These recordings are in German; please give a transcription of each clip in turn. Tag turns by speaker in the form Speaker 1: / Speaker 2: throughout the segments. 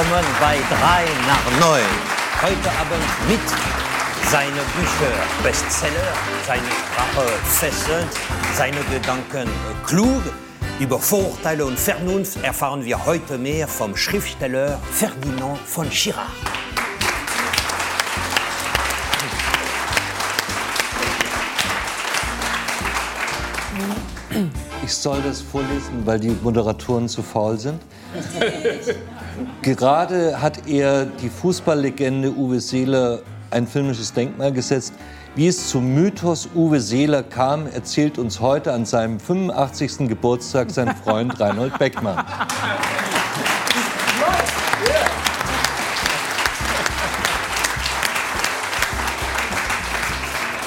Speaker 1: willkommen bei 3 nach 9. Heute Abend mit seine Bücher Bestseller, seine Sprache fesselnd, seine Gedanken klug. Über Vorurteile und Vernunft erfahren wir heute mehr vom Schriftsteller Ferdinand von Schirach.
Speaker 2: Ich soll das vorlesen, weil die Moderatoren zu faul sind. Gerade hat er die Fußballlegende Uwe Seeler ein filmisches Denkmal gesetzt. Wie es zum Mythos Uwe Seeler kam, erzählt uns heute an seinem 85. Geburtstag sein Freund Reinhold Beckmann.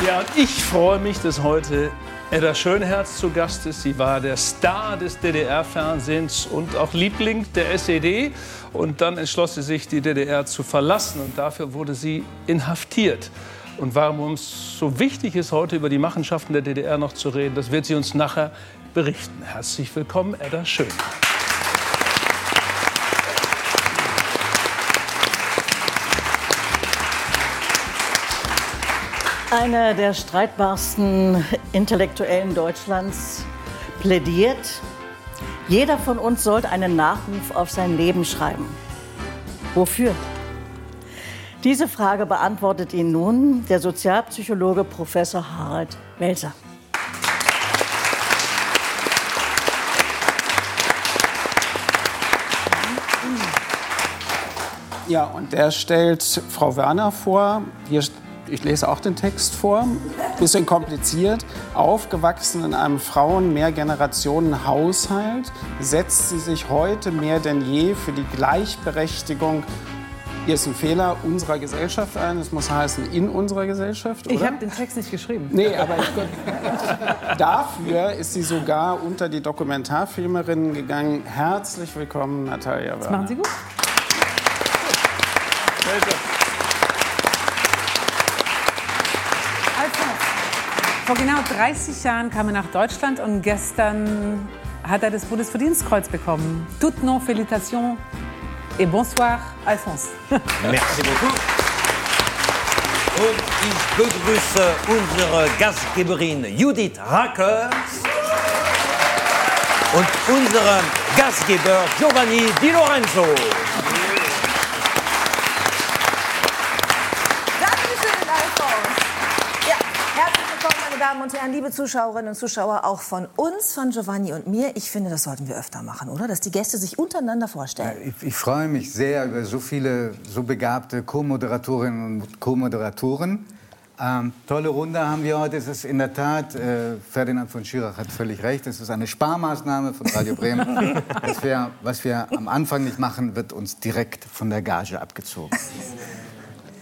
Speaker 3: Ja, und ich freue mich, dass heute Edda Schönherz zu Gast ist. Sie war der Star des DDR-Fernsehens und auch Liebling der SED. Und dann entschloss sie sich, die DDR zu verlassen. Und dafür wurde sie inhaftiert. Und warum es so wichtig ist, heute über die Machenschaften der DDR noch zu reden, das wird sie uns nachher berichten. Herzlich willkommen, Edda Schönherz.
Speaker 4: Einer der streitbarsten Intellektuellen Deutschlands plädiert, jeder von uns sollte einen Nachruf auf sein Leben schreiben. Wofür? Diese Frage beantwortet Ihnen nun der Sozialpsychologe Professor Harald Welser.
Speaker 5: Ja, und der stellt Frau Werner vor. Hier, ich lese auch den Text vor. Bisschen kompliziert. Aufgewachsen in einem Frauen-Mehrgenerationen-Haushalt setzt sie sich heute mehr denn je für die Gleichberechtigung hier ist ein Fehler unserer Gesellschaft ein. Es muss heißen in unserer Gesellschaft. Oder?
Speaker 6: Ich habe den Text nicht geschrieben.
Speaker 5: Nee, aber ich, dafür ist sie sogar unter die Dokumentarfilmerinnen gegangen. Herzlich willkommen, Natalia Werner.
Speaker 6: Das machen Sie gut. Alfons, vor genau 30 Jahren kam er nach Deutschland und gestern hat er das Bundesverdienstkreuz bekommen. Toutes nos félicitations et bonsoir, Alphonse.
Speaker 1: Merci beaucoup. Und ich begrüße unsere Gastgeberin Judith Rackers und unseren Gastgeber Giovanni Di Lorenzo.
Speaker 7: Dankeschön, Alfons. Ja, herzlich willkommen, meine Damen und Herren, liebe Zuschauerinnen und Zuschauer, auch von uns, von Giovanni und mir. Ich finde, das sollten wir öfter machen, oder? Dass die Gäste sich untereinander vorstellen.
Speaker 8: Ich, ich freue mich sehr über so viele so begabte Co-Moderatorinnen und Co-Moderatoren. Ähm, tolle Runde haben wir heute. Es ist in der Tat, äh, Ferdinand von Schirach hat völlig recht, es ist eine Sparmaßnahme von Radio Bremen. das wir, was wir am Anfang nicht machen, wird uns direkt von der Gage abgezogen.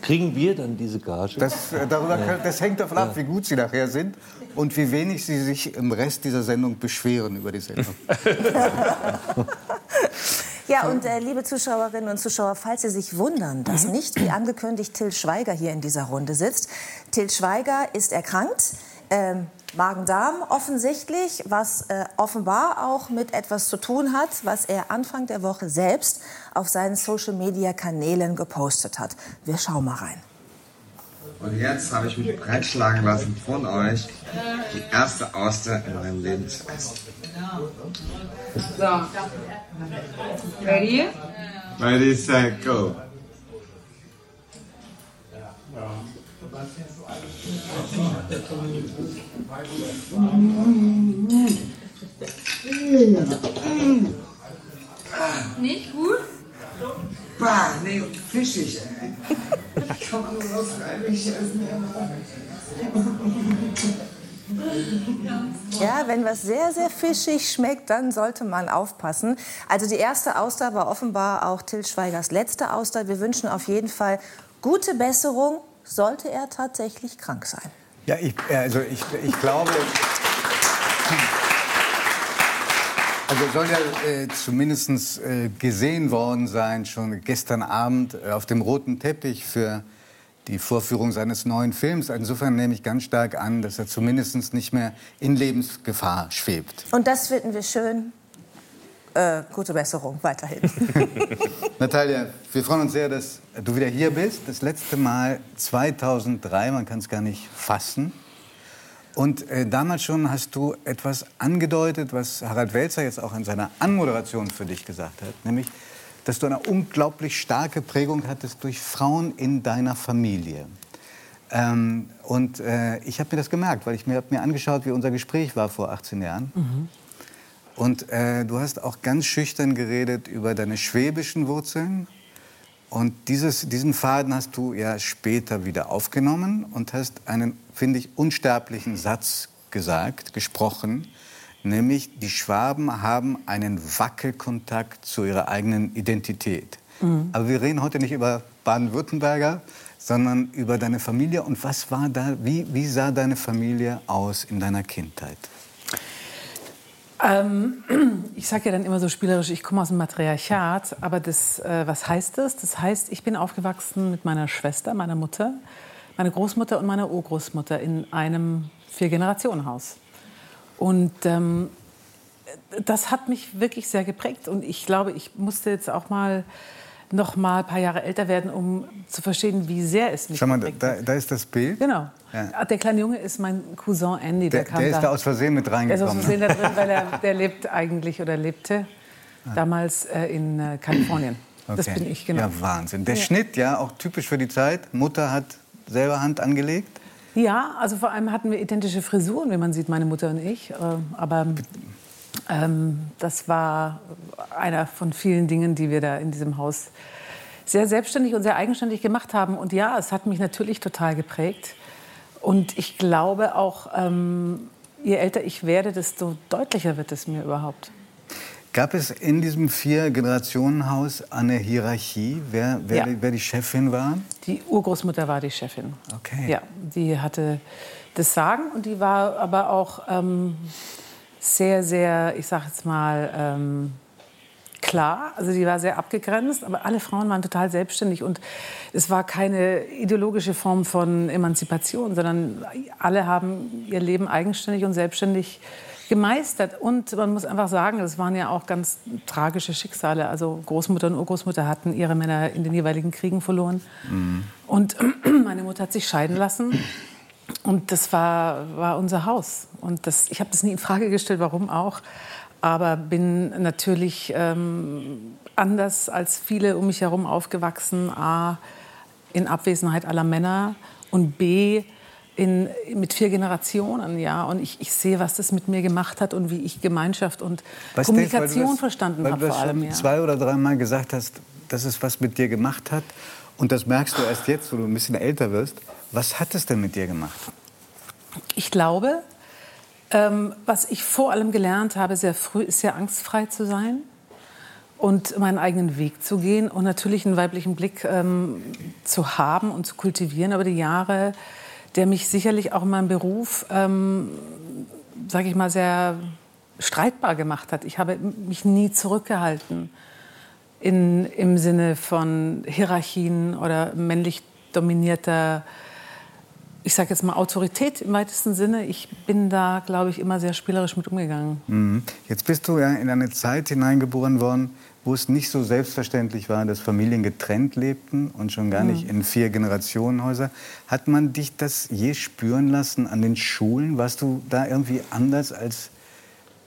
Speaker 2: Kriegen wir dann diese Gage?
Speaker 8: Das, äh, darüber, können- das hängt davon ab, wie gut Sie nachher sind und wie wenig Sie sich im Rest dieser Sendung beschweren über die Sendung.
Speaker 7: Ja, und äh, liebe Zuschauerinnen und Zuschauer, falls Sie sich wundern, dass nicht wie angekündigt Till Schweiger hier in dieser Runde sitzt. Till Schweiger ist erkrankt. Ähm, Magen-Darm offensichtlich, was äh, offenbar auch mit etwas zu tun hat, was er Anfang der Woche selbst auf seinen Social-Media-Kanälen gepostet hat. Wir schauen mal rein.
Speaker 9: Und jetzt habe ich mich breitschlagen lassen von euch, die erste Auster in meinem Leben zu essen.
Speaker 10: So. Ready?
Speaker 9: Ready, set, go.
Speaker 10: Nicht gut?
Speaker 9: Bah, nee, fischig, ey. Ich komme nur weil ich essen
Speaker 7: Ja, wenn was sehr, sehr fischig schmeckt, dann sollte man aufpassen. Also die erste Auster war offenbar auch Till Schweigers letzte Auster. Wir wünschen auf jeden Fall gute Besserung, sollte er tatsächlich krank sein.
Speaker 8: Ja, ich, also ich, ich glaube. Also soll ja äh, zumindest äh, gesehen worden sein, schon gestern Abend äh, auf dem roten Teppich für die Vorführung seines neuen Films. Insofern nehme ich ganz stark an, dass er zumindest nicht mehr in Lebensgefahr schwebt.
Speaker 7: Und das finden wir schön. Äh, gute Besserung weiterhin.
Speaker 8: Natalia, wir freuen uns sehr, dass du wieder hier bist. Das letzte Mal 2003, man kann es gar nicht fassen. Und äh, damals schon hast du etwas angedeutet, was Harald Welzer jetzt auch in seiner Anmoderation für dich gesagt hat, nämlich, dass du eine unglaublich starke Prägung hattest durch Frauen in deiner Familie. Ähm, und äh, ich habe mir das gemerkt, weil ich mir, hab mir angeschaut, wie unser Gespräch war vor 18 Jahren.
Speaker 6: Mhm.
Speaker 8: Und äh, du hast auch ganz schüchtern geredet über deine schwäbischen Wurzeln. Und dieses, diesen Faden hast du ja später wieder aufgenommen und hast einen, finde ich, unsterblichen Satz gesagt, gesprochen, nämlich die Schwaben haben einen Wackelkontakt zu ihrer eigenen Identität.
Speaker 6: Mhm.
Speaker 8: Aber wir reden heute nicht über Baden-Württemberger, sondern über deine Familie. Und was war da, wie, wie sah deine Familie aus in deiner Kindheit?
Speaker 6: Ähm, ich sage ja dann immer so spielerisch, ich komme aus dem Matriarchat, aber das, äh, was heißt das? Das heißt, ich bin aufgewachsen mit meiner Schwester, meiner Mutter, meiner Großmutter und meiner Urgroßmutter in einem Vier-Generationen-Haus. Und ähm, das hat mich wirklich sehr geprägt. Und ich glaube, ich musste jetzt auch mal noch mal ein paar Jahre älter werden, um zu verstehen, wie sehr es mich
Speaker 8: Schau mal, da, da ist das Bild.
Speaker 6: Genau.
Speaker 8: Ja.
Speaker 6: Der kleine Junge ist mein Cousin Andy.
Speaker 8: Der,
Speaker 6: kam
Speaker 8: der ist da aus Versehen mit
Speaker 6: Der ist
Speaker 8: reingekommen.
Speaker 6: aus Versehen
Speaker 8: ne?
Speaker 6: da drin, weil er, der lebt eigentlich oder lebte damals äh, in äh, Kalifornien. Das
Speaker 8: Okay.
Speaker 6: bin ich, genau.
Speaker 8: Ja, Wahnsinn. Der
Speaker 6: Ja.
Speaker 8: Schnitt, ja, auch typisch für die Zeit. Mutter hat selber Hand angelegt.
Speaker 6: Ja, also vor allem hatten wir identische Frisuren, wie man sieht, meine Mutter und ich. Äh, aber ähm, das war einer von vielen Dingen, die wir da in diesem Haus sehr selbstständig und sehr eigenständig gemacht haben. Und ja, es hat mich natürlich total geprägt. Und ich glaube auch, ähm, je älter ich werde, desto deutlicher wird es mir überhaupt.
Speaker 8: Gab es in diesem Vier-Generationen-Haus eine Hierarchie, wer, wer,
Speaker 6: Ja.
Speaker 8: die, wer die Chefin war?
Speaker 6: Die Urgroßmutter war die Chefin.
Speaker 8: Okay.
Speaker 6: Ja, die hatte das Sagen und die war aber auch ähm, sehr, sehr, ich sag jetzt mal, ähm, klar. Also die war sehr abgegrenzt, aber alle Frauen waren total selbstständig und es war keine ideologische Form von Emanzipation, sondern alle haben ihr Leben eigenständig und selbstständig gemeistert. Und man muss einfach sagen, es waren ja auch ganz tragische Schicksale. Also Großmutter und Urgroßmutter hatten ihre Männer in den jeweiligen Kriegen verloren. Und meine Mutter hat sich scheiden lassen. Und das war, war unser Haus. Und das, ich habe das nie in Frage gestellt, warum auch. Aber bin natürlich ähm, anders als viele um mich herum aufgewachsen. A, in Abwesenheit aller Männer. Und B, in, mit vier Generationen. Ja. Und ich, ich sehe, was das mit mir gemacht hat und wie ich Gemeinschaft und
Speaker 8: Was
Speaker 6: Kommunikation
Speaker 8: denkst du, weil du das-
Speaker 6: verstanden habe vor allem. Ja.
Speaker 8: zwei oder dreimal gesagt hast, dass es was mit dir gemacht hat. Und das merkst du erst jetzt, wo du ein bisschen älter wirst. Was hat es denn mit dir gemacht?
Speaker 6: Ich glaube, ähm, was ich vor allem gelernt habe, sehr früh, ist sehr angstfrei zu sein und meinen eigenen Weg zu gehen und natürlich einen weiblichen Blick ähm, zu haben und zu kultivieren über die Jahre, der mich sicherlich auch in meinem Beruf, ähm, sage ich mal, sehr streitbar gemacht hat. Ich habe mich nie zurückgehalten in, im Sinne von Hierarchien oder männlich dominierter ich sage jetzt mal Autorität im weitesten Sinne. Ich bin da, glaube ich, immer sehr spielerisch mit umgegangen.
Speaker 8: Mhm. Jetzt bist du ja in eine Zeit hineingeboren worden, wo es nicht so selbstverständlich war, dass Familien getrennt lebten und schon gar
Speaker 6: Mhm.
Speaker 8: nicht in vier Generationenhäuser. Hat man dich das je spüren lassen an den Schulen? Warst du da irgendwie anders als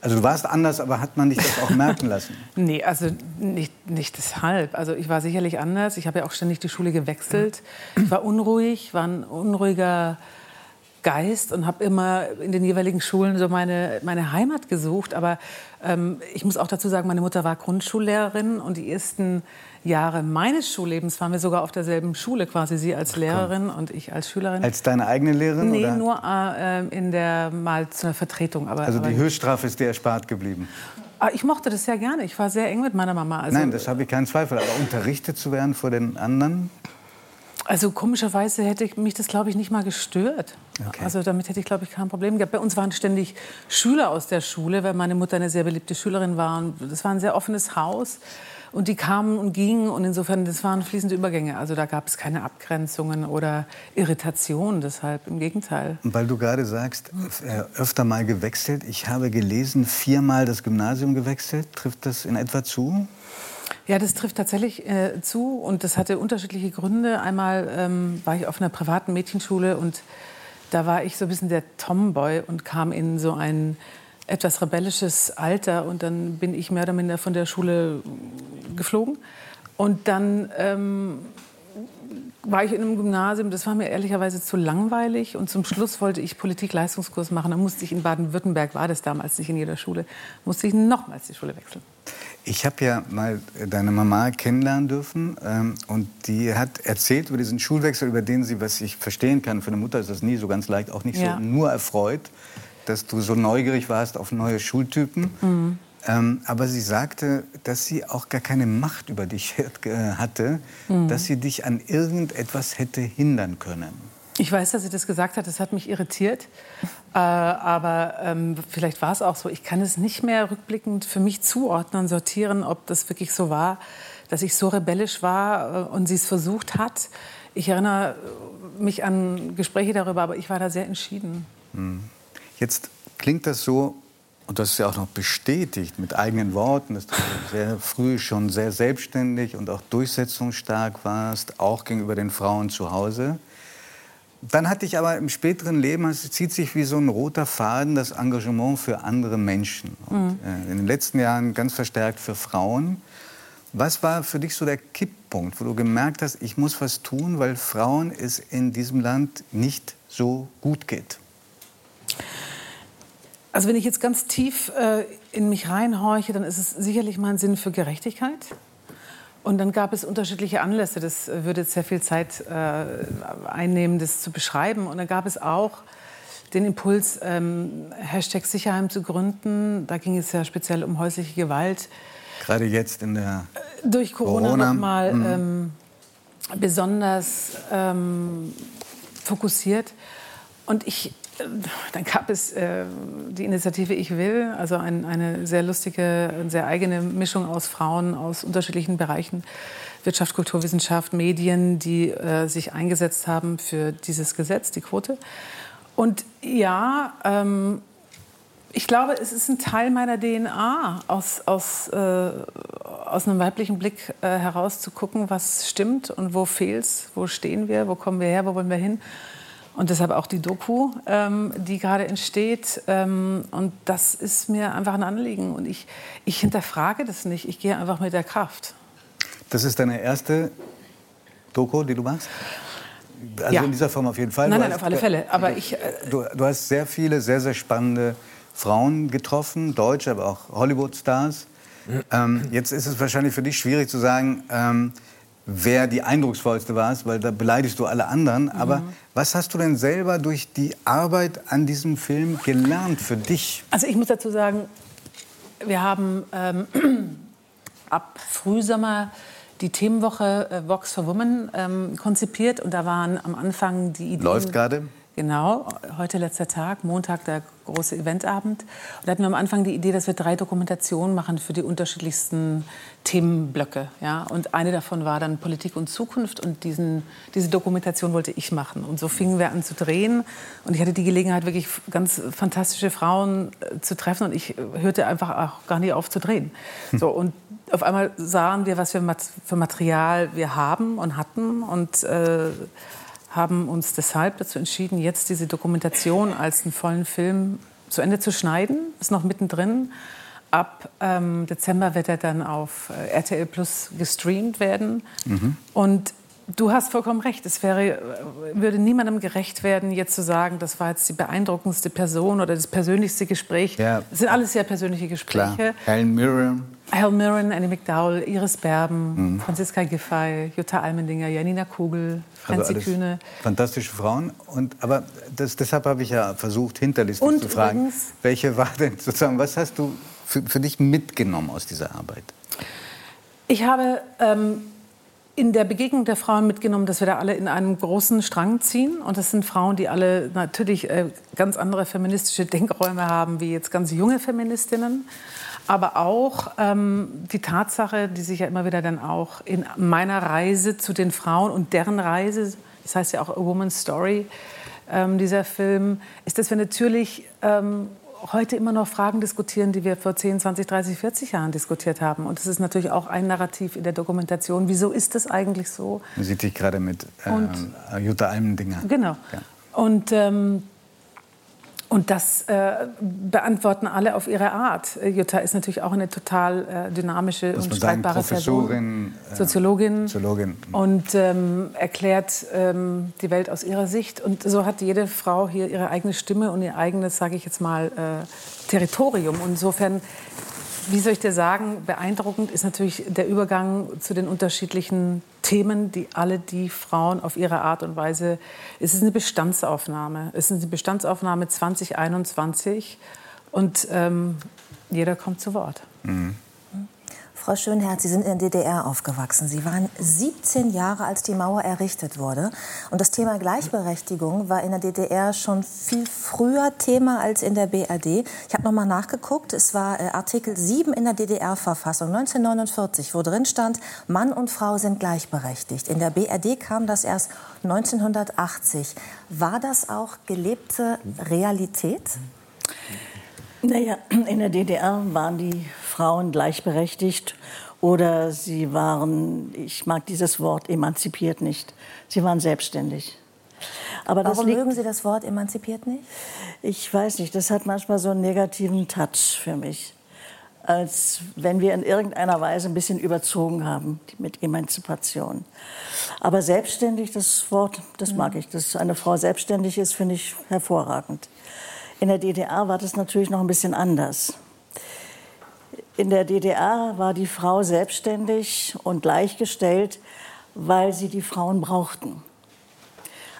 Speaker 8: also du warst anders, aber hat man dich das auch merken lassen?
Speaker 6: Nee, also nicht, nicht deshalb. Also ich war sicherlich anders. Ich habe ja auch ständig die Schule gewechselt. Ich war unruhig, war ein unruhiger Geist und habe immer in den jeweiligen Schulen so meine, meine Heimat gesucht. Aber ähm, ich muss auch dazu sagen, meine Mutter war Grundschullehrerin und die ersten Jahre meines Schullebens waren wir sogar auf derselben Schule, quasi sie als Lehrerin und ich als Schülerin.
Speaker 8: Als deine eigene Lehrerin?
Speaker 6: nee,
Speaker 8: oder?
Speaker 6: nur äh, in der mal zu einer Vertretung. Aber,
Speaker 8: Also
Speaker 6: aber
Speaker 8: die Höchststrafe ist dir erspart geblieben.
Speaker 6: Ah, ich mochte das sehr gerne. Ich war sehr eng mit meiner Mama. Also,
Speaker 8: Nein, das habe ich keinen Zweifel. Aber unterrichtet zu werden vor den anderen?
Speaker 6: Also komischerweise hätte ich mich das, glaube ich, nicht mal gestört. Also damit hätte ich, glaube ich, kein Problem gehabt. Bei uns waren ständig Schüler aus der Schule, weil meine Mutter eine sehr beliebte Schülerin war. Und das war ein sehr offenes Haus. Und die kamen und gingen und insofern, das waren fließende Übergänge. Also da gab es keine Abgrenzungen oder Irritationen, deshalb im Gegenteil.
Speaker 8: Und weil du gerade sagst, äh, öfter mal gewechselt. Ich habe gelesen, viermal das Gymnasium gewechselt. Trifft das in etwa zu?
Speaker 6: Ja, das trifft tatsächlich äh, zu und das hatte unterschiedliche Gründe. Einmal ähm, war ich auf einer privaten Mädchenschule und da war ich so ein bisschen der Tomboy und kam in so ein etwas rebellisches Alter und dann bin ich mehr oder minder von der Schule geflogen. Und dann ähm, war ich in einem Gymnasium, das war mir ehrlicherweise zu langweilig und zum Schluss wollte ich Politik-Leistungskurs machen. Da musste ich in Baden-Württemberg, war das damals nicht in jeder Schule, musste ich nochmals die Schule wechseln.
Speaker 8: Ich habe ja mal deine Mama kennenlernen dürfen ähm, und die hat erzählt über diesen Schulwechsel, über den sie, was ich verstehen kann, für eine Mutter ist das nie so ganz leicht, auch nicht
Speaker 6: Ja.
Speaker 8: so nur erfreut, dass du so neugierig warst auf neue Schultypen.
Speaker 6: Mhm.
Speaker 8: Ähm, aber sie sagte, dass sie auch gar keine Macht über dich äh, hatte,
Speaker 6: Mhm.
Speaker 8: dass sie dich an irgendetwas hätte hindern können.
Speaker 6: Ich weiß, dass sie das gesagt hat, das hat mich irritiert. Äh, aber ähm, vielleicht war es auch so. Ich kann es nicht mehr rückblickend für mich zuordnen, sortieren, ob das wirklich so war, dass ich so rebellisch war äh, und sie es versucht hat. Ich erinnere mich an Gespräche darüber, aber ich war da sehr entschieden.
Speaker 8: Hm. Jetzt klingt das so, und das ist ja auch noch bestätigt mit eigenen Worten, dass du sehr früh schon sehr selbstständig und auch durchsetzungsstark warst, auch gegenüber den Frauen zu Hause. Dann hatte ich aber im späteren Leben, es zieht sich wie so ein roter Faden, das Engagement für andere Menschen. Und äh, in den letzten Jahren ganz verstärkt für Frauen. Was war für dich so der Kipppunkt, wo du gemerkt hast, ich muss was tun, weil Frauen es in diesem Land nicht so gut geht?
Speaker 6: Also wenn ich jetzt ganz tief äh, in mich reinhorche, dann ist es sicherlich mein Sinn für Gerechtigkeit. Und dann gab es unterschiedliche Anlässe. Das äh, würde jetzt sehr viel Zeit äh, einnehmen, das zu beschreiben. Und dann gab es auch den Impuls, ähm, Hashtag Sicherheim zu gründen. Da ging es ja speziell um häusliche Gewalt.
Speaker 8: Gerade jetzt in der
Speaker 6: Durch Corona,
Speaker 8: Corona,
Speaker 6: noch mal
Speaker 8: mhm.
Speaker 6: ähm, besonders ähm, fokussiert. Und ich, äh, dann gab es äh, die Initiative Ich Will, also ein, eine sehr lustige, sehr eigene Mischung aus Frauen aus unterschiedlichen Bereichen, Wirtschaft, Kulturwissenschaft, Medien, die äh, sich eingesetzt haben für dieses Gesetz, die Quote. Und ja, ähm, ich glaube, es ist ein Teil meiner DNA, aus, aus, äh, aus einem weiblichen Blick äh, heraus zu gucken, was stimmt und wo fehlt's, wo stehen wir, wo kommen wir her, wo wollen wir hin. Und deshalb auch die Doku, ähm, die gerade entsteht. Ähm, und das ist mir einfach ein Anliegen. Und ich, ich hinterfrage das nicht. Ich gehe einfach mit der Kraft.
Speaker 8: Das ist deine erste Doku, die du machst? Also
Speaker 6: Ja.
Speaker 8: in dieser Form auf jeden Fall.
Speaker 6: Nein,
Speaker 8: Du
Speaker 6: nein,
Speaker 8: hast-
Speaker 6: auf alle Fälle. Aber ich, äh,
Speaker 8: Du, du hast sehr viele, sehr, sehr spannende Frauen getroffen, deutsche, aber auch Hollywood-Stars. Ähm, jetzt ist es wahrscheinlich für dich schwierig zu sagen, ähm, wer die eindrucksvollste war, weil da beleidigst du alle anderen. Aber was hast du denn selber durch die Arbeit an diesem Film gelernt für dich?
Speaker 6: Also ich muss dazu sagen, wir haben ähm, ab Frühsommer die Themenwoche äh, Vox for Women ähm, konzipiert und da waren am Anfang die Ideen...
Speaker 8: Läuft gerade?
Speaker 6: Genau, heute letzter Tag, Montag der große Eventabend. Und da hatten wir am Anfang die Idee, dass wir drei Dokumentationen machen für die unterschiedlichsten Themenblöcke. Ja? Und eine davon war dann Politik und Zukunft und diesen, diese Dokumentation wollte ich machen. Und so fingen wir an zu drehen und ich hatte die Gelegenheit, wirklich ganz fantastische Frauen äh, zu treffen und ich äh, hörte einfach auch gar nicht auf zu drehen. So, und auf einmal sahen wir, was für Material wir haben und hatten und äh, haben uns deshalb dazu entschieden, jetzt diese Dokumentation als einen vollen Film zu Ende zu schneiden. Ist noch mittendrin. Ab ähm, Dezember wird er dann auf äh, RTL Plus gestreamt werden. Und du hast vollkommen recht. Es wäre, würde niemandem gerecht werden, jetzt zu sagen, das war jetzt die beeindruckendste Person oder das persönlichste Gespräch.
Speaker 8: Ja.
Speaker 6: Das sind alles sehr persönliche
Speaker 8: Klar.
Speaker 6: Gespräche.
Speaker 8: Helen Mirren.
Speaker 6: Hal Mirren, Annie McDowell, Iris Berben, Franziska Giffey, Jutta Almendinger, Janina Kugel,
Speaker 8: Also
Speaker 6: Franzi
Speaker 8: alles
Speaker 6: Kühne.
Speaker 8: Fantastische Frauen. Und, aber das, deshalb habe ich ja versucht, hinterlistig
Speaker 6: Und
Speaker 8: zu fragen,
Speaker 6: übrigens-
Speaker 8: welche war denn sozusagen, was hast du für, für dich mitgenommen aus dieser Arbeit?
Speaker 6: Ich habe ähm, in der Begegnung der Frauen mitgenommen, dass wir da alle in einem großen Strang ziehen. Und das sind Frauen, die alle natürlich äh, ganz andere feministische Denkräume haben, wie jetzt ganz junge Feministinnen. aber auch ähm, die Tatsache, die sich ja immer wieder dann auch in meiner Reise zu den Frauen und deren Reise, das heißt ja auch A Woman's Story, ähm, dieser Film, ist, dass wir natürlich ähm, heute immer noch Fragen diskutieren, die wir vor 10, 20, 30, 40 Jahren diskutiert haben. Und das ist natürlich auch ein Narrativ in der Dokumentation. Wieso ist das eigentlich so?
Speaker 8: Man sieht dich gerade mit äh, Jutta Almendinger.
Speaker 6: Genau. Ja. Und ähm, und das äh, beantworten alle auf ihre Art. Äh, Jutta ist natürlich auch eine total äh, dynamische
Speaker 8: Muss
Speaker 6: und streitbare Person. Äh, Soziologin.
Speaker 8: Soziologin.
Speaker 6: Und ähm, erklärt ähm, die Welt aus ihrer Sicht. Und so hat jede Frau hier ihre eigene Stimme und ihr eigenes, sage ich jetzt mal, äh, Territorium. Und insofern wie soll ich dir sagen, beeindruckend ist natürlich der Übergang zu den unterschiedlichen Themen, die alle die Frauen auf ihre Art und Weise. Es ist eine Bestandsaufnahme. Es ist eine Bestandsaufnahme 2021 und ähm, jeder kommt zu Wort.
Speaker 8: Mhm.
Speaker 7: Frau Schönherz, Sie sind in der DDR aufgewachsen. Sie waren 17 Jahre, als die Mauer errichtet wurde. Und das Thema Gleichberechtigung war in der DDR schon viel früher Thema als in der BRD. Ich habe noch mal nachgeguckt. Es war äh, Artikel 7 in der DDR-Verfassung 1949, wo drin stand, Mann und Frau sind gleichberechtigt. In der BRD kam das erst 1980. War das auch gelebte Realität?
Speaker 4: Naja, in der DDR waren die Frauen gleichberechtigt oder sie waren, ich mag dieses Wort emanzipiert nicht, sie waren selbstständig.
Speaker 7: Aber Warum liegt, mögen Sie das Wort emanzipiert nicht?
Speaker 4: Ich weiß nicht, das hat manchmal so einen negativen Touch für mich. Als wenn wir in irgendeiner Weise ein bisschen überzogen haben mit Emanzipation. Aber selbstständig, das Wort, das mag mhm. ich. Dass eine Frau selbstständig ist, finde ich hervorragend. In der DDR war das natürlich noch ein bisschen anders. In der DDR war die Frau selbstständig und gleichgestellt, weil sie die Frauen brauchten.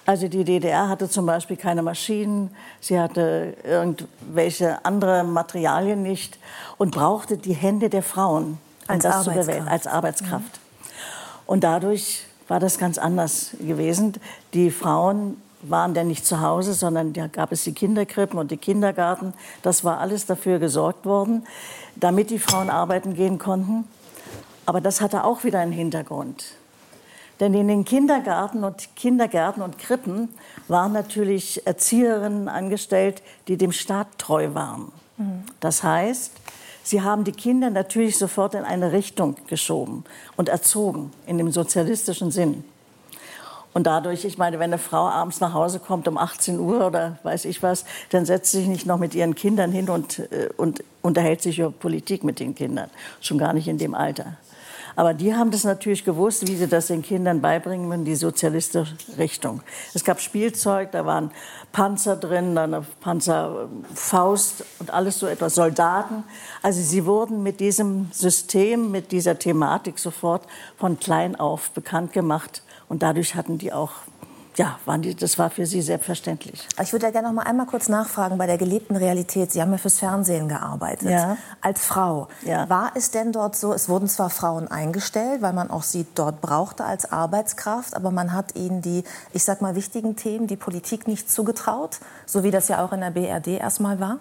Speaker 4: Also die DDR hatte zum Beispiel keine Maschinen, sie hatte irgendwelche andere Materialien nicht und brauchte die Hände der Frauen, um
Speaker 7: als
Speaker 4: das
Speaker 7: Arbeitskraft.
Speaker 4: zu bewältigen, als Arbeitskraft. Mhm. Und dadurch war das ganz anders gewesen. Die Frauen waren denn nicht zu Hause, sondern da gab es die Kinderkrippen und die Kindergarten. Das war alles dafür gesorgt worden, damit die Frauen arbeiten gehen konnten. Aber das hatte auch wieder einen Hintergrund. Denn in den Kindergarten und Kindergärten und Krippen waren natürlich Erzieherinnen angestellt, die dem Staat treu waren. Das heißt, sie haben die Kinder natürlich sofort in eine Richtung geschoben und erzogen, in dem sozialistischen Sinn. Und dadurch, ich meine, wenn eine Frau abends nach Hause kommt um 18 Uhr oder weiß ich was, dann setzt sie sich nicht noch mit ihren Kindern hin und, äh, und unterhält sich über Politik mit den Kindern. Schon gar nicht in dem Alter. Aber die haben das natürlich gewusst, wie sie das den Kindern beibringen in die sozialistische Richtung. Es gab Spielzeug, da waren Panzer drin, dann eine Panzerfaust und alles so etwas, Soldaten. Also sie wurden mit diesem System, mit dieser Thematik sofort von klein auf bekannt gemacht und dadurch hatten die auch ja, waren die, das war für Sie selbstverständlich.
Speaker 7: Ich würde ja gerne noch mal einmal kurz nachfragen bei der gelebten Realität. Sie haben ja fürs Fernsehen gearbeitet.
Speaker 4: Ja.
Speaker 7: Als Frau.
Speaker 4: Ja.
Speaker 7: War es denn dort so, es wurden zwar Frauen eingestellt, weil man auch sie dort brauchte als Arbeitskraft, aber man hat ihnen die, ich sag mal, wichtigen Themen, die Politik nicht zugetraut, so wie das ja auch in der BRD erstmal war?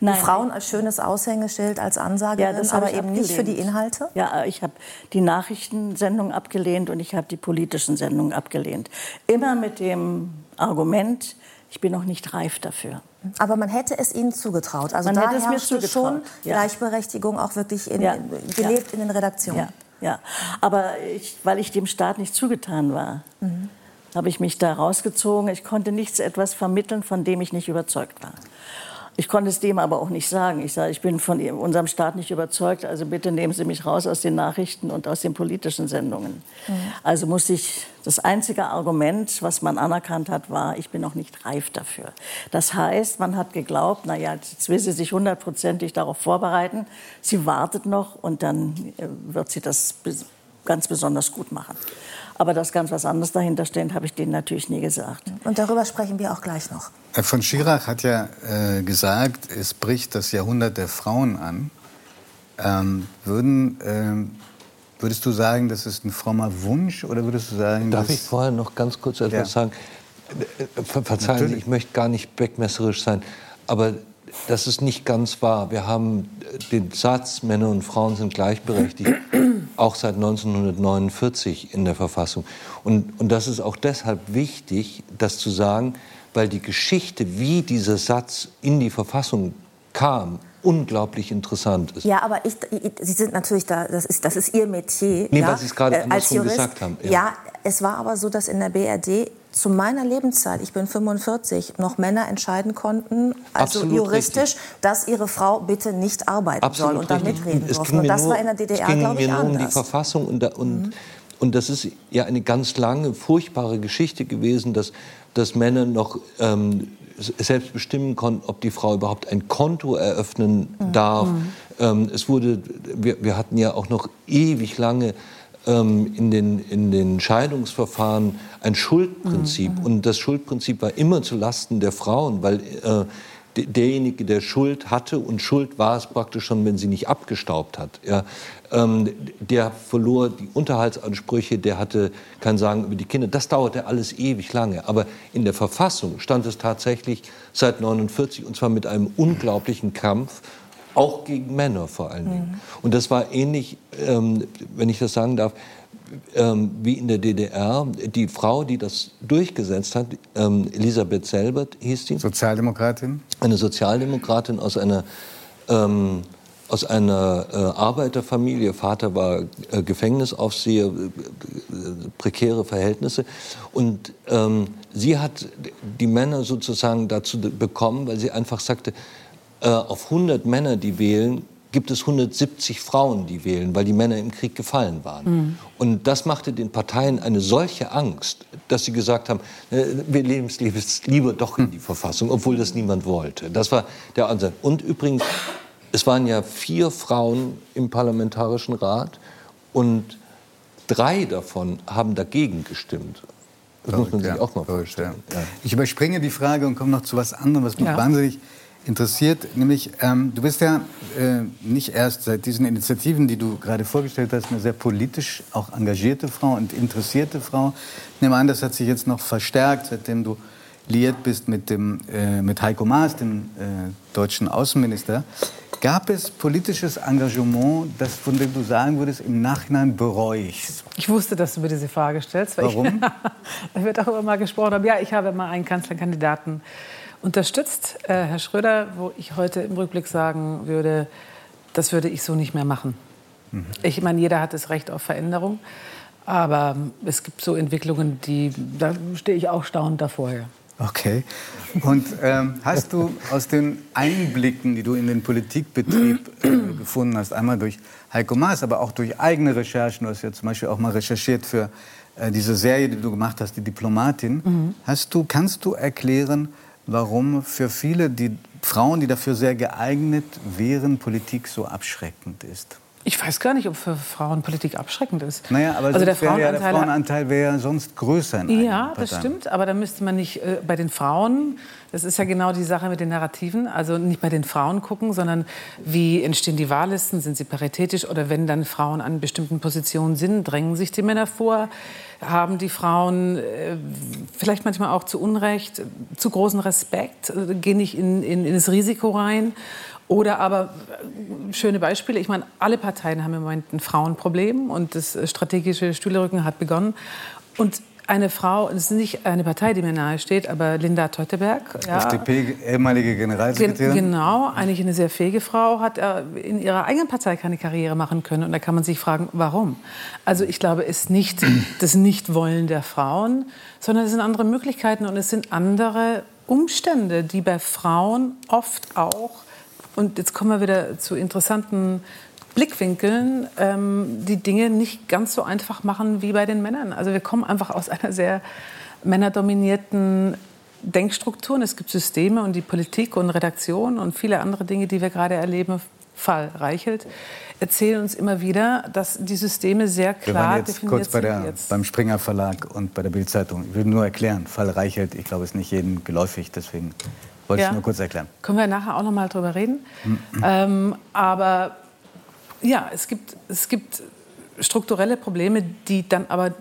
Speaker 4: Nein.
Speaker 7: Frauen als schönes Aushängeschild, als Ansagerin,
Speaker 4: Ja,
Speaker 7: aber eben nicht für die
Speaker 4: abgelehnt.
Speaker 7: Inhalte?
Speaker 4: Ja, ich habe die Nachrichtensendung abgelehnt und ich habe die politischen Sendungen abgelehnt. Immer mit dem Argument, ich bin noch nicht reif dafür.
Speaker 7: Aber man hätte es ihnen zugetraut. Also
Speaker 4: Man
Speaker 7: da
Speaker 4: hätte es mir zugetraut,
Speaker 7: schon
Speaker 4: ja.
Speaker 7: Gleichberechtigung auch wirklich in,
Speaker 4: Ja.
Speaker 7: gelebt in den Redaktionen.
Speaker 4: Ja. Aber ich, weil ich dem Staat nicht zugetan war, habe ich mich da rausgezogen. Ich konnte nichts etwas vermitteln, von dem ich nicht überzeugt war. Ich konnte es dem aber auch nicht sagen. Ich sage, ich bin von unserem Staat nicht überzeugt, also bitte nehmen Sie mich raus aus den Nachrichten und aus den politischen Sendungen. Also musste ich, das einzige Argument, was man anerkannt hat, war, ich bin noch nicht reif dafür. Das heißt, man hat geglaubt, na ja, jetzt will sie sich hundertprozentig darauf vorbereiten. Sie wartet noch und dann äh, wird sie das ganz besonders gut machen. Aber dass ganz was anderes dahinter steht, habe ich denen natürlich nie gesagt.
Speaker 7: Und darüber sprechen wir auch gleich noch.
Speaker 8: Herr von Schirach hat ja äh, gesagt, es bricht das Jahrhundert der Frauen an. Ähm, würden, ähm, würdest du sagen, das ist ein frommer Wunsch oder würdest du sagen,
Speaker 2: Darf
Speaker 8: dass
Speaker 2: ich vorher noch ganz kurz etwas
Speaker 8: Ja.
Speaker 2: sagen? Äh, Ver Verzeihen Sie,
Speaker 8: Natürlich.
Speaker 2: ich möchte gar nicht beckmesserisch sein, aber das ist nicht ganz wahr. Wir haben den Satz, Männer und Frauen sind gleichberechtigt, auch seit 1949 in der Verfassung. Und, und das ist auch deshalb wichtig, das zu sagen, weil die Geschichte, wie dieser Satz in die Verfassung kam, unglaublich interessant ist.
Speaker 7: Ja, aber ich, Sie sind natürlich da, das ist, das ist Ihr Metier.
Speaker 2: Nee,
Speaker 7: ja,
Speaker 2: was Sie es gerade
Speaker 7: äh, als Jurist.
Speaker 2: gesagt haben.
Speaker 7: Ja. ja, es war aber so, dass in der BRD zu meiner Lebenszeit, ich bin 45, noch Männer entscheiden konnten, also
Speaker 2: Absolut
Speaker 7: juristisch,
Speaker 2: richtig.
Speaker 7: dass ihre Frau bitte nicht arbeiten
Speaker 2: Absolut
Speaker 7: soll und
Speaker 2: richtig.
Speaker 7: mitreden
Speaker 2: Es
Speaker 7: durfte. Und das
Speaker 2: nur-
Speaker 7: war in der DDR, glaube ich,
Speaker 2: mir nur um die
Speaker 7: anders.
Speaker 2: Verfassung und, und, und das ist ja eine ganz lange, furchtbare Geschichte gewesen, dass, dass Männer noch ähm, selbst bestimmen konnten, ob die Frau überhaupt ein Konto eröffnen darf. Ähm, es wurde, wir, wir hatten ja auch noch ewig lange ähm, in, den, in den Scheidungsverfahren ein Schuldprinzip. Und das Schuldprinzip war immer zu Lasten der Frauen, weil äh, de- derjenige, der Schuld hatte, und Schuld war es praktisch schon, wenn sie nicht abgestaubt hat, ja, ähm, der verlor die Unterhaltsansprüche, der hatte kein Sagen über die Kinder. Das dauerte alles ewig lange. Aber in der Verfassung stand es tatsächlich seit 49 und zwar mit einem unglaublichen Kampf auch gegen Männer vor allen Dingen. Und das war ähnlich, ähm, wenn ich das sagen darf, ähm, wie in der DDR. Die Frau, die das durchgesetzt hat, ähm, Elisabeth Selbert hieß die,
Speaker 8: Sozialdemokratin?
Speaker 2: eine Sozialdemokratin aus einer, ähm, aus einer äh, Arbeiterfamilie. Ihr Vater war äh, Gefängnisaufseher, äh, äh, prekäre Verhältnisse. Und ähm, sie hat die Männer sozusagen dazu bekommen, weil sie einfach sagte, äh, auf 100 Männer, die wählen, gibt es 170 Frauen, die wählen, weil die Männer im Krieg gefallen waren. Und das machte den Parteien eine solche Angst, dass sie gesagt haben, äh, wir leben es lieber- doch in die Verfassung, obwohl das niemand wollte. Das war der Ansatz. Und übrigens, es waren ja vier Frauen im Parlamentarischen Rat und drei davon haben dagegen gestimmt. Das muss man sich
Speaker 8: Ja,
Speaker 2: auch mal
Speaker 8: verrückt,
Speaker 2: vorstellen.
Speaker 8: ja. Ich überspringe die Frage und komme noch zu was anderem, was mich
Speaker 6: Ja.
Speaker 8: wahnsinnig interessiert. Nämlich, ähm, du bist ja äh, nicht erst seit diesen Initiativen, die du gerade vorgestellt hast, eine sehr politisch auch engagierte Frau und interessierte Frau. Ich nehme an, das hat sich jetzt noch verstärkt, seitdem du liiert bist mit, dem, äh, mit Heiko Maas, dem äh, deutschen Außenminister. Gab es politisches Engagement, das von dem du sagen würdest, im Nachhinein bereue ich's?
Speaker 6: Ich wusste, dass du mir diese Frage stellst.
Speaker 8: Warum?
Speaker 6: Ich, da wird auch immer gesprochen. haben. Ja, ich habe mal einen Kanzlerkandidaten unterstützt, äh, Herr Schröder, wo ich heute im Rückblick sagen würde, das würde ich so nicht mehr machen. Ich meine, jeder hat das Recht auf Veränderung. Aber es gibt so Entwicklungen, die, da stehe ich auch staunend davor. Ja.
Speaker 8: Okay. Und ähm, hast du aus den Einblicken, die du in den Politikbetrieb äh, gefunden hast, einmal durch Heiko Maas, aber auch durch eigene Recherchen, du hast ja zum Beispiel auch mal recherchiert für äh, diese Serie, die du gemacht hast, die Diplomatin, hast du, kannst du erklären, warum für viele die Frauen, die dafür sehr geeignet wären, Politik so abschreckend ist?
Speaker 6: Ich weiß gar nicht, ob für Frauen Politik abschreckend ist.
Speaker 8: Naja, aber
Speaker 6: also der
Speaker 8: wäre ja, der
Speaker 6: Frauenanteil
Speaker 8: Frauenanteil wäre ja sonst größer in
Speaker 6: Ja, das stimmt, aber da müsste man nicht äh, bei den Frauen, das ist ja genau die Sache mit den Narrativen, also nicht bei den Frauen gucken, sondern wie entstehen die Wahllisten, sind sie paritätisch oder wenn dann Frauen an bestimmten Positionen sind, drängen sich die Männer vor, haben die Frauen äh, vielleicht manchmal auch zu Unrecht zu großen Respekt, äh, gehen nicht in, in, in das Risiko rein. Oder aber äh, schöne Beispiele. Ich meine, alle Parteien haben im Moment ein Frauenproblem und das äh, strategische Stühlerücken hat begonnen. Und eine Frau, es ist nicht eine Partei, die mir nahe steht, aber Linda Teuteberg, ja,
Speaker 8: FDP, ehemalige
Speaker 6: Gen
Speaker 8: Generalsekretärin.
Speaker 6: genau, eigentlich eine sehr fähige Frau, hat äh, in ihrer eigenen Partei keine Karriere machen können. Und da kann man sich fragen, warum? Also ich glaube, es ist nicht das Nichtwollen der Frauen, sondern es sind andere Möglichkeiten und es sind andere Umstände, die bei Frauen oft auch, und jetzt kommen wir wieder zu interessanten Blickwinkeln, ähm, die Dinge nicht ganz so einfach machen wie bei den Männern. Also wir kommen einfach aus einer sehr männerdominierten Denkstrukturen. Es gibt Systeme und die Politik und Redaktion und viele andere Dinge, die wir gerade erleben. Fall Reichelt erzählen uns immer wieder, dass die Systeme sehr
Speaker 8: Wir
Speaker 6: klar
Speaker 8: waren jetzt
Speaker 6: definiert
Speaker 8: kurz bei der,
Speaker 6: jetzt.
Speaker 8: beim Springer Verlag und bei der Bildzeitung. Ich will nur erklären, Fall Reichelt, ich glaube, ist nicht jedem geläufig, deswegen wollte
Speaker 6: Ja.
Speaker 8: ich nur kurz erklären.
Speaker 6: Können wir nachher auch noch mal drüber reden. Ähm, aber ja, es gibt, es gibt strukturelle Probleme, die dann aber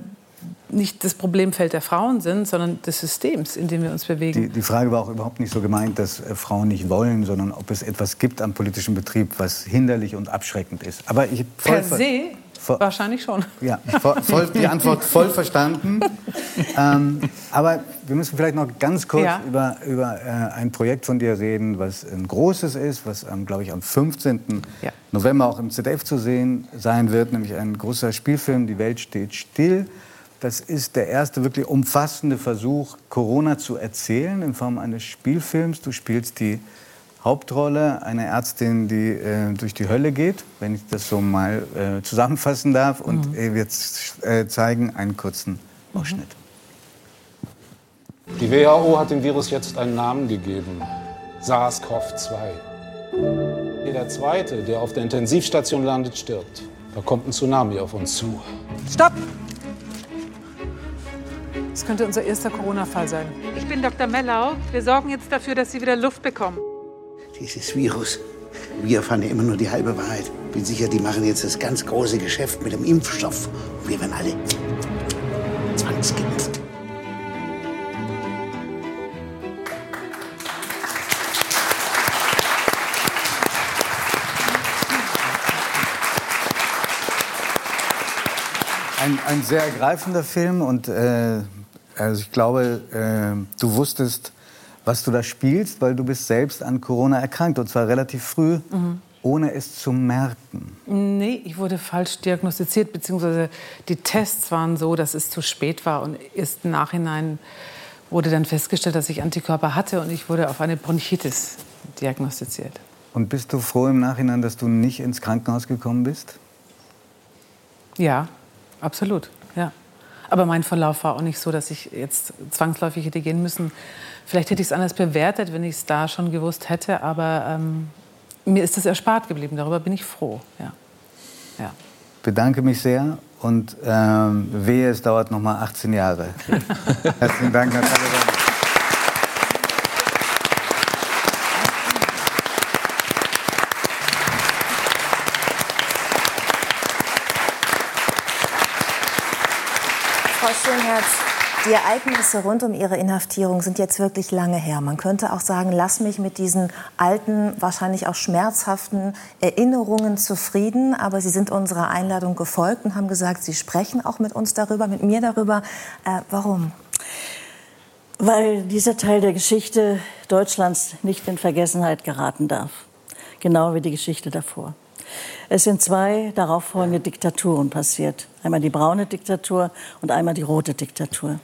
Speaker 6: nicht das Problemfeld der Frauen sind, sondern des Systems, in dem wir uns bewegen.
Speaker 8: Die, die Frage war auch überhaupt nicht so gemeint, dass äh, Frauen nicht wollen, sondern ob es etwas gibt am politischen Betrieb, was hinderlich und abschreckend ist. Aber ich
Speaker 6: per se voll, wahrscheinlich schon.
Speaker 8: Ja, voll, die Antwort voll verstanden. ähm, aber wir müssen vielleicht noch ganz kurz ja. über, über äh, ein Projekt von dir reden, was ein großes ist, was, ähm, glaube ich, am 15. Ja. November auch im ZDF zu sehen sein wird, nämlich ein großer Spielfilm, Die Welt steht still. Das ist der erste wirklich umfassende Versuch, Corona zu erzählen in Form eines Spielfilms. Du spielst die Hauptrolle, eine Ärztin, die äh, durch die Hölle geht, wenn ich das so mal äh, zusammenfassen darf. Und mhm. wir äh, zeigen einen kurzen Ausschnitt.
Speaker 11: Die WHO hat dem Virus jetzt einen Namen gegeben: SARS-CoV-2. Jeder Zweite, der auf der Intensivstation landet, stirbt. Da kommt ein Tsunami auf uns zu.
Speaker 6: Stopp! Das könnte unser erster Corona-Fall sein.
Speaker 10: Ich bin Dr. Mellau. Wir sorgen jetzt dafür, dass Sie wieder Luft bekommen.
Speaker 12: Dieses Virus. Wir erfahren ja immer nur die halbe Wahrheit. Bin sicher, die machen jetzt das ganz große Geschäft mit dem Impfstoff. Und wir werden alle zwangsgeimpft.
Speaker 8: Ein, ein sehr ergreifender Film und äh, also ich glaube, äh, du wusstest, was du da spielst, weil du bist selbst an Corona erkrankt und zwar relativ früh, mhm. ohne es zu merken.
Speaker 6: Nee, ich wurde falsch diagnostiziert, beziehungsweise die Tests waren so, dass es zu spät war und erst im Nachhinein wurde dann festgestellt, dass ich Antikörper hatte und ich wurde auf eine Bronchitis diagnostiziert.
Speaker 8: Und bist du froh im Nachhinein, dass du nicht ins Krankenhaus gekommen bist?
Speaker 6: Ja, absolut, ja. Aber mein Verlauf war auch nicht so, dass ich jetzt zwangsläufig hätte gehen müssen. Vielleicht hätte ich es anders bewertet, wenn ich es da schon gewusst hätte. Aber ähm, mir ist es erspart geblieben. Darüber bin ich froh. Ja.
Speaker 8: Ja. Bedanke mich sehr und ähm, wehe, es dauert noch mal 18 Jahre. Herzlichen Dank, Natalia.
Speaker 7: Schönherz, die Ereignisse rund um Ihre Inhaftierung sind jetzt wirklich lange her. Man könnte auch sagen, lass mich mit diesen alten, wahrscheinlich auch schmerzhaften Erinnerungen zufrieden. Aber Sie sind unserer Einladung gefolgt und haben gesagt, Sie sprechen auch mit uns darüber, mit mir darüber. Äh, warum?
Speaker 4: Weil dieser Teil der Geschichte Deutschlands nicht in Vergessenheit geraten darf. Genau wie die Geschichte davor. Es sind zwei darauffolgende Diktaturen passiert. Einmal die braune Diktatur und einmal die rote Diktatur.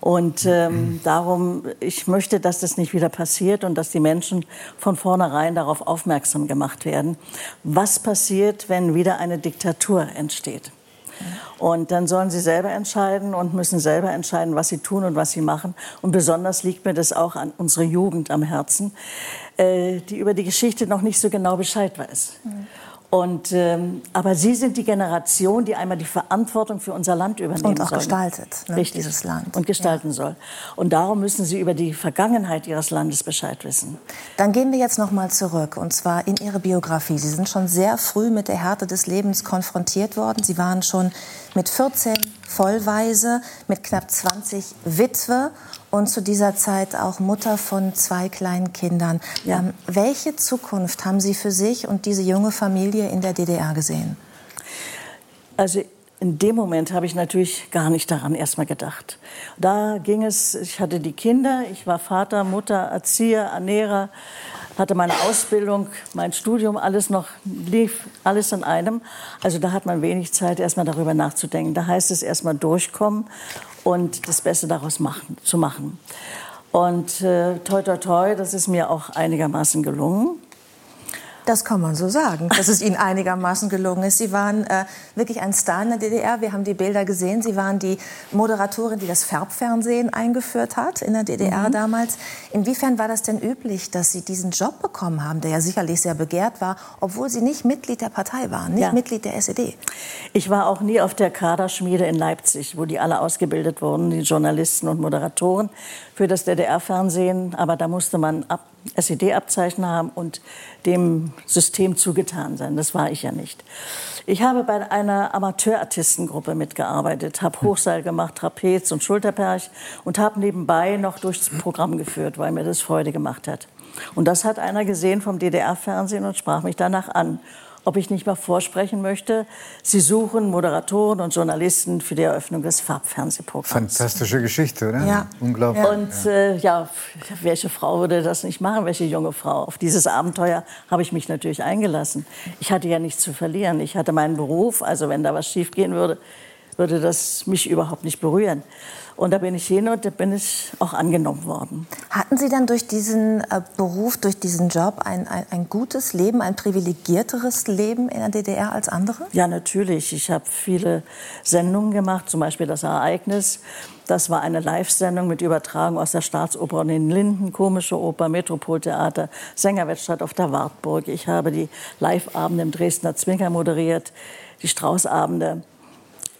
Speaker 4: Und ähm, darum, ich möchte, dass das nicht wieder passiert und dass die Menschen von vornherein darauf aufmerksam gemacht werden, was passiert, wenn wieder eine Diktatur entsteht. Und dann sollen sie selber entscheiden und müssen selber entscheiden, was sie tun und was sie machen. Und besonders liegt mir das auch an unsere Jugend am Herzen, äh, die über die Geschichte noch nicht so genau Bescheid weiß. Mhm. Und, ähm, aber Sie sind die Generation, die einmal die Verantwortung für unser Land übernehmen
Speaker 7: Und auch
Speaker 4: soll.
Speaker 7: gestaltet, ne,
Speaker 4: Richtig.
Speaker 7: dieses Land.
Speaker 4: Und gestalten ja. soll. Und darum müssen Sie über die Vergangenheit Ihres Landes Bescheid wissen.
Speaker 7: Dann gehen wir jetzt noch mal zurück, und zwar in Ihre Biografie. Sie sind schon sehr früh mit der Härte des Lebens konfrontiert worden. Sie waren schon mit 14 vollweise, mit knapp 20 Witwe und zu dieser Zeit auch Mutter von zwei kleinen Kindern. Ja. Ähm, welche Zukunft haben Sie für sich und diese junge Familie in der DDR gesehen?
Speaker 4: Also in dem Moment habe ich natürlich gar nicht daran erstmal gedacht. Da ging es, ich hatte die Kinder, ich war Vater, Mutter, Erzieher, Ernährer, hatte meine Ausbildung, mein Studium, alles noch lief, alles in einem. Also da hat man wenig Zeit, erstmal darüber nachzudenken. Da heißt es erstmal durchkommen und das Beste daraus machen, zu machen. Und äh, toi, toi, toi, das ist mir auch einigermaßen gelungen.
Speaker 7: Das kann man so sagen, dass es Ihnen einigermaßen gelungen ist. Sie waren äh, wirklich ein Star in der DDR. Wir haben die Bilder gesehen. Sie waren die Moderatorin, die das Farbfernsehen eingeführt hat in der DDR mhm. damals. Inwiefern war das denn üblich, dass Sie diesen Job bekommen haben, der ja sicherlich sehr begehrt war, obwohl Sie nicht Mitglied der Partei waren, nicht ja. Mitglied der SED?
Speaker 4: Ich war auch nie auf der Kaderschmiede in Leipzig, wo die alle ausgebildet wurden, die Journalisten und Moderatoren für das DDR-Fernsehen. Aber da musste man SED-Abzeichen haben und dem System zugetan sein. Das war ich ja nicht. Ich habe bei einer Amateurartistengruppe mitgearbeitet, habe Hochseil gemacht, Trapez und Schulterperch und habe nebenbei noch durchs Programm geführt, weil mir das Freude gemacht hat. Und das hat einer gesehen vom DDR-Fernsehen und sprach mich danach an ob ich nicht mal vorsprechen möchte. Sie suchen Moderatoren und Journalisten für die Eröffnung des Farbfernsehprogramms.
Speaker 8: Fantastische Geschichte, oder?
Speaker 4: Ja.
Speaker 8: Unglaublich.
Speaker 4: Und äh, ja, welche Frau würde das nicht machen, welche junge Frau? Auf dieses Abenteuer habe ich mich natürlich eingelassen. Ich hatte ja nichts zu verlieren. Ich hatte meinen Beruf, also wenn da was schiefgehen würde, würde das mich überhaupt nicht berühren. Und da bin ich hin und da bin ich auch angenommen worden.
Speaker 7: Hatten Sie dann durch diesen äh, Beruf, durch diesen Job ein, ein, ein, gutes Leben, ein privilegierteres Leben in der DDR als andere?
Speaker 4: Ja, natürlich. Ich habe viele Sendungen gemacht, zum Beispiel das Ereignis. Das war eine Live-Sendung mit Übertragung aus der Staatsoper und den Linden, komische Oper, Metropoltheater, Sängerwettstreit auf der Wartburg. Ich habe die Live-Abende im Dresdner Zwinger moderiert, die Straußabende.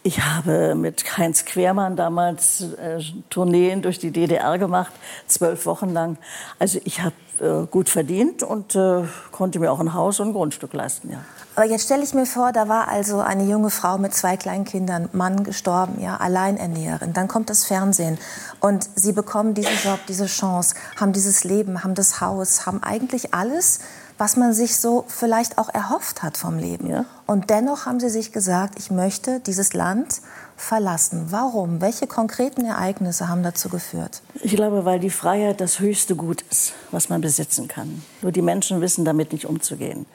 Speaker 4: Ich habe mit Heinz Quermann damals äh, Tourneen durch die DDR gemacht, zwölf Wochen lang. Also ich habe äh, gut verdient und äh, konnte mir auch ein Haus und ein Grundstück leisten. Ja.
Speaker 7: Aber jetzt stelle ich mir vor, da war also eine junge Frau mit zwei kleinen Kindern, Mann gestorben, ja, Alleinernährerin. Dann kommt das Fernsehen und sie bekommen diesen Job, diese Chance, haben dieses Leben, haben das Haus, haben eigentlich alles, was man sich so vielleicht auch erhofft hat vom Leben. Ja. Und dennoch haben sie sich gesagt, ich möchte dieses Land verlassen. Warum? Welche konkreten Ereignisse haben dazu geführt?
Speaker 4: Ich glaube, weil die Freiheit das höchste Gut ist, was man besitzen kann. Nur die Menschen wissen damit nicht umzugehen.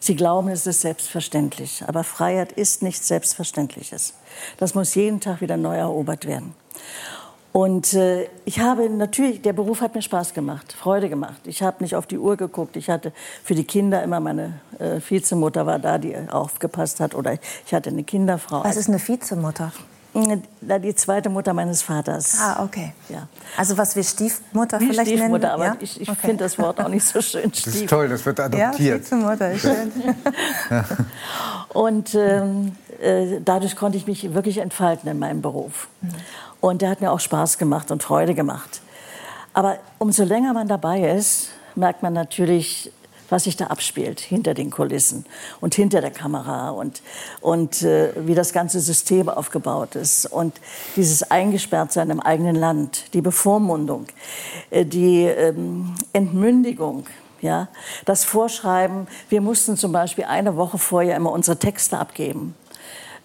Speaker 4: Sie glauben, es ist selbstverständlich. Aber Freiheit ist nichts Selbstverständliches. Das muss jeden Tag wieder neu erobert werden. Und äh, ich habe natürlich, der Beruf hat mir Spaß gemacht, Freude gemacht. Ich habe nicht auf die Uhr geguckt. Ich hatte für die Kinder immer meine äh, Vizemutter war da, die aufgepasst hat. Oder ich hatte eine Kinderfrau.
Speaker 7: Was ist eine Vizemutter?
Speaker 4: Die zweite Mutter meines Vaters.
Speaker 7: Ah, okay. Ja. Also was wir Stiefmutter
Speaker 4: Wie
Speaker 7: vielleicht
Speaker 4: Stiefmutter,
Speaker 7: nennen?
Speaker 4: aber
Speaker 7: ja?
Speaker 4: ich, ich
Speaker 7: Okay.
Speaker 4: finde das Wort auch nicht so schön.
Speaker 8: Das ist toll, das wird
Speaker 7: Ja,
Speaker 8: adoptiert.
Speaker 7: Vizemutter, ist schön.
Speaker 4: Und ähm, äh, dadurch konnte ich mich wirklich entfalten in meinem Beruf. Und der hat mir auch Spaß gemacht und Freude gemacht. Aber umso länger man dabei ist, merkt man natürlich, was sich da abspielt hinter den Kulissen und hinter der Kamera und, und äh, wie das ganze System aufgebaut ist und dieses Eingesperrtsein im eigenen Land, die Bevormundung, äh, die ähm, Entmündigung, ja, das Vorschreiben. Wir mussten zum Beispiel eine Woche vorher immer unsere Texte abgeben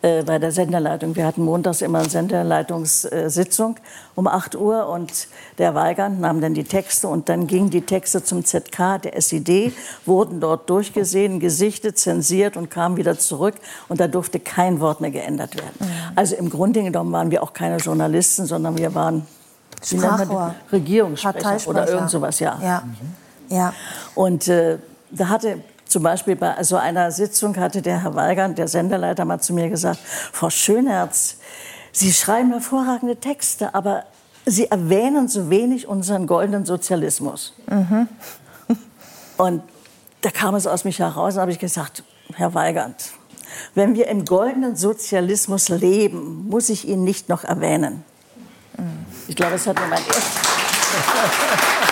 Speaker 4: äh, bei der Senderleitung. Wir hatten montags immer eine Senderleitungssitzung um 8 Uhr und der Weigand nahm dann die Texte und dann gingen die Texte zum ZK der SED, wurden dort durchgesehen, gesichtet, zensiert und kamen wieder zurück und da durfte kein Wort mehr geändert werden. Also im Grunde genommen waren wir auch keine Journalisten, sondern wir waren?
Speaker 7: Sprachrohr.
Speaker 4: Regierungssprecher oder irgend sowas, ja.
Speaker 7: Ja. ja.
Speaker 4: Und äh, da hatte zum Beispiel bei so einer Sitzung hatte der Herr Weigand, der Senderleiter, mal zu mir gesagt, Frau Schönherz, Sie schreiben hervorragende Texte, aber Sie erwähnen so wenig unseren goldenen Sozialismus.
Speaker 7: Mhm.
Speaker 4: Und da kam es aus mich heraus, und habe ich gesagt, Herr Weigand, wenn wir im goldenen Sozialismus leben, muss ich ihn nicht noch erwähnen. Ich glaube, es hat mir mein erstes...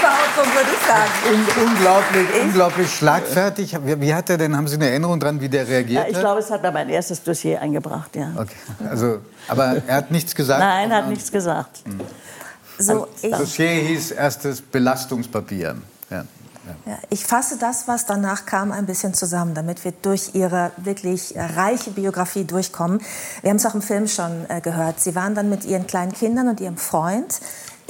Speaker 7: Schutzbehauptung, würde ich sagen.
Speaker 8: Un unglaublich, unglaublich schlagfertig. Wie, wie hat er denn, haben Sie eine Erinnerung dran, wie der reagiert
Speaker 4: Ja, ich
Speaker 8: hat?
Speaker 4: glaube, es hat mir mein erstes Dossier eingebracht, ja.
Speaker 8: Okay. Also, aber er hat nichts gesagt?
Speaker 4: Nein, er hat nichts gesagt.
Speaker 7: So, ich,
Speaker 8: Das Dossier hieß erstes Belastungspapier. Ja.
Speaker 7: ja, ich fasse das, was danach kam, ein bisschen zusammen, damit wir durch Ihre wirklich reiche Biografie durchkommen. Wir haben es auch im Film schon äh, gehört. Sie waren dann mit Ihren kleinen Kindern und Ihrem Freund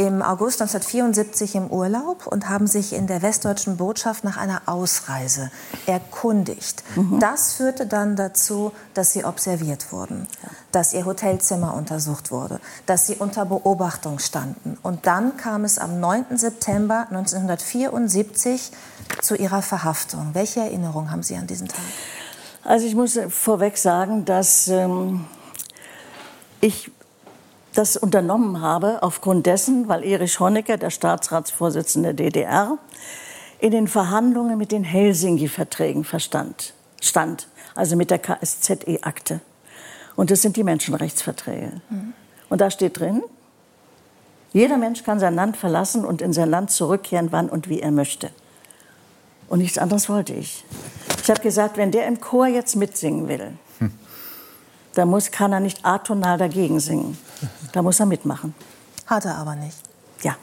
Speaker 7: im August 1974 im Urlaub und haben sich in der westdeutschen Botschaft nach einer Ausreise erkundigt. Das führte dann dazu, dass sie observiert wurden, dass ihr Hotelzimmer untersucht wurde, dass sie unter Beobachtung standen. Und dann kam es am 9. September 1974 zu ihrer Verhaftung. Welche Erinnerung haben Sie an diesen Tag?
Speaker 4: Also ich muss vorweg sagen, dass ähm, ich das unternommen habe aufgrund dessen, weil Erich Honecker, der Staatsratsvorsitzende der DDR, in den Verhandlungen mit den Helsinki-Verträgen verstand, stand, also mit der KSZE-Akte. Und das sind die Menschenrechtsverträge. Und da steht drin, jeder Mensch kann sein Land verlassen und in sein Land zurückkehren, wann und wie er möchte. Und nichts anderes wollte ich. Ich habe gesagt, wenn der im Chor jetzt mitsingen will, dann muss, kann er nicht atonal dagegen singen. Da muss er mitmachen.
Speaker 7: Hat er aber nicht.
Speaker 4: Ja.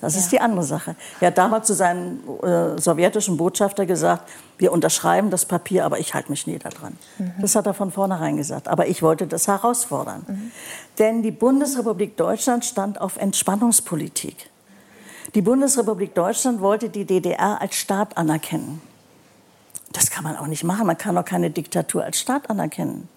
Speaker 4: Das ja. ist die andere Sache. Er hat damals zu seinem äh, sowjetischen Botschafter gesagt, wir unterschreiben das Papier, aber ich halte mich nie daran. Mhm. Das hat er von vornherein gesagt. Aber ich wollte das herausfordern. Mhm. Denn die Bundesrepublik Deutschland stand auf Entspannungspolitik. Die Bundesrepublik Deutschland wollte die DDR als Staat anerkennen. Das kann man auch nicht machen. Man kann auch keine Diktatur als Staat anerkennen.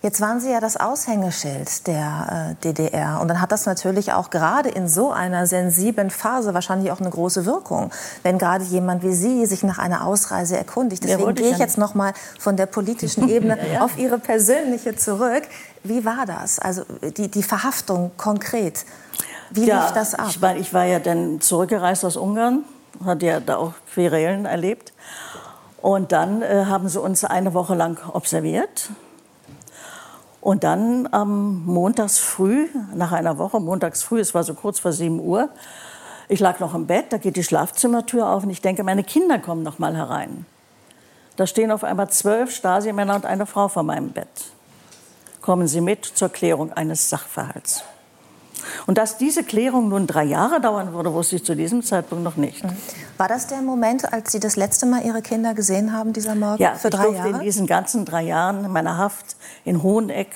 Speaker 7: Jetzt waren Sie ja das Aushängeschild der äh, DDR. Und dann hat das natürlich auch gerade in so einer sensiblen Phase wahrscheinlich auch eine große Wirkung, wenn gerade jemand wie Sie sich nach einer Ausreise erkundigt. Deswegen gehe ich jetzt noch mal von der politischen Ebene ja, ja. auf Ihre persönliche zurück. Wie war das? Also die, die Verhaftung konkret. Wie ja, lief das ab?
Speaker 4: Ich, mein, ich war ja dann zurückgereist aus Ungarn, hatte ja da auch Querelen erlebt. Und dann äh, haben sie uns eine Woche lang observiert. Und dann am montags früh, nach einer Woche, montags früh, es war so kurz vor 7 Uhr, ich lag noch im Bett, da geht die Schlafzimmertür auf und ich denke, meine Kinder kommen noch mal herein. Da stehen auf einmal zwölf Stasi-Männer und eine Frau vor meinem Bett. Kommen Sie mit zur Klärung eines Sachverhalts. Und dass diese Klärung nun drei Jahre dauern würde, wusste ich zu diesem Zeitpunkt noch nicht.
Speaker 7: War das der Moment, als Sie das letzte Mal Ihre Kinder gesehen haben, dieser Morgen?
Speaker 4: Ja, für drei ich Jahre? in diesen ganzen drei Jahren meiner Haft in Hoheneck,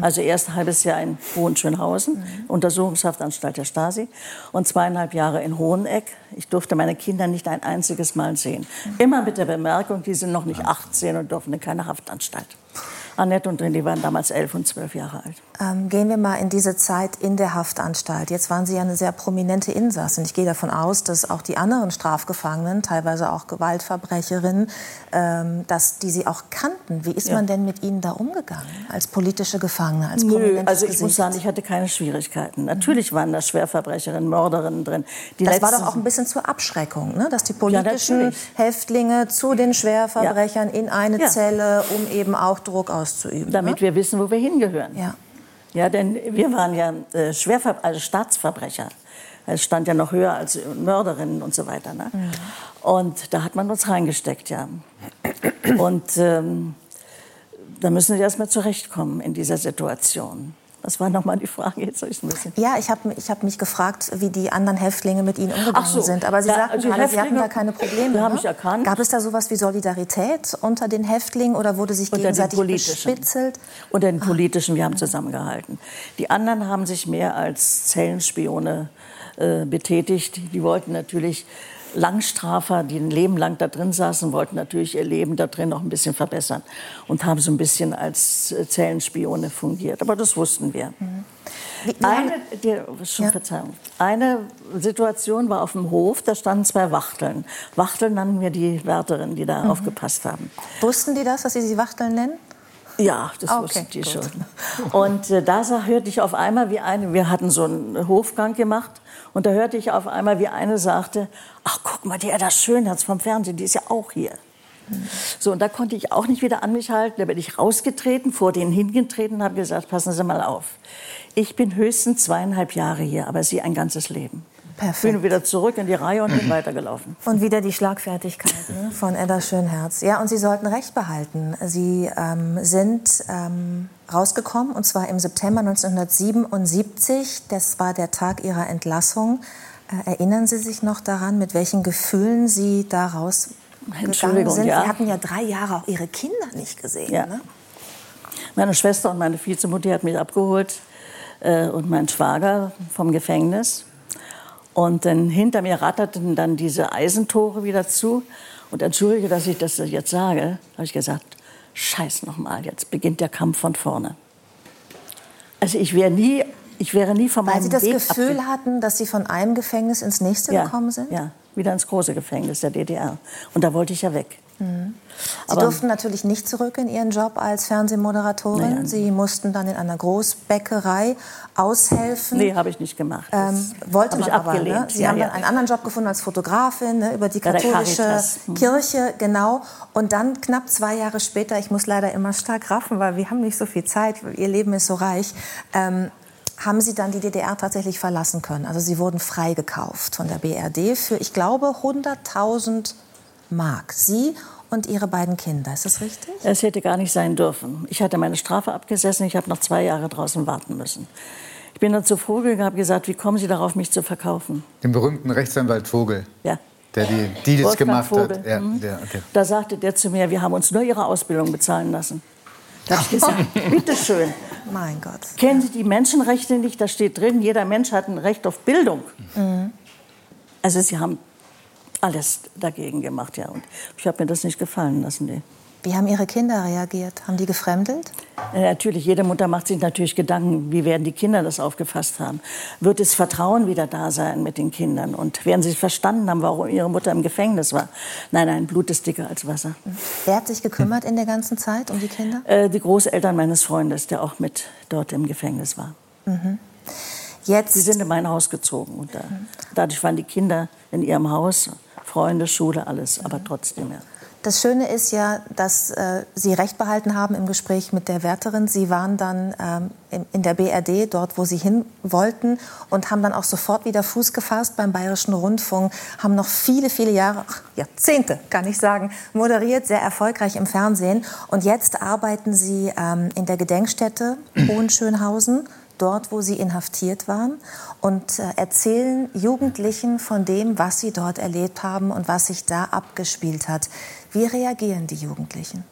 Speaker 4: also erst ein halbes Jahr in Hohenschönhausen, mhm. Untersuchungshaftanstalt der Stasi, und zweieinhalb Jahre in Hoheneck. Ich durfte meine Kinder nicht ein einziges Mal sehen. Mhm. Immer mit der Bemerkung, die sind noch nicht 18 und dürfen in keine Haftanstalt. Annette und René waren damals elf und zwölf Jahre alt.
Speaker 7: Ähm, gehen wir mal in diese Zeit in der Haftanstalt. Jetzt waren Sie ja eine sehr prominente Insassin. Ich gehe davon aus, dass auch die anderen Strafgefangenen, teilweise auch Gewaltverbrecherinnen, ähm, dass die Sie auch kannten. Wie ist ja. man denn mit Ihnen da umgegangen als politische Gefangene, als
Speaker 4: Nö, also ich Gesicht? muss sagen, ich hatte keine Schwierigkeiten. Natürlich waren da Schwerverbrecherinnen, Mörderinnen drin.
Speaker 7: Die das war doch auch ein bisschen zur Abschreckung, ne? dass die politischen ja, Häftlinge zu den Schwerverbrechern ja. in eine Zelle, um eben auch Druck auszuüben auszuüben.
Speaker 4: Damit ne? wir wissen, wo wir hingehören. Ja. Ja, denn wir waren ja äh, Schwerver also Staatsverbrecher. Es stand ja noch höher als Mörderinnen und so weiter. Ne? Mhm. Und da hat man uns reingesteckt, ja. Und ähm, da müssen Sie erst mal zurechtkommen in dieser Situation. Was war nochmal die Frage? Jetzt
Speaker 7: ich ein bisschen. Ja, ich habe ich hab mich gefragt, wie die anderen Häftlinge mit Ihnen umgegangen so, sind. Aber Sie da, sagten gerade, Sie hatten da keine Probleme.
Speaker 4: Die haben mich erkannt.
Speaker 7: Gab es da sowas wie Solidarität unter den Häftlingen oder wurde sich unter gegenseitig bespitzelt?
Speaker 4: Unter den politischen, wir haben zusammengehalten. Die anderen haben sich mehr als Zellenspione äh, betätigt. Die wollten natürlich Langstrafer, die ein Leben lang da drin saßen, wollten natürlich ihr Leben da drin noch ein bisschen verbessern und haben so ein bisschen als äh, Zellenspione fungiert. Aber das wussten wir. Mhm. Eine, die, schon ja. Verzeihung. Eine Situation war auf dem Hof, da standen zwei Wachteln. Wachteln nannten wir die Wärterinnen, die da mhm. aufgepasst haben.
Speaker 7: Wussten die das, dass Sie sie Wachteln nennen?
Speaker 4: Ja, das okay, wussten die gut. schon. Und äh, da hörte ich auf einmal, wie eine, wir hatten so einen Hofgang gemacht, und da hörte ich auf einmal, wie eine sagte, ach guck mal, die Edda Schönherz vom Fernsehen, die ist ja auch hier. So, und da konnte ich auch nicht wieder an mich halten. Da bin ich rausgetreten, vor denen hingetreten und habe gesagt, passen Sie mal auf. Ich bin höchstens zweieinhalb Jahre hier, aber Sie ein ganzes Leben. Perfekt. Bin wieder zurück in die Reihe und bin weitergelaufen.
Speaker 7: Und wieder die Schlagfertigkeit ne, von Edda Schönherz. Ja, und Sie sollten Recht behalten. Sie ähm, sind ähm, rausgekommen, und zwar im September 1977. Das war der Tag Ihrer Entlassung. Äh, erinnern Sie sich noch daran, mit welchen Gefühlen Sie da rausgegangen sind? Ja. Sie hatten ja drei Jahre auch Ihre Kinder nicht gesehen. Ja. Ne?
Speaker 4: Meine Schwester und meine Vizemutter hat mich abgeholt äh, und mein Schwager vom Gefängnis. Und dann hinter mir ratterten dann diese Eisentore wieder zu. Und entschuldige, dass ich das jetzt sage, habe ich gesagt, scheiß nochmal, jetzt beginnt der Kampf von vorne. Also ich wäre nie, ich wäre nie von meinem
Speaker 7: Weil Sie das Weg Gefühl hatten, dass Sie von einem Gefängnis ins nächste
Speaker 4: ja,
Speaker 7: gekommen sind?
Speaker 4: Ja, wieder ins große Gefängnis der DDR. Und da wollte ich ja weg. Mhm.
Speaker 7: Sie Aber, durften natürlich nicht zurück in Ihren Job als Fernsehmoderatorin. Nein, Sie mussten dann in einer Großbäckerei aushelfen.
Speaker 4: Nee, habe ich nicht gemacht.
Speaker 7: Ähm, wollte man aber. Ne? Sie ja, haben dann einen anderen Job gefunden als Fotografin ne, über die katholische hm. Kirche, genau. Und dann knapp zwei Jahre später, ich muss leider immer stark raffen, weil wir haben nicht so viel Zeit, Ihr Leben ist so reich. Ähm, haben Sie dann die DDR tatsächlich verlassen können. Also Sie wurden freigekauft von der BRD für, ich glaube, 100.000 Mark. Sie und Ihre beiden Kinder, ist das richtig?
Speaker 4: Es hätte gar nicht sein dürfen. Ich hatte meine Strafe abgesessen, ich habe noch zwei Jahre draußen warten müssen. Ich bin dann zu Vogel und habe gesagt, wie kommen Sie darauf, mich zu verkaufen?
Speaker 8: Den berühmten Rechtsanwalt Vogel.
Speaker 4: Ja.
Speaker 8: Der die Deals
Speaker 4: Wolfgang
Speaker 8: gemacht
Speaker 4: Vogel.
Speaker 8: hat. Ja,
Speaker 4: Mhm.
Speaker 8: der, okay.
Speaker 4: Da sagte der zu mir, wir haben uns nur Ihre Ausbildung bezahlen lassen. Da habe ich gesagt, bitteschön.
Speaker 7: Mein Gott.
Speaker 4: Kennen Sie die Menschenrechte nicht? Da steht drin, jeder Mensch hat ein Recht auf Bildung.
Speaker 7: Mhm.
Speaker 4: Also Sie haben alles dagegen gemacht, ja. Und ich habe mir das nicht gefallen lassen. Nee.
Speaker 7: Wie haben Ihre Kinder reagiert? Haben die gefremdelt?
Speaker 4: Ja, Natürlich, jede Mutter macht sich natürlich Gedanken, wie werden die Kinder das aufgefasst haben. Wird das Vertrauen wieder da sein mit den Kindern? Und werden sie verstanden haben, warum ihre Mutter im Gefängnis war? Nein, nein, Blut ist dicker als Wasser.
Speaker 7: Wer hat sich gekümmert in der ganzen Zeit um die Kinder?
Speaker 4: Äh, die Großeltern meines Freundes, der auch mit dort im Gefängnis war.
Speaker 7: Mhm. Jetzt.
Speaker 4: Sie sind in mein Haus gezogen. Und da, dadurch waren die Kinder in ihrem Haus, Freunde, Schule, alles. Aber trotzdem, ja.
Speaker 7: Das Schöne ist ja, dass äh, Sie recht behalten haben im Gespräch mit der Wärterin. Sie waren dann ähm, in, in der BRD, dort, wo Sie hin wollten, und haben dann auch sofort wieder Fuß gefasst beim Bayerischen Rundfunk, haben noch viele, viele Jahre, ach, Jahrzehnte, kann ich sagen, moderiert, sehr erfolgreich im Fernsehen. Und jetzt arbeiten Sie ähm, in der Gedenkstätte Hohenschönhausen dort, wo sie inhaftiert waren und äh, erzählen Jugendlichen von dem, was sie dort erlebt haben und was sich da abgespielt hat. Wie reagieren die Jugendlichen?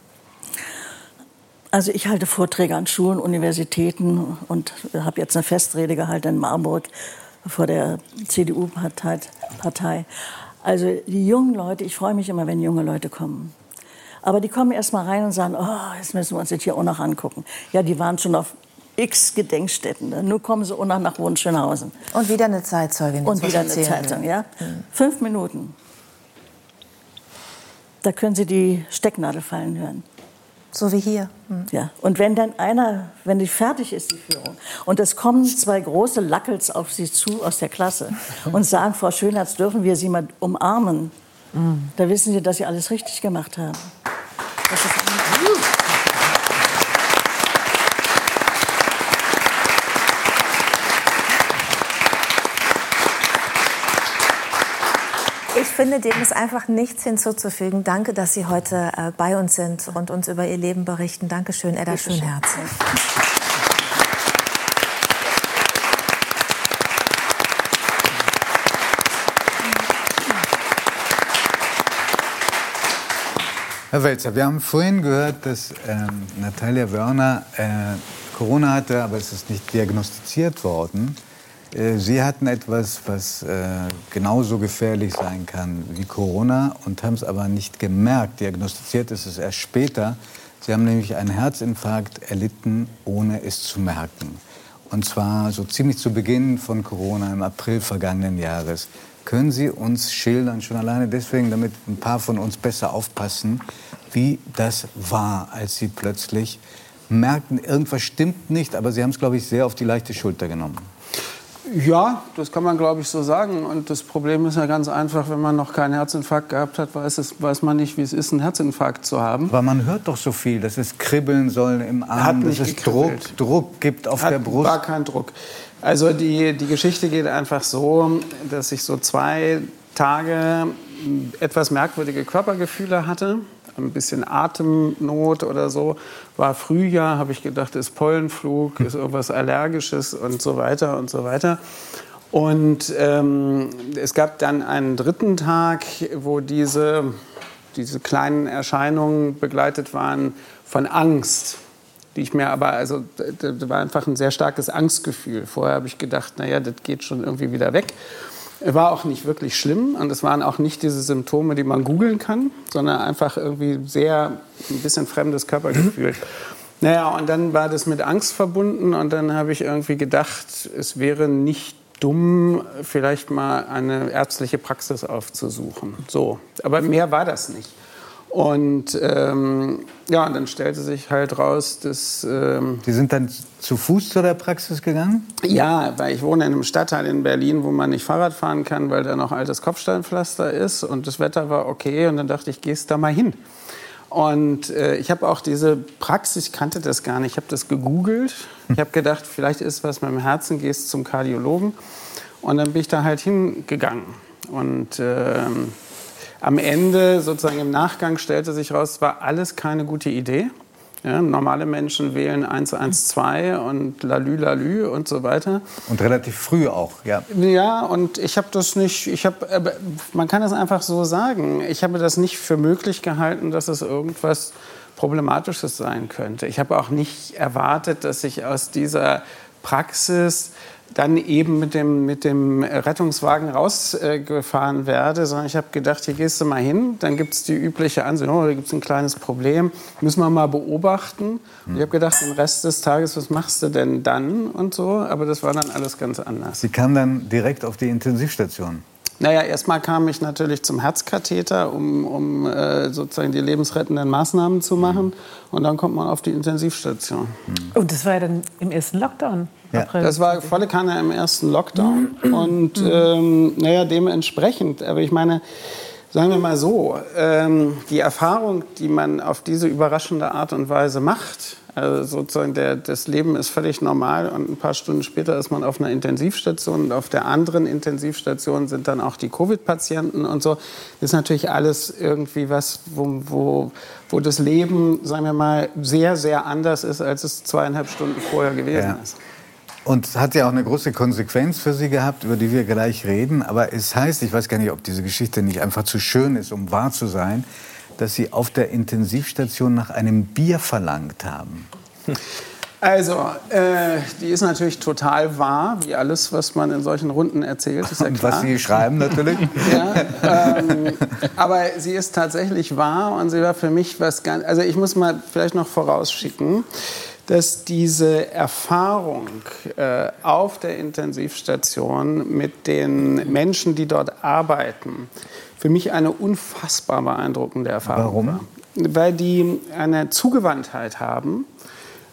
Speaker 4: Also ich halte Vorträge an Schulen, Universitäten und habe jetzt eine Festrede gehalten in Marburg vor der CDU-Partei. Partei. Also die jungen Leute, ich freue mich immer, wenn junge Leute kommen. Aber die kommen erst mal rein und sagen, oh, jetzt müssen wir uns das hier auch noch angucken. Ja, die waren schon auf x Gedenkstätten. Nur kommen sie auch noch nach Wohnschönhausen.
Speaker 7: Und wieder eine Zeitzeugin.
Speaker 4: Und wieder eine Zeitung, ja. Fünf Minuten. Da können Sie die Stecknadel fallen hören.
Speaker 7: So wie hier. Hm.
Speaker 4: Ja. Und wenn dann einer, wenn die fertig ist, die Führung, und es kommen zwei große Lackels auf Sie zu aus der Klasse und sagen, Frau Schönherz, dürfen wir Sie mal umarmen, da wissen Sie, dass Sie alles richtig gemacht haben. Das ist
Speaker 7: Ich finde, dem ist einfach nichts hinzuzufügen. Danke, dass Sie heute äh, bei uns sind und uns über Ihr Leben berichten. Dankeschön, Edda
Speaker 4: Bitte schön.
Speaker 7: Schönherz.
Speaker 8: Herr Welzer, wir haben vorhin gehört, dass ähm, Natalia Wörner äh, Corona hatte, aber es ist nicht diagnostiziert worden. Äh, Sie hatten etwas, was äh, genauso gefährlich sein kann wie Corona und haben es aber nicht gemerkt. Diagnostiziert ist es erst später. Sie haben nämlich einen Herzinfarkt erlitten, ohne es zu merken. Und zwar so ziemlich zu Beginn von Corona im April vergangenen Jahres. Können Sie uns schildern, schon alleine deswegen, damit ein paar von uns besser aufpassen, wie das war, als Sie plötzlich merkten, irgendwas stimmt nicht, aber Sie haben es, glaube ich, sehr auf die leichte Schulter genommen.
Speaker 5: Ja, das kann man, glaube ich, so sagen. Und das Problem ist ja ganz einfach, wenn man noch keinen Herzinfarkt gehabt hat, weiß, es, weiß man nicht, wie es ist, einen Herzinfarkt zu haben.
Speaker 8: Aber man hört doch so viel, dass es kribbeln soll im Arm,
Speaker 5: Hat
Speaker 8: dass es Druck. Druck gibt auf
Speaker 5: Hat-
Speaker 8: der Brust.
Speaker 5: War kein Druck. Also die, die Geschichte geht einfach so, dass ich so zwei Tage etwas merkwürdige Körpergefühle hatte. Ein bisschen Atemnot oder so. War Frühjahr, habe ich gedacht, ist Pollenflug, ist irgendwas Allergisches und so weiter und so weiter. Und ähm, es gab dann einen dritten Tag, wo diese, diese kleinen Erscheinungen begleitet waren von Angst die ich mir aber, also da da war einfach ein sehr starkes Angstgefühl. Vorher habe ich gedacht, naja, das geht schon irgendwie wieder weg. War auch nicht wirklich schlimm und es waren auch nicht diese Symptome, die man googeln kann, sondern einfach irgendwie sehr ein bisschen fremdes Körpergefühl. Naja, und dann war das mit Angst verbunden und dann habe ich irgendwie gedacht, es wäre nicht dumm, vielleicht mal eine ärztliche Praxis aufzusuchen. So, aber mehr war das nicht. Und ähm, ja, und dann stellte sich halt raus, dass ähm,
Speaker 8: Sie sind dann zu Fuß zu der Praxis gegangen?
Speaker 5: ja, weil ich wohne in einem Stadtteil in Berlin, wo man nicht Fahrrad fahren kann, weil da noch altes Kopfsteinpflaster ist und das Wetter war okay und dann dachte ich, gehst da mal hin. Und äh, ich habe auch diese Praxis, ich kannte das gar nicht, ich habe das gegoogelt. Ich habe gedacht, vielleicht ist was mit dem Herzen, gehst zum Kardiologen. Und dann bin ich da halt hingegangen. Und ähm, am Ende, sozusagen im Nachgang, stellte sich raus, es war alles keine gute Idee. Ja, normale Menschen wählen 112 und Lalü, Lalü und so weiter.
Speaker 8: Und relativ früh auch, ja.
Speaker 5: Ja, und ich habe das nicht, ich habe, man kann das einfach so sagen, ich habe das nicht für möglich gehalten, dass es irgendwas Problematisches sein könnte. Ich habe auch nicht erwartet, dass ich aus dieser Praxis dann eben mit dem, mit dem Rettungswagen rausgefahren werde, sondern ich habe gedacht, hier gehst du mal hin, dann gibt es die übliche Ansicht, oh, da gibt es ein kleines Problem, müssen wir mal beobachten. Und ich habe gedacht, den Rest des Tages, was machst du denn dann und so, aber das war dann alles ganz anders.
Speaker 8: Sie kam dann direkt auf die Intensivstation.
Speaker 5: Naja, erstmal kam ich natürlich zum Herzkatheter, um, um äh, sozusagen die lebensrettenden Maßnahmen zu machen. Und dann kommt man auf die Intensivstation.
Speaker 6: Und das war ja dann im ersten Lockdown.
Speaker 5: Ja. Das war volle Kanne im ersten Lockdown. Und ähm, naja, dementsprechend. Aber ich meine, sagen wir mal so, ähm, die Erfahrung, die man auf diese überraschende Art und Weise macht, also sozusagen der, das Leben ist völlig normal und ein paar Stunden später ist man auf einer Intensivstation und auf der anderen Intensivstation sind dann auch die Covid-Patienten und so. Das ist natürlich alles irgendwie was, wo, wo, wo das Leben, sagen wir mal, sehr, sehr anders ist, als es zweieinhalb Stunden vorher gewesen
Speaker 8: Ja.
Speaker 5: ist.
Speaker 8: Und es hat ja auch eine große Konsequenz für Sie gehabt, über die wir gleich reden. Aber es heißt, ich weiß gar nicht, ob diese Geschichte nicht einfach zu schön ist, um wahr zu sein, dass Sie auf der Intensivstation nach einem Bier verlangt haben.
Speaker 5: Also, äh, die ist natürlich total wahr, wie alles, was man in solchen Runden erzählt, ist ja
Speaker 8: Und
Speaker 5: klar.
Speaker 8: was Sie schreiben natürlich.
Speaker 5: Ja, ähm, aber sie ist tatsächlich wahr und sie war für mich was ganz. Also ich muss mal vielleicht noch vorausschicken, dass diese Erfahrung äh, auf der Intensivstation mit den Menschen, die dort arbeiten, für mich eine unfassbar beeindruckende Erfahrung
Speaker 8: Warum?
Speaker 5: war. Weil die eine Zugewandtheit haben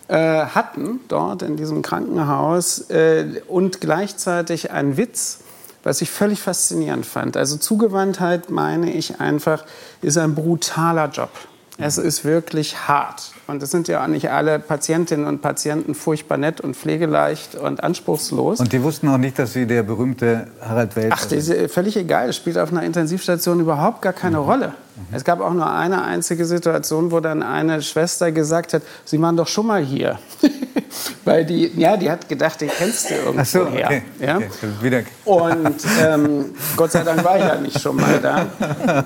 Speaker 5: äh, hatten dort in diesem Krankenhaus äh, und gleichzeitig ein Witz, was ich völlig faszinierend fand. Also Zugewandtheit, meine ich einfach, ist ein brutaler Job. Es ist wirklich hart. Und es sind ja auch nicht alle Patientinnen und Patienten furchtbar nett und pflegeleicht und anspruchslos.
Speaker 8: Und die wussten auch nicht, dass Sie der berühmte Harald Welzer
Speaker 5: Ach, das ist völlig egal. Das spielt auf einer Intensivstation überhaupt gar keine Rolle. Es gab auch nur eine einzige Situation, wo dann eine Schwester gesagt hat, Sie waren doch schon mal hier. Weil die, ja, die hat gedacht, den kennst du irgendwo
Speaker 8: Ach so,
Speaker 5: her.
Speaker 8: okay.
Speaker 5: Ja?
Speaker 8: okay. Wieder.
Speaker 5: Und ähm, Gott sei Dank war ich ja nicht schon mal da.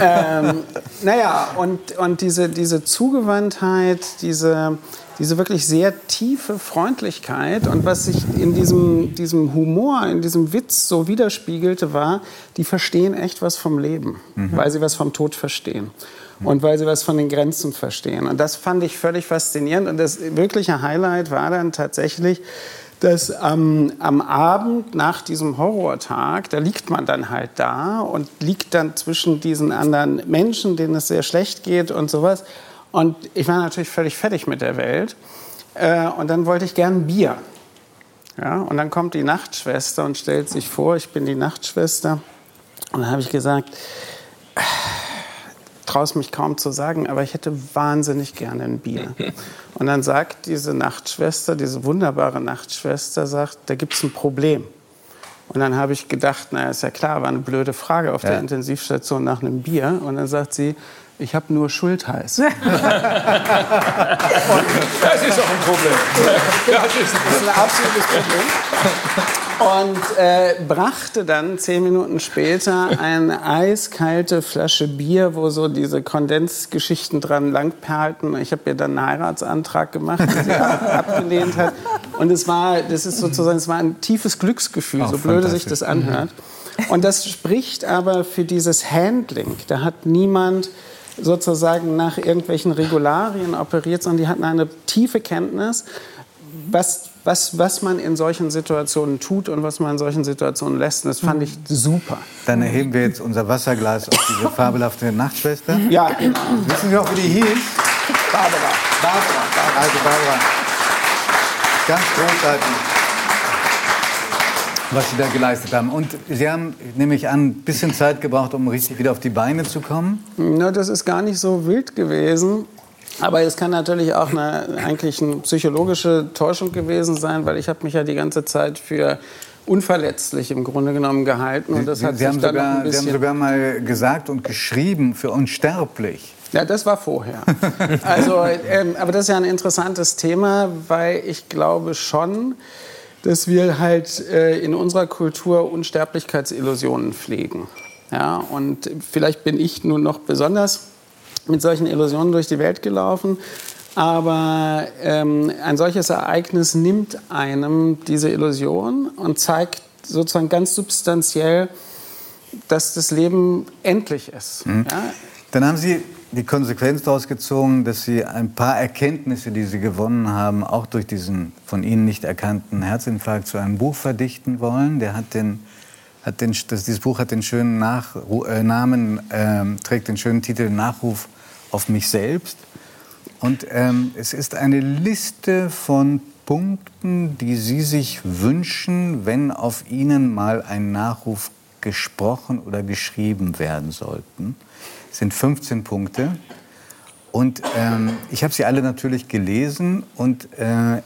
Speaker 5: ähm, naja, und, und diese, diese Zugewandtheit, diese, diese wirklich sehr tiefe Freundlichkeit und was sich in diesem, diesem Humor, in diesem Witz so widerspiegelte, war, die verstehen echt was vom Leben, weil sie was vom Tod verstehen. Und weil sie was von den Grenzen verstehen. Und das fand ich völlig faszinierend. Und das wirkliche Highlight war dann tatsächlich, dass am, am Abend nach diesem Horrortag, da liegt man dann halt da und liegt dann zwischen diesen anderen Menschen, denen es sehr schlecht geht und sowas. Und ich war natürlich völlig fertig mit der Welt. Äh, und dann wollte ich gern Bier. Ja, und dann kommt die Nachtschwester und stellt sich vor, ich bin die Nachtschwester. Und dann habe ich gesagt, traue es mich kaum zu sagen, aber ich hätte wahnsinnig gerne ein Bier. Und dann sagt diese Nachtschwester, diese wunderbare Nachtschwester, sagt, da gibt es ein Problem. Und dann habe ich gedacht, naja, ist ja klar, war eine blöde Frage auf
Speaker 8: Ja.
Speaker 5: der Intensivstation nach einem Bier. Und dann sagt sie, ich habe nur Schultheiß.
Speaker 3: Das ist doch ein Problem. Das ist
Speaker 5: ein absolutes Problem. Und äh, brachte dann zehn Minuten später eine eiskalte Flasche Bier, wo so diese Kondensgeschichten dran langperlten. Ich habe ihr dann einen Heiratsantrag gemacht, den sie ab abgelehnt hat. Und es war, das ist sozusagen, es war ein tiefes Glücksgefühl,
Speaker 8: Ach,
Speaker 5: so blöde sich das anhört. Und das spricht aber für dieses Handling. Da hat niemand sozusagen nach irgendwelchen Regularien operiert, sondern die hatten eine tiefe Kenntnis, was, was, was man in solchen Situationen tut und was man in solchen Situationen lässt. Und das fand ich super.
Speaker 8: Dann erheben wir jetzt unser Wasserglas auf diese fabelhafte Nachtschwester.
Speaker 5: Ja,
Speaker 8: Wissen Sie auch, wie die hieß?
Speaker 5: Barbara.
Speaker 8: Barbara. Also Barbara. Ganz großartig. Was Sie da geleistet haben. Und Sie haben, nehme ich an, ein bisschen Zeit gebraucht, um richtig wieder auf die Beine zu kommen?
Speaker 5: Na, das ist gar nicht so wild gewesen. Aber es kann natürlich auch eine, eigentlich eine psychologische Täuschung gewesen sein, weil ich habe mich ja die ganze Zeit für unverletzlich im Grunde genommen gehalten. Und das
Speaker 8: Sie,
Speaker 5: hat
Speaker 8: Sie,
Speaker 5: sich
Speaker 8: haben
Speaker 5: dann noch ein
Speaker 8: sogar, Sie haben sogar mal gesagt und geschrieben für unsterblich.
Speaker 5: Ja, das war vorher. Also, ähm, aber das ist ja ein interessantes Thema, weil ich glaube schon, dass wir halt äh, in unserer Kultur Unsterblichkeitsillusionen pflegen. Ja, und vielleicht bin ich nun noch besonders mit solchen Illusionen durch die Welt gelaufen. Aber ähm, ein solches Ereignis nimmt einem diese Illusion und zeigt sozusagen ganz substanziell, dass das Leben endlich ist.
Speaker 8: Mhm.
Speaker 5: Ja?
Speaker 8: Dann haben Sie die Konsequenz daraus gezogen, dass Sie ein paar Erkenntnisse, die Sie gewonnen haben, auch durch diesen von Ihnen nicht erkannten Herzinfarkt zu einem Buch verdichten wollen. Der hat den, hat den, das, dieses Buch hat den schönen Nach, äh, Namen, äh, trägt den schönen Titel Nachruf auf mich selbst. Und ähm, es ist eine Liste von Punkten, die Sie sich wünschen, wenn auf Ihnen mal ein Nachruf gesprochen oder geschrieben werden sollten. Sind 15 Punkte. Und ähm, ich habe sie alle natürlich gelesen und äh,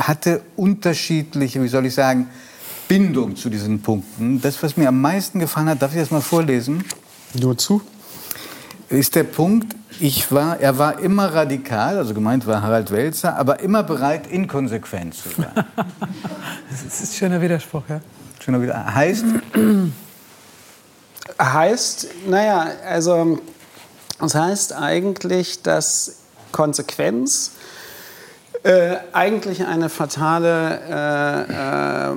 Speaker 8: hatte unterschiedliche, wie soll ich sagen, Bindung zu diesen Punkten. Das, was mir am meisten gefallen hat, darf ich das mal vorlesen?
Speaker 5: Nur zu.
Speaker 8: Ist der Punkt, ich war, er war immer radikal, also gemeint war Harald Welzer, aber immer bereit, inkonsequent zu sein.
Speaker 6: Das ist ein schöner Widerspruch, ja.
Speaker 8: Schöner wieder. Heißt,
Speaker 5: Heißt, naja, also das heißt eigentlich, dass Konsequenz äh, eigentlich eine fatale, äh, äh,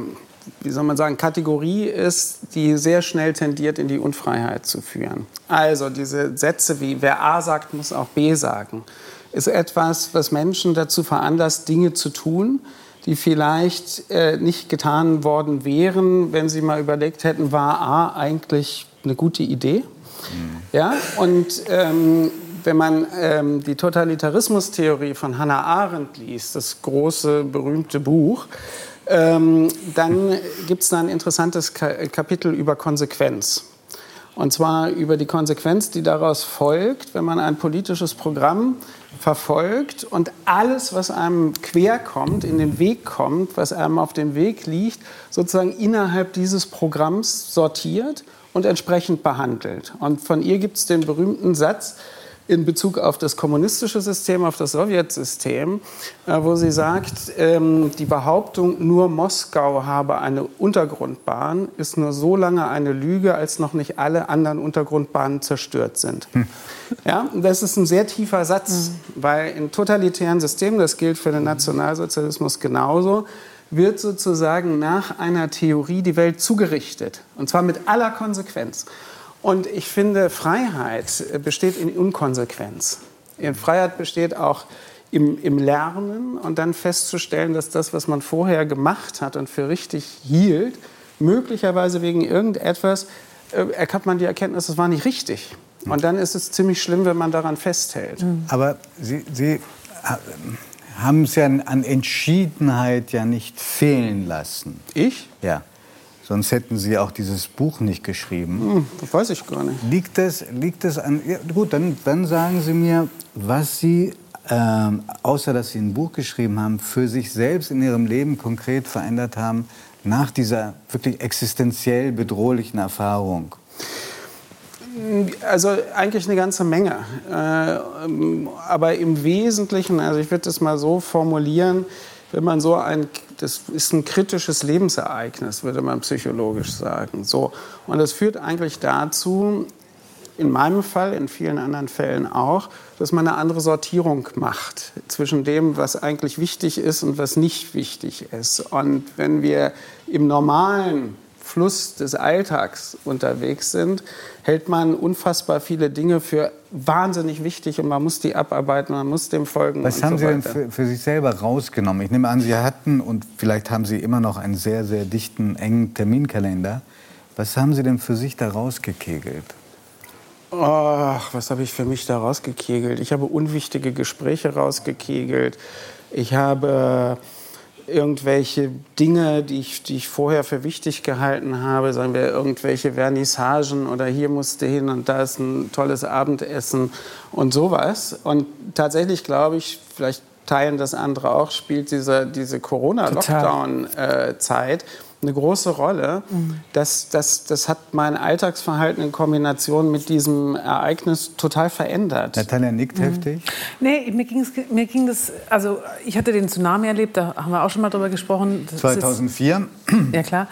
Speaker 5: wie soll man sagen, Kategorie ist, die sehr schnell tendiert, in die Unfreiheit zu führen. Also diese Sätze wie, wer A sagt, muss auch B sagen, ist etwas, was Menschen dazu veranlasst, Dinge zu tun, die vielleicht äh, nicht getan worden wären, wenn sie mal überlegt hätten, war A eigentlich eine gute Idee? Ja, und ähm, wenn man ähm, die Totalitarismustheorie von Hannah Arendt liest, das große, berühmte Buch, ähm, dann gibt es da ein interessantes Ka Kapitel über Konsequenz. Und zwar über die Konsequenz, die daraus folgt, wenn man ein politisches Programm verfolgt und alles, was einem quer kommt, in den Weg kommt, was einem auf dem Weg liegt, sozusagen innerhalb dieses Programms sortiert und entsprechend behandelt. Und von ihr gibt es den berühmten Satz in Bezug auf das kommunistische System, auf das Sowjetsystem, äh, wo sie sagt, ähm, die Behauptung, nur Moskau habe eine Untergrundbahn, ist nur so lange eine Lüge, als noch nicht alle anderen Untergrundbahnen zerstört sind. Ja, das ist ein sehr tiefer Satz, weil in totalitären Systemen, das gilt für den Nationalsozialismus genauso, wird sozusagen nach einer Theorie die Welt zugerichtet. Und zwar mit aller Konsequenz. Und ich finde, Freiheit besteht in Unkonsequenz. Freiheit besteht auch im, im, Lernen und dann festzustellen, dass das, was man vorher gemacht hat und für richtig hielt, möglicherweise wegen irgendetwas, äh, erkannt man die Erkenntnis, das war nicht richtig. Und dann ist es ziemlich schlimm, wenn man daran festhält.
Speaker 8: Aber Sie, Sie haben es ja an Entschiedenheit ja nicht fehlen lassen.
Speaker 5: Ich?
Speaker 8: Ja. Sonst hätten Sie auch dieses Buch nicht geschrieben.
Speaker 5: Hm, das weiß ich gar nicht.
Speaker 8: Liegt das, liegt das an. Ja, gut, dann, dann sagen Sie mir, was Sie, ähm, außer dass Sie ein Buch geschrieben haben, für sich selbst in Ihrem Leben konkret verändert haben nach dieser wirklich existenziell bedrohlichen Erfahrung.
Speaker 5: Also eigentlich eine ganze Menge. Äh, aber im Wesentlichen, also ich würde das mal so formulieren, wenn man so ein, das ist ein kritisches Lebensereignis, würde man psychologisch sagen. So. Und das führt eigentlich dazu, in meinem Fall, in vielen anderen Fällen auch, dass man eine andere Sortierung macht zwischen dem, was eigentlich wichtig ist und was nicht wichtig ist. Und wenn wir im normalen Fluss des Alltags unterwegs sind, hält man unfassbar viele Dinge für wahnsinnig wichtig und man muss die abarbeiten, man muss dem folgen.
Speaker 8: Was haben so Sie denn für, für, sich selber rausgenommen? Ich nehme an, Sie hatten und vielleicht haben Sie immer noch einen sehr, sehr dichten, engen Terminkalender. Was haben Sie denn für sich da rausgekegelt?
Speaker 5: Ach, was habe ich für mich da rausgekegelt? Ich habe unwichtige Gespräche rausgekegelt. Ich habe irgendwelche Dinge, die ich, die ich vorher für wichtig gehalten habe, sagen wir irgendwelche Vernissagen oder hier musste hin und da ist ein tolles Abendessen und sowas. Und tatsächlich glaube ich, vielleicht teilen das andere auch, spielt diese, diese Corona-Lockdown-Zeit eine große Rolle. Das, das, das hat mein Alltagsverhalten in Kombination mit diesem Ereignis total verändert.
Speaker 8: Natalia nickt heftig.
Speaker 6: Nee, mir, ging's, mir ging das, also ich hatte den Tsunami erlebt, da haben wir auch schon mal drüber gesprochen. Das
Speaker 8: 2004.
Speaker 6: Ist, ja klar.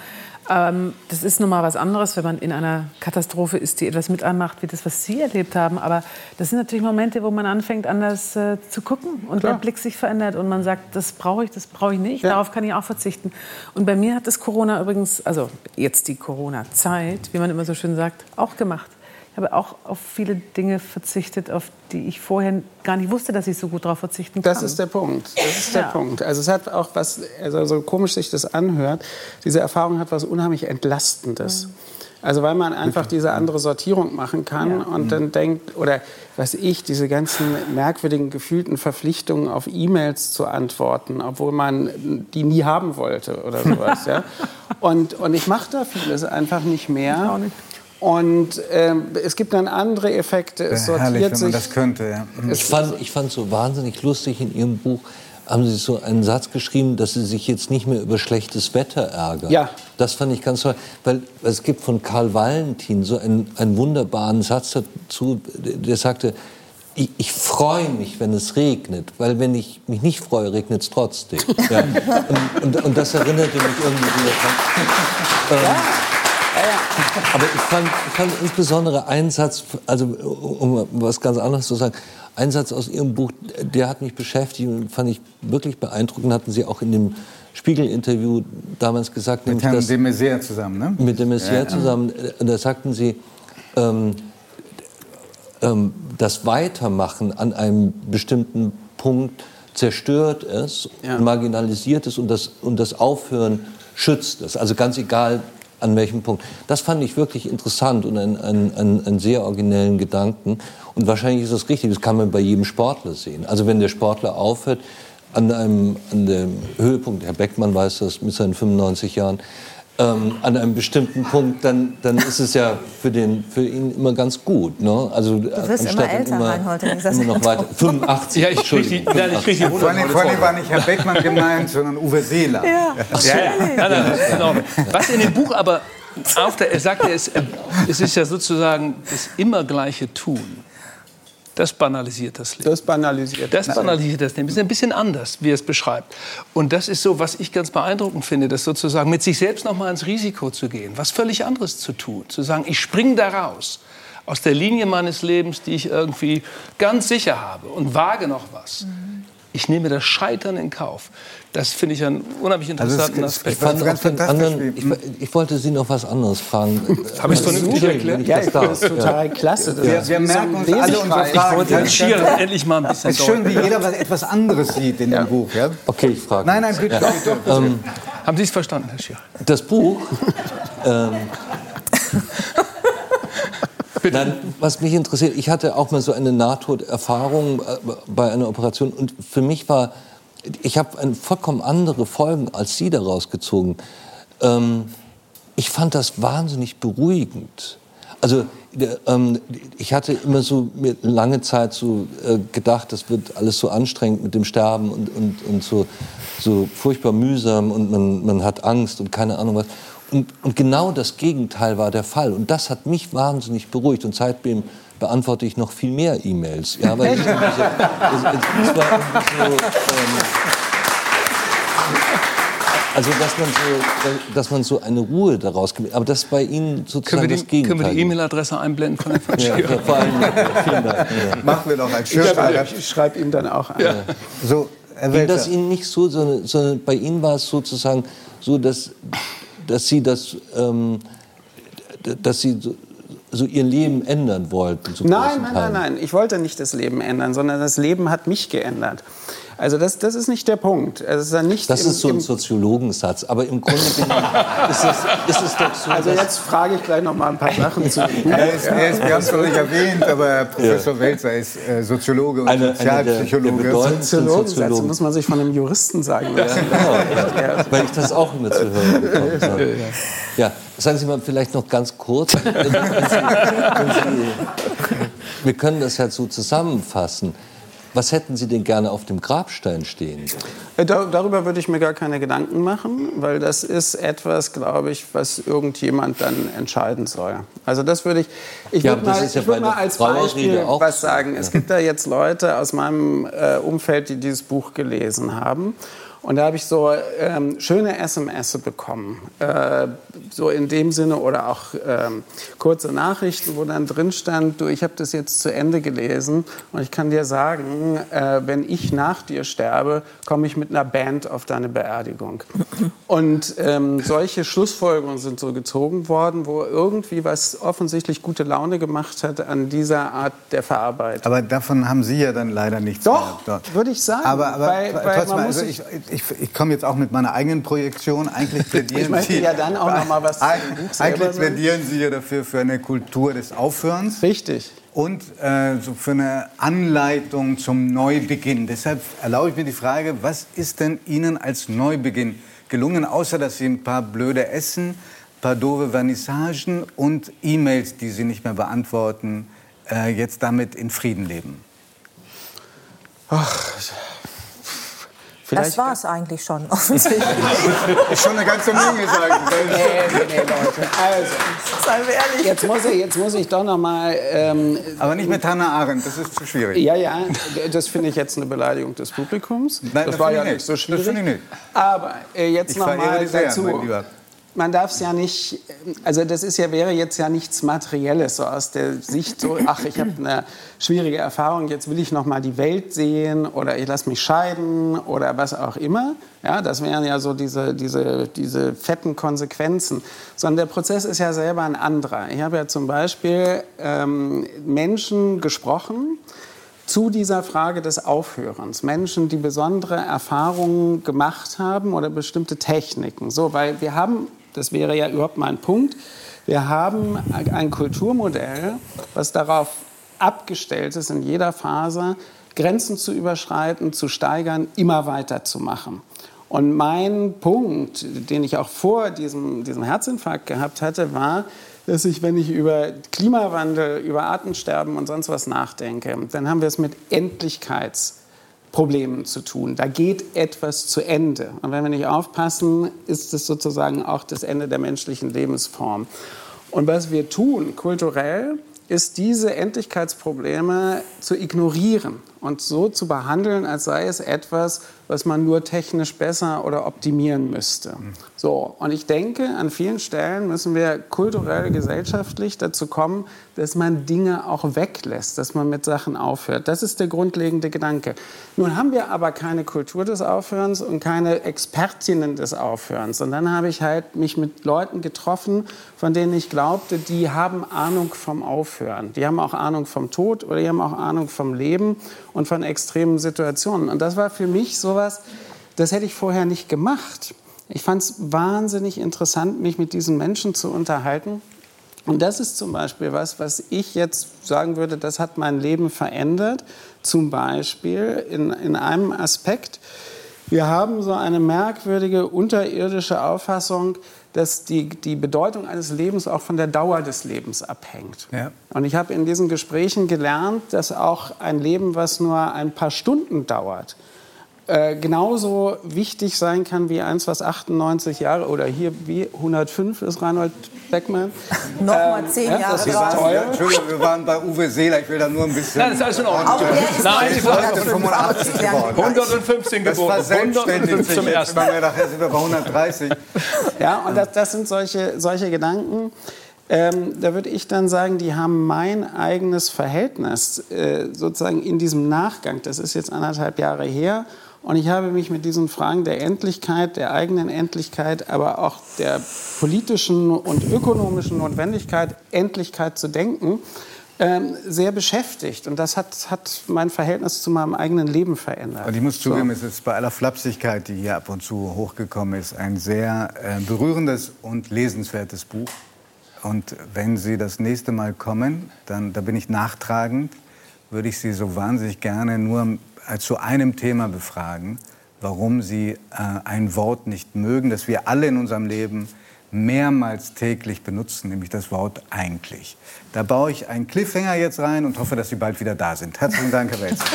Speaker 6: Ähm, das ist nun mal was anderes, wenn man in einer Katastrophe ist, die etwas mit einem macht, wie das, was Sie erlebt haben. Aber das sind natürlich Momente, wo man anfängt, anders äh, zu gucken und Klar. der Blick sich verändert und man sagt, das brauche ich, das brauche ich nicht, ja. darauf kann ich auch verzichten. Und bei mir hat das Corona übrigens, also jetzt die Corona-Zeit, wie man immer so schön sagt, auch gemacht. Ich habe auch auf viele Dinge verzichtet, auf die ich vorher gar nicht wusste, dass ich so gut darauf verzichten kann.
Speaker 5: Das ist der Punkt. Das ist der ja. Punkt. Also es hat auch was, also so komisch sich das anhört, diese Erfahrung hat was unheimlich Entlastendes. Mhm. Also weil man einfach diese andere Sortierung machen kann ja. und dann denkt, oder was ich, diese ganzen merkwürdigen gefühlten Verpflichtungen auf E-Mails zu antworten, obwohl man die nie haben wollte oder sowas. ja? und, und ich mache da vieles einfach nicht mehr. Ich auch nicht. Und äh, es gibt dann andere Effekte.
Speaker 8: Es sortiert herrlich, wenn man das könnte. Ja.
Speaker 2: Ich fand, ich fand so wahnsinnig lustig in Ihrem Buch, haben Sie so einen Satz geschrieben, dass Sie sich jetzt nicht mehr über schlechtes Wetter ärgern.
Speaker 5: Ja.
Speaker 2: Das fand ich ganz toll, weil es gibt von Karl Valentin so einen, einen wunderbaren Satz dazu, der sagte, ich, ich freue mich, wenn es regnet, weil wenn ich mich nicht freue, regnet es trotzdem. Ja. Und, und, und, das erinnerte mich irgendwie wieder. Ähm, aber ich fand, ich fand insbesondere einen Satz, also um was ganz anderes zu sagen, ein Satz aus Ihrem Buch, der hat mich beschäftigt und fand ich wirklich beeindruckend, hatten Sie auch in dem Spiegel-Interview damals gesagt.
Speaker 8: Mit Herrn de Maizière zusammen, ne?
Speaker 2: Mit de Maizière ja, zusammen. Ja. Da sagten Sie, ähm, ähm, das Weitermachen an einem bestimmten Punkt zerstört es, ja. marginalisiert es und das, und das Aufhören schützt es. Also ganz egal, an welchem Punkt. Das fand ich wirklich interessant und einen, einen, einen sehr originellen Gedanken. Und wahrscheinlich ist das richtig, das kann man bei jedem Sportler sehen. Also wenn der Sportler aufhört, an, einem, an dem Höhepunkt, Herr Beckmann weiß das mit seinen 95 Jahren, ähm, an einem bestimmten Punkt, dann, dann ist es ja für, den, für ihn immer ganz gut. Ne?
Speaker 7: Also, du wirst immer älter, immer, Reinhold.
Speaker 2: Immer noch weiter. 85,
Speaker 8: ja, ich krieg die Vor allem war nicht Herr Beckmann gemeint, sondern Uwe Seeler. Ja.
Speaker 3: Ach so. ja, ja. ja, Was in dem Buch aber auf der, er sagt, es, es ist ja sozusagen das immer gleiche Tun. Das banalisiert das Leben.
Speaker 5: Das banalisiert
Speaker 3: das banalisiert das Leben. Das ist ein bisschen anders, wie er es beschreibt. Und das ist so, was ich ganz beeindruckend finde, das sozusagen mit sich selbst noch mal ins Risiko zu gehen, was völlig anderes zu tun, zu sagen, ich springe da raus aus der Linie meines Lebens, die ich irgendwie ganz sicher habe und wage noch was. Mhm. Ich nehme das Scheitern in Kauf. Das finde ich einen unheimlich also interessanten also Aspekt.
Speaker 2: Ich, fand ganz anderen, ich, ich, wollte Sie noch was anderes fragen.
Speaker 3: Habe ich es vernünftig erklärt?
Speaker 5: Ja, das total klasse.
Speaker 8: Das wir, wir merken uns alle unsere Fragen.
Speaker 3: Ich wollte Schieren endlich mal ein bisschen
Speaker 8: Es ist schön, wie jeder etwas anderes sieht in dem Buch. Ja?
Speaker 2: Okay, ich frage.
Speaker 8: Nein, nein, bitte. Ja.
Speaker 3: Ähm, Haben Sie es verstanden, Herr Schier?
Speaker 2: Das Buch... ähm, Nein, was mich interessiert, ich hatte auch mal so eine Nahtoderfahrung äh, bei einer Operation und für mich war ich habe vollkommen andere Folgen als Sie daraus gezogen. Ähm, ich fand das wahnsinnig beruhigend. Also ähm, ich hatte immer so lange Zeit so äh, gedacht, das wird alles so anstrengend mit dem Sterben und, und, und so, so furchtbar mühsam und man, man hat Angst und keine Ahnung was. Und, und genau das Gegenteil war der Fall. Und das hat mich wahnsinnig beruhigt. Und seitdem beantworte ich noch viel mehr E-Mails. Ja, weil ich, es, es, es war so, ähm, also dass man so, dass man so eine Ruhe daraus gibt. Aber das ist bei Ihnen sozusagen können
Speaker 3: wir die,
Speaker 2: das Gegenteil.
Speaker 3: Können wir die E-Mail-Adresse einblenden von Herrn ja, ja,
Speaker 8: vor allem, vielen Dank. Ja. Machen wir doch ein Schirm.
Speaker 5: Ich, ich schreibe ihm dann auch an. Ja.
Speaker 2: So, Ging das Ihnen nicht so, sondern, sondern bei Ihnen war es sozusagen so, dass, dass Sie das, ähm, dass Sie so, ihr Leben ändern wollten?
Speaker 5: nein, nein, nein, nein. Ich wollte nicht das Leben ändern, sondern das Leben hat mich geändert. Also das, das ist nicht der Punkt. Also es ist, ja nicht
Speaker 2: Das
Speaker 5: im,
Speaker 2: ist so ein Soziologensatz, aber im Grunde genommen ist es, ist es doch so.
Speaker 5: Also jetzt frage ich gleich noch mal ein paar Sachen zu.
Speaker 8: Er ist, er ist, wir haben es noch nicht erwähnt, aber Professor Welzer ist äh, Soziologe und
Speaker 2: Eine- eine der- der
Speaker 8: Sozialpsychologe.
Speaker 2: bedeutendsten
Speaker 5: Soziologensätze
Speaker 2: Soziologen.
Speaker 5: muss man sich von einem Juristen sagen lassen.
Speaker 2: Genau, weil ich das auch immer zu hören bekommen habe. Ja, sagen Sie mal vielleicht noch ganz kurz, wenn Sie, wenn Sie, wir können das ja so zusammenfassen. Was hätten Sie denn gerne auf dem Grabstein stehen?
Speaker 5: Äh, Da, darüber würde ich mir gar keine Gedanken machen, weil das ist etwas, glaube ich, was irgendjemand dann entscheiden soll. Also das würde ich, ich
Speaker 2: Ja,
Speaker 5: würde mal,
Speaker 2: ja bei
Speaker 5: mal als Beispiel
Speaker 2: auch
Speaker 5: was sagen. Es gibt da jetzt Leute aus meinem äh, Umfeld, die dieses Buch gelesen haben. Und da habe ich so ähm, schöne SMS bekommen, äh, so in dem Sinne oder auch ähm, kurze Nachrichten, wo dann drin stand, du, ich habe das jetzt zu Ende gelesen und ich kann dir sagen, äh, wenn ich nach dir sterbe, komme ich mit einer Band auf deine Beerdigung. Und ähm, solche Schlussfolgerungen sind so gezogen worden, wo irgendwie was offensichtlich gute Laune gemacht hat an dieser Art der Verarbeitung.
Speaker 8: Aber davon haben Sie ja dann leider nichts
Speaker 5: Doch, würde ich sagen.
Speaker 8: Aber, aber
Speaker 5: Weil- weil
Speaker 8: trotzdem, also ich, ich, ich komme jetzt auch mit meiner eigenen Projektion. Eigentlich plädieren
Speaker 5: Ich möchte
Speaker 8: Sie,
Speaker 5: ja dann auch noch mal was
Speaker 8: Eigentlich plädieren Sie ja dafür für eine Kultur des Aufhörens.
Speaker 5: Richtig.
Speaker 8: Und äh, so für eine Anleitung zum Neubeginn. Deshalb erlaube ich mir die Frage, was ist denn Ihnen als Neubeginn gelungen, außer dass Sie ein paar blöde Essen, ein paar doofe Vernissagen und E-Mails, die Sie nicht mehr beantworten, äh, jetzt damit in Frieden leben?
Speaker 5: Ach,
Speaker 7: Das war es eigentlich schon, offensichtlich.
Speaker 8: ist schon eine ganze Menge, sagen.
Speaker 5: Nee, nee, nee, Leute. Also,
Speaker 7: Seien wir ehrlich.
Speaker 5: jetzt muss ich, jetzt muss ich doch noch mal. Ähm,
Speaker 8: Aber nicht mit Hannah Arendt, das ist zu schwierig.
Speaker 5: ja, ja, das finde ich jetzt eine Beleidigung des Publikums.
Speaker 8: Nein,
Speaker 5: das
Speaker 8: das
Speaker 5: war ja
Speaker 8: ich
Speaker 5: nicht
Speaker 8: nicht.
Speaker 5: so
Speaker 8: Das
Speaker 5: schwierig.
Speaker 8: finde ich nicht.
Speaker 5: Aber äh, jetzt
Speaker 8: Ich
Speaker 5: noch mal
Speaker 8: sehr,
Speaker 5: dazu.
Speaker 8: Lieber.
Speaker 5: Man darf es ja nicht, also das ist ja, wäre jetzt ja nichts Materielles, so aus der Sicht so, ach, ich habe eine schwierige Erfahrung, jetzt will ich noch mal die Welt sehen oder ich lasse mich scheiden oder was auch immer. Ja, das wären ja so diese, diese, diese fetten Konsequenzen. Sondern der Prozess ist ja selber ein anderer. Ich habe ja zum Beispiel ähm, Menschen gesprochen, zu dieser Frage des Aufhörens. Menschen, die besondere Erfahrungen gemacht haben oder bestimmte Techniken. So, weil wir haben, das wäre ja überhaupt mal ein Punkt, wir haben ein Kulturmodell, was darauf abgestellt ist, in jeder Phase Grenzen zu überschreiten, zu steigern, immer weiter zu machen. Und mein Punkt, den ich auch vor diesem, diesem Herzinfarkt gehabt hatte, war, dass ich, wenn ich über Klimawandel, über Artensterben und sonst was nachdenke, dann haben wir es mit Endlichkeitsproblemen zu tun. Da geht etwas zu Ende. Und wenn wir nicht aufpassen, ist es sozusagen auch das Ende der menschlichen Lebensform. Und was wir tun, kulturell, ist diese Endlichkeitsprobleme zu ignorieren und so zu behandeln, als sei es etwas, was man nur technisch besser oder optimieren müsste. So, und ich denke, an vielen Stellen müssen wir kulturell, gesellschaftlich dazu kommen, dass man Dinge auch weglässt, dass man mit Sachen aufhört. Das ist der grundlegende Gedanke. Nun haben wir aber keine Kultur des Aufhörens und keine Expertinnen des Aufhörens. Und dann habe ich halt mich mit Leuten getroffen, von denen ich glaubte, die haben Ahnung vom Aufhören. Die haben auch Ahnung vom Tod oder die haben auch Ahnung vom Leben und von extremen Situationen. Und das war für mich sowas, das hätte ich vorher nicht gemacht. Ich fand es wahnsinnig interessant, mich mit diesen Menschen zu unterhalten. Und das ist zum Beispiel was, was ich jetzt sagen würde, das hat mein Leben verändert. Zum Beispiel in, in einem Aspekt. Wir haben so eine merkwürdige unterirdische Auffassung, dass die, die Bedeutung eines Lebens auch von der Dauer des Lebens abhängt.
Speaker 8: Ja.
Speaker 5: Und ich habe in diesen Gesprächen gelernt, dass auch ein Leben, was nur ein paar Stunden dauert, äh, genauso wichtig sein kann wie eins, was 98 Jahre oder hier wie 105 ist Reinhold Beckmann.
Speaker 7: Nochmal zehn
Speaker 5: ja,
Speaker 7: Jahre
Speaker 5: das toll.
Speaker 8: Ja, Entschldung, wir waren bei Uwe Seeler. Ich will da nur ein bisschen.
Speaker 3: Nein, das ist alles in Ordnung.
Speaker 7: Auch der ist
Speaker 3: Nein,
Speaker 7: noch
Speaker 3: ich
Speaker 7: nicht
Speaker 3: wollte
Speaker 7: 105, aber das klären wir gleich.
Speaker 3: 115
Speaker 8: Das
Speaker 3: geboren.
Speaker 8: verselbstständigt
Speaker 3: 105
Speaker 8: sich
Speaker 3: zum
Speaker 8: jetzt
Speaker 3: ersten.
Speaker 8: mehr. Nachher sind wir bei 130.
Speaker 5: Ja, und das, das sind solche, solche Gedanken. Ähm, da würde ich dann sagen, die haben mein eigenes Verhältnis äh, sozusagen in diesem Nachgang, das ist jetzt anderthalb Jahre her, und ich habe mich mit diesen Fragen der Endlichkeit, der eigenen Endlichkeit, aber auch der politischen und ökonomischen Notwendigkeit, Endlichkeit zu denken, ähm, sehr beschäftigt. Und das hat, hat mein Verhältnis zu meinem eigenen Leben verändert.
Speaker 8: Und ich muss zugeben, es ist bei aller Flapsigkeit, die hier ab und zu hochgekommen ist, ein sehr äh, berührendes und lesenswertes Buch. Und wenn Sie das nächste Mal kommen, dann da bin ich nachtragend, würde ich Sie so wahnsinnig gerne nur zu einem Thema befragen, warum Sie äh, ein Wort nicht mögen, das wir alle in unserem Leben mehrmals täglich benutzen, nämlich das Wort eigentlich. Da baue ich einen Cliffhanger jetzt rein und hoffe, dass Sie bald wieder da sind. Herzlichen Dank, Herr Welzer.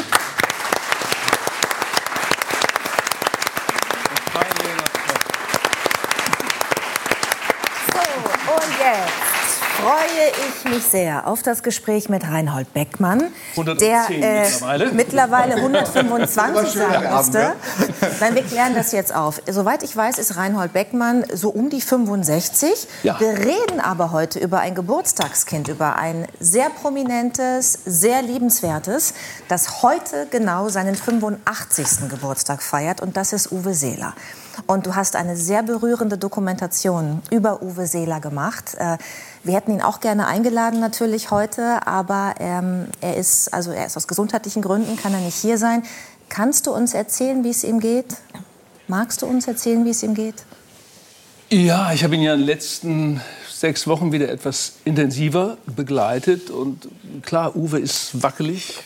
Speaker 7: So, und jetzt freue ich mich sehr auf das Gespräch mit Reinhold Beckmann,
Speaker 3: 110
Speaker 7: der äh,
Speaker 3: mittlerweile.
Speaker 7: mittlerweile 125
Speaker 8: War schön,
Speaker 7: sein
Speaker 8: Abend,
Speaker 7: müsste. Nein, wir klären das jetzt auf. Soweit ich weiß, ist Reinhold Beckmann so um die 65.
Speaker 3: Ja.
Speaker 7: Wir reden aber heute über ein Geburtstagskind, über ein sehr prominentes, sehr liebenswertes, das heute genau seinen 85. Geburtstag feiert. Und das ist Uwe Seeler. Und du hast eine sehr berührende Dokumentation über Uwe Seeler gemacht. Wir hätten ihn auch gerne eingeladen natürlich heute, aber ähm, er ist also er ist aus gesundheitlichen Gründen kann er nicht hier sein. Kannst du uns erzählen, wie es ihm geht? Magst du uns erzählen, wie es ihm geht?
Speaker 3: Ja, ich habe ihn ja in den letzten sechs Wochen wieder etwas intensiver begleitet. Und klar, Uwe ist wackelig.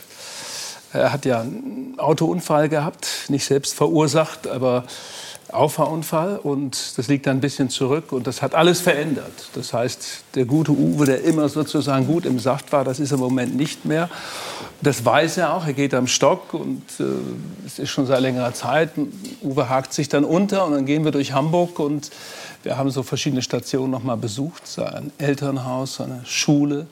Speaker 3: Er hat ja einen Autounfall gehabt, nicht selbst verursacht, aber Auffahrunfall. Und das liegt da ein bisschen zurück. Und das hat alles verändert. Das heißt, der gute Uwe, der immer sozusagen gut im Saft war, das ist im Moment nicht mehr. Das weiß er auch. Er geht am Stock und äh, es ist schon seit längerer Zeit. Uwe hakt sich dann unter und dann gehen wir durch Hamburg und wir haben so verschiedene Stationen noch mal besucht. Sein Elternhaus, seine Schule,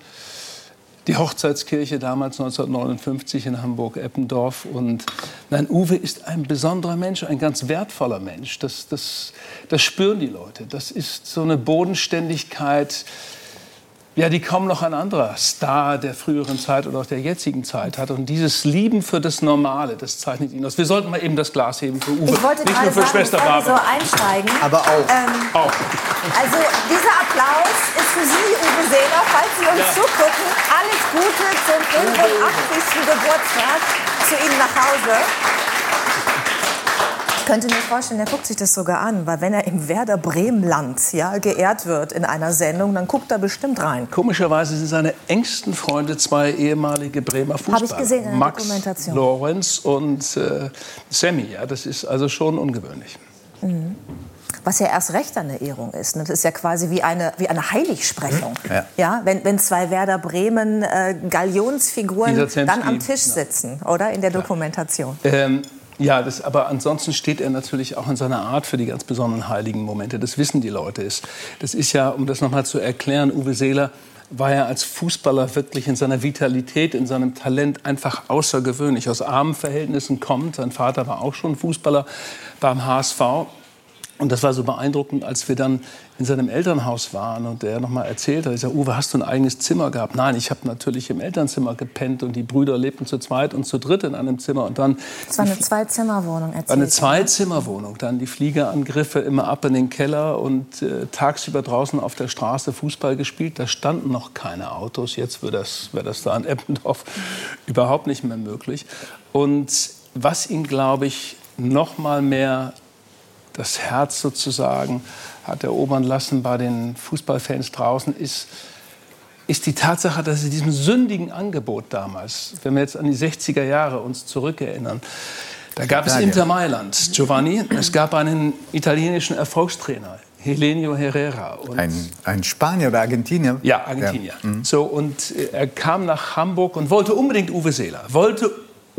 Speaker 3: die Hochzeitskirche damals 1959 in Hamburg-Eppendorf. Und nein, Uwe ist ein besonderer Mensch, ein ganz wertvoller Mensch. Das, das, das spüren die Leute. Das ist so eine Bodenständigkeit, ja, die kaum noch ein anderer Star der früheren Zeit oder auch der jetzigen Zeit hat. Und dieses Lieben für das Normale, das zeichnet ihn aus. Wir sollten mal eben das Glas heben für Uwe,
Speaker 7: Ich wollte
Speaker 3: nicht
Speaker 7: gerade
Speaker 3: nur für
Speaker 7: sagen,
Speaker 3: Schwester
Speaker 7: wir so
Speaker 3: Barbara.
Speaker 7: einsteigen.
Speaker 8: Aber auch.
Speaker 7: Ähm,
Speaker 3: Auch.
Speaker 7: Also dieser Applaus ist für Sie, Uwe Seeler, falls Sie uns
Speaker 3: Ja.
Speaker 7: zugucken. Alles Gute zum 85. Geburtstag zu Ihnen nach Hause. Ich könnte mir vorstellen, er guckt sich das sogar an, weil wenn er im Werder Bremenland ja, geehrt wird in einer Sendung, dann guckt er bestimmt rein.
Speaker 3: Komischerweise sind seine engsten Freunde zwei ehemalige Bremer Fußballer.
Speaker 7: ich gesehen in der
Speaker 3: Max
Speaker 7: Dokumentation.
Speaker 3: Lorenz und äh, Sammy. Ja, das ist also schon ungewöhnlich.
Speaker 7: Was ja erst recht eine Ehrung ist. ne? Das ist ja quasi wie eine, wie eine Heiligsprechung.
Speaker 8: Ja.
Speaker 7: Ja, wenn, wenn zwei Werder Bremen äh, Galionsfiguren dann am Tisch sitzen, oder? In der Dokumentation.
Speaker 3: Ähm, ja, das, aber ansonsten steht er natürlich auch in seiner Art für die ganz besonderen heiligen Momente. Das wissen die Leute. Das ist ja, um das nochmal zu erklären, Uwe Seeler war ja als Fußballer wirklich in seiner Vitalität, in seinem Talent einfach außergewöhnlich. Aus armen Verhältnissen kommt. Sein Vater war auch schon Fußballer beim HSV. Und das war so beeindruckend, als wir dann in seinem Elternhaus waren und er noch mal erzählt hat, ich sag, Uwe, hast du ein eigenes Zimmer gehabt? Nein, ich habe natürlich im Elternzimmer gepennt und die Brüder lebten zu zweit und zu dritt in einem Zimmer und dann
Speaker 7: Es war eine Zwei-Zimmer-Wohnung,
Speaker 3: war eine
Speaker 7: erzählt.
Speaker 3: Zweizimmerwohnung, dann die Fliegerangriffe immer ab in den Keller und äh, tagsüber draußen auf der Straße Fußball gespielt. Da standen noch keine Autos. Jetzt wäre das, wär das da in Eppendorf überhaupt nicht mehr möglich. Und was ihn, glaube ich, noch mal mehr das Herz sozusagen hat erobern lassen bei den Fußballfans draußen, ist, ist die Tatsache, dass es diesem sündigen Angebot damals, wenn wir jetzt an die 60er Jahre uns zurückerinnern, da gab es. Inter Mailand, Giovanni, es gab einen italienischen Erfolgstrainer, Helenio Herrera.
Speaker 8: Ein, ein Spanier oder Argentinier?
Speaker 3: ja, Argentinier.
Speaker 8: Ja. Mhm.
Speaker 3: So, und äh, er kam nach Hamburg und wollte unbedingt Uwe Seeler. Wollte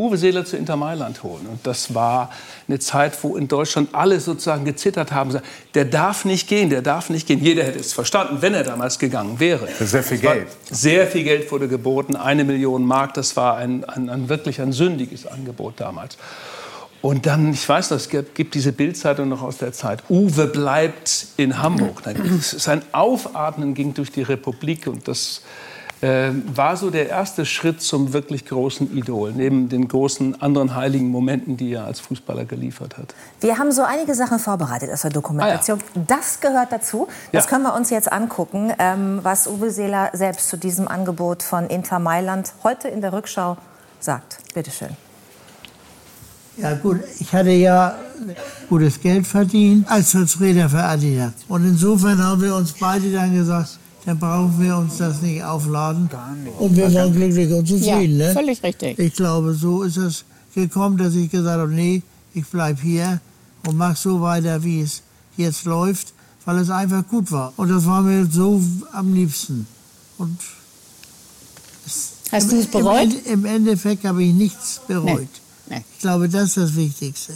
Speaker 3: Uwe Seeler zu Inter Mailand holen. Und das war eine Zeit, wo in Deutschland alle sozusagen gezittert haben. Der darf nicht gehen, der darf nicht gehen. Jeder hätte es verstanden, wenn er damals gegangen wäre.
Speaker 8: Sehr viel Geld.
Speaker 3: Sehr viel Geld wurde geboten, eine Million Mark. Das war ein, ein, ein wirklich ein sündiges Angebot damals. Und dann, ich weiß noch, es gibt, diese Bildzeitung noch aus der Zeit. Uwe bleibt in Hamburg. Sein Aufatmen ging durch die Republik und das äh, war so der erste Schritt zum wirklich großen Idol, neben den großen anderen heiligen Momenten, die er als Fußballer geliefert hat.
Speaker 7: Wir haben so einige Sachen vorbereitet aus der Dokumentation. Ah, ja. Das gehört dazu. Das ja. können wir uns jetzt angucken, ähm, was Uwe Seeler selbst zu diesem Angebot von Inter Mailand heute in der Rückschau sagt. Bitte schön.
Speaker 13: Ja gut, ich hatte ja gutes Geld verdient als Vertreter für Adidas. Und insofern haben wir uns beide dann gesagt, dann brauchen wir uns das nicht aufladen. Und wir waren glücklich und zufrieden.
Speaker 14: Ja,
Speaker 13: ne?
Speaker 14: völlig richtig.
Speaker 13: Ich glaube, so ist es gekommen, dass ich gesagt habe, nee, ich bleibe hier und mache so weiter, wie es jetzt läuft, weil es einfach gut war. Und das war mir so am liebsten. Und
Speaker 14: Hast du es bereut?
Speaker 13: Im, Im, Endeffekt habe ich nichts bereut. Nee. Nee. Ich glaube, das ist das Wichtigste.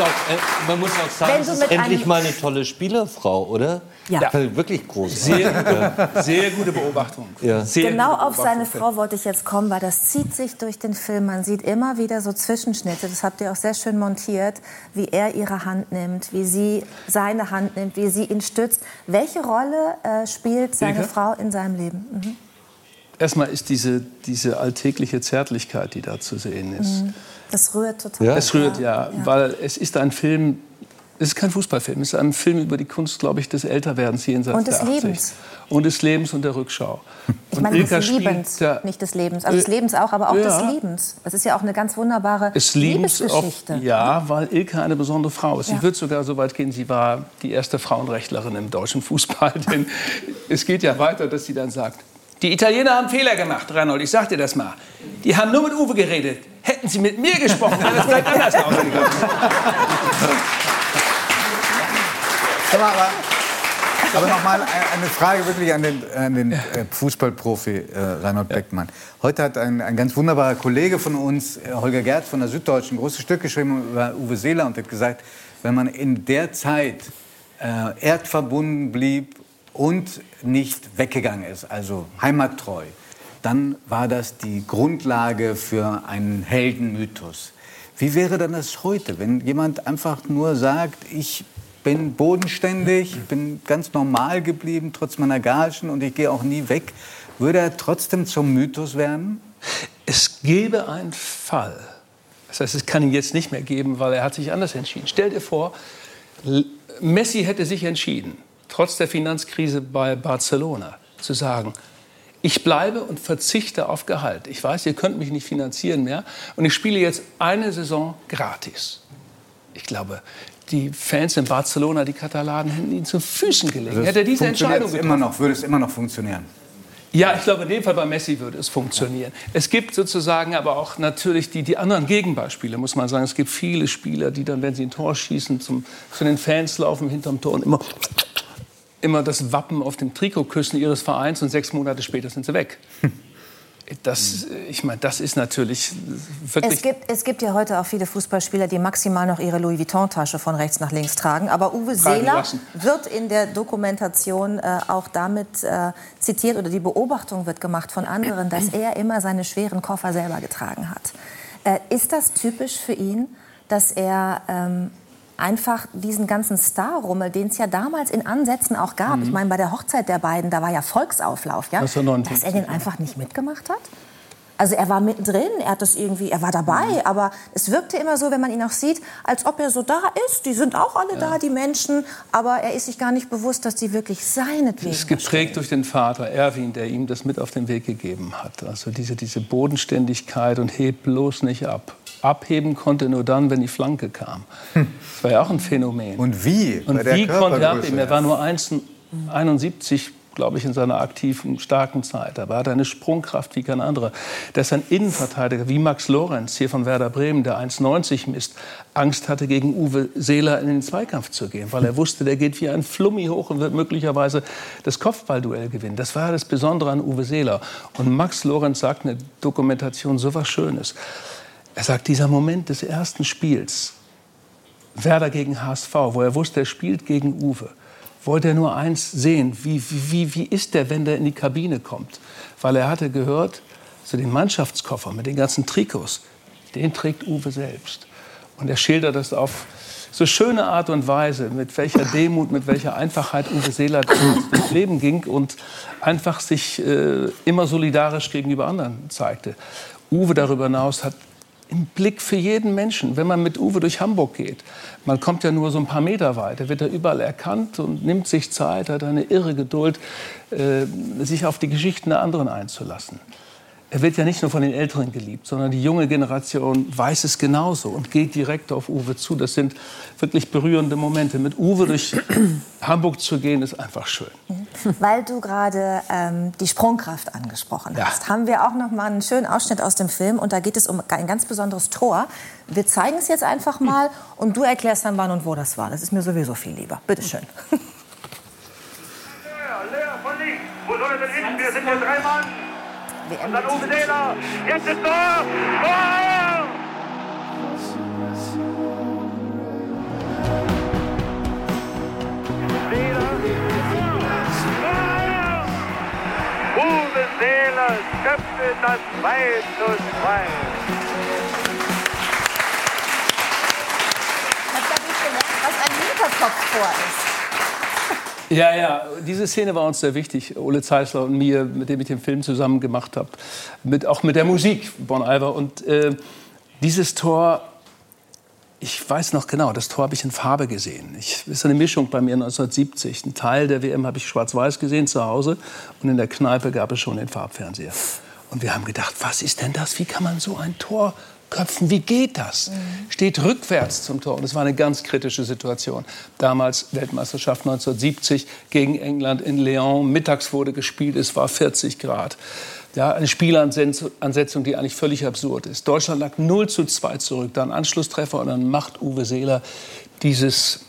Speaker 2: Auch, äh, man muss auch sagen, es ist endlich mal eine tolle Spielerfrau, oder?
Speaker 7: Ja.
Speaker 2: ja. Wirklich groß.
Speaker 3: Sehr gute, sehr gute Beobachtung.
Speaker 7: Ja. Sehr genau auf seine Frau wollte ich jetzt kommen, weil das zieht sich durch den Film. Man sieht immer wieder so Zwischenschnitte, das habt ihr auch sehr schön montiert, wie er ihre Hand nimmt, wie sie seine Hand nimmt, wie sie ihn stützt. Welche Rolle äh, spielt seine Ilke? Frau in seinem Leben? Mhm.
Speaker 3: Erstmal ist diese, diese alltägliche Zärtlichkeit, die da zu sehen ist. Mhm
Speaker 7: das rührt total.
Speaker 3: Ja? Es rührt, ja, ja, weil es ist ein Film, es ist kein Fußballfilm, es ist ein Film über die Kunst, glaube ich, des Älterwerdens jenseits
Speaker 7: und des
Speaker 3: der 80.
Speaker 7: Lebens.
Speaker 3: Und des Lebens und der Rückschau.
Speaker 7: Ich meine, Ilka des Lebens, nicht des Lebens. Also des Lebens auch, aber auch ja. des Lebens. Das ist ja auch eine ganz wunderbare es Liebesgeschichte.
Speaker 3: Auf, ja, weil Ilka eine besondere Frau ist. Sie ja. wird sogar so weit gehen, sie war die erste Frauenrechtlerin im deutschen Fußball. Denn es geht ja weiter, dass sie dann sagt, die Italiener haben Fehler gemacht, Reinhold, ich sag dir das mal. Die haben nur mit Uwe geredet. Hätten sie mit mir gesprochen, wäre das vielleicht anders ausgegangen.
Speaker 8: aber, aber, nochmal eine Frage wirklich an den, an den äh, Fußballprofi äh, Reinhold Beckmann. Heute hat ein, ein ganz wunderbarer Kollege von uns, äh, Holger Gerd von der Süddeutschen, ein großes Stück geschrieben über Uwe Seeler und hat gesagt, wenn man in der Zeit äh, erdverbunden blieb und nicht weggegangen ist, also heimattreu, dann war das die Grundlage für einen Heldenmythos. Wie wäre dann das heute, wenn jemand einfach nur sagt, ich bin bodenständig, bin ganz normal geblieben, trotz meiner Gagen und ich gehe auch nie weg, würde er trotzdem zum Mythos werden?
Speaker 3: Es gäbe einen Fall. Das heißt, es kann ihn jetzt nicht mehr geben, weil er hat sich anders entschieden. Stell dir vor, Messi hätte sich entschieden, trotz der Finanzkrise bei Barcelona zu sagen, ich bleibe und verzichte auf Gehalt. Ich weiß, ihr könnt mich nicht finanzieren mehr und ich spiele jetzt eine Saison gratis. Ich glaube, die Fans in Barcelona, die Katalanen, hätten ihn zu Füßen gelegt. Also Hätte diese Entscheidung
Speaker 8: immer noch, würde es immer noch funktionieren?
Speaker 3: Ja, ich glaube, in dem Fall bei Messi würde es funktionieren. Es gibt sozusagen aber auch natürlich die, die anderen Gegenbeispiele, muss man sagen. Es gibt viele Spieler, die dann, wenn sie ein Tor schießen, zum, zu den Fans laufen hinterm Tor und immer immer das Wappen auf dem Trikot küssen ihres Vereins und sechs Monate später sind sie weg. Das, ich meine, das ist natürlich wirklich.
Speaker 7: Es gibt, es gibt ja heute auch viele Fußballspieler, die maximal noch ihre Louis Vuitton-Tasche von rechts nach links tragen. Aber Uwe Seeler wird in der Dokumentation äh, auch damit äh, zitiert oder die Beobachtung wird gemacht von anderen, dass er immer seine schweren Koffer selber getragen hat. Äh, ist das typisch für ihn, dass er ähm, einfach diesen ganzen Star-Rummel, den es ja damals in Ansätzen auch gab. Mhm. Ich meine, bei der Hochzeit der beiden, da war ja Volksauflauf, ja, dass er den einfach nicht mitgemacht hat. Also er war mittendrin, er hat das irgendwie, er war dabei, mhm. aber es wirkte immer so, wenn man ihn auch sieht, als ob er so da ist. Die sind auch alle ja. da, die Menschen, aber er ist sich gar nicht bewusst, dass die wirklich seinetwegen.
Speaker 3: Es ist geprägt durch den Vater Erwin, der ihm das mit auf den Weg gegeben hat. Also diese, diese Bodenständigkeit und hebt bloß nicht ab abheben konnte nur dann, wenn die Flanke kam. Das war ja auch ein Phänomen.
Speaker 8: Und wie?
Speaker 3: Und wie konnte er abheben? Er war nur 1,71 glaube ich, in seiner aktiven, starken Zeit. War er eine Sprungkraft wie kein anderer. Dass ein Innenverteidiger wie Max Lorenz hier von Werder Bremen, der 1,90 misst, Angst hatte, gegen Uwe Seeler in den Zweikampf zu gehen, weil er wusste, der geht wie ein Flummi hoch und wird möglicherweise das Kopfballduell gewinnen. Das war das Besondere an Uwe Seeler. Und Max Lorenz sagt in der Dokumentation so was Schönes. Er sagt, dieser Moment des ersten Spiels, Werder gegen HSV, wo er wusste, er spielt gegen Uwe, wollte er nur eins sehen, wie, wie, wie ist der, wenn der in die Kabine kommt? Weil er hatte gehört, so den Mannschaftskoffer mit den ganzen Trikots, den trägt Uwe selbst. Und er schildert das auf so schöne Art und Weise, mit welcher Demut, mit welcher Einfachheit Uwe Seeler durchs Leben ging und einfach sich äh, immer solidarisch gegenüber anderen zeigte. Uwe darüber hinaus hat im Blick für jeden Menschen. Wenn man mit Uwe durch Hamburg geht, man kommt ja nur so ein paar Meter weiter, wird er überall erkannt und nimmt sich Zeit, hat eine irre Geduld, äh, sich auf die Geschichten der anderen einzulassen er wird ja nicht nur von den Älteren geliebt, sondern die junge Generation weiß es genauso und geht direkt auf Uwe zu. Das sind wirklich berührende Momente. Mit Uwe durch Hamburg zu gehen, ist einfach schön.
Speaker 7: Weil du gerade ähm, die Sprungkraft angesprochen
Speaker 3: Ja.
Speaker 7: hast, haben wir auch noch mal einen schönen Ausschnitt aus dem Film. Und da geht es um ein ganz besonderes Tor. Wir zeigen es jetzt einfach mal und du erklärst dann, wann und wo das war. Das ist mir sowieso viel lieber. Bitte schön.
Speaker 14: Leer von links. Wo soll er denn hin? Wir sind hier drei Mann. Und dann Uwe Seeler. Jetzt ist Tor. Tor! Uwe Seeler köpfte das 2 zu 2.
Speaker 7: Was ein Hinterkopftor ist.
Speaker 3: Ja, ja, diese Szene war uns sehr wichtig, Ole Zeisler und mir, mit dem ich den Film zusammen gemacht habe, mit, auch mit der Musik, Bon Iver. Und äh, dieses Tor, ich weiß noch genau, das Tor habe ich in Farbe gesehen. Ich, das ist eine Mischung bei mir 1970. Ein Teil der WM habe ich schwarz-weiß gesehen zu Hause und in der Kneipe gab es schon den Farbfernseher. Und wir haben gedacht, was ist denn das? Wie kann man so ein Tor köpfen? Wie geht das? Steht rückwärts zum Tor. Und es war eine ganz kritische Situation. Damals Weltmeisterschaft 1970 gegen England in Leon. Mittags wurde gespielt, es war 40 Grad. Ja, eine Spielansetzung, die eigentlich völlig absurd ist. Deutschland lag 0 zu 2 zurück, dann Anschlusstreffer und dann macht Uwe Seeler dieses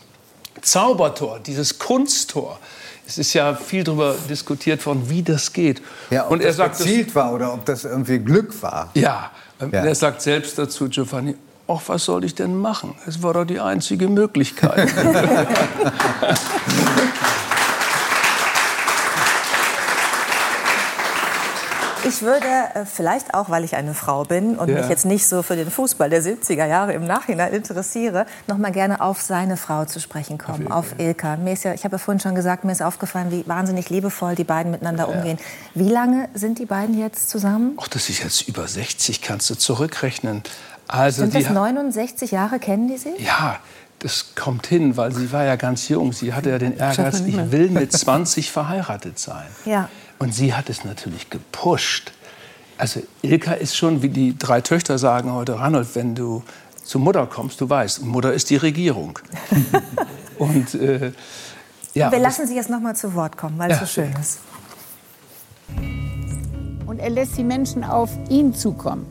Speaker 3: Zaubertor, dieses Kunsttor. Es ist ja viel darüber diskutiert worden, wie das geht.
Speaker 8: Ja, ob
Speaker 3: und er
Speaker 8: das
Speaker 3: sagt, das-
Speaker 8: gezielt war oder ob das irgendwie Glück war.
Speaker 3: ja,
Speaker 8: Ja.
Speaker 3: er sagt selbst dazu, Giovanni, ach, was soll ich denn machen? Es war doch die einzige Möglichkeit.
Speaker 7: Ich würde äh, vielleicht auch, weil ich eine Frau bin und
Speaker 3: Ja.
Speaker 7: mich jetzt nicht so für den Fußball der 70er Jahre im Nachhinein interessiere, noch mal gerne auf seine Frau zu sprechen kommen, auf Ilka. Mir ist ja, ich habe ja vorhin schon gesagt, mir ist aufgefallen, wie wahnsinnig liebevoll die beiden miteinander umgehen. Wie lange sind die beiden jetzt zusammen?
Speaker 3: ach, das ist jetzt über 60, kannst du zurückrechnen. Also
Speaker 7: Sind
Speaker 3: die
Speaker 7: das 69 Jahre, kennen die sich?
Speaker 3: Ja, das kommt hin, weil sie war ja ganz jung. Sie hatte ja den Ehrgeiz, ich will mit 20 verheiratet sein.
Speaker 7: Ja.
Speaker 3: Und sie hat es natürlich gepusht. Also Ilka ist schon, wie die drei Töchter sagen heute, Reinhold, wenn du zu Mutter kommst, du weißt, Mutter ist die Regierung. Und äh, ja,
Speaker 7: Wir lassen Sie jetzt noch mal zu Wort kommen, weil es
Speaker 3: Ja.
Speaker 7: so schön ist.
Speaker 15: Und er lässt die Menschen auf ihn zukommen.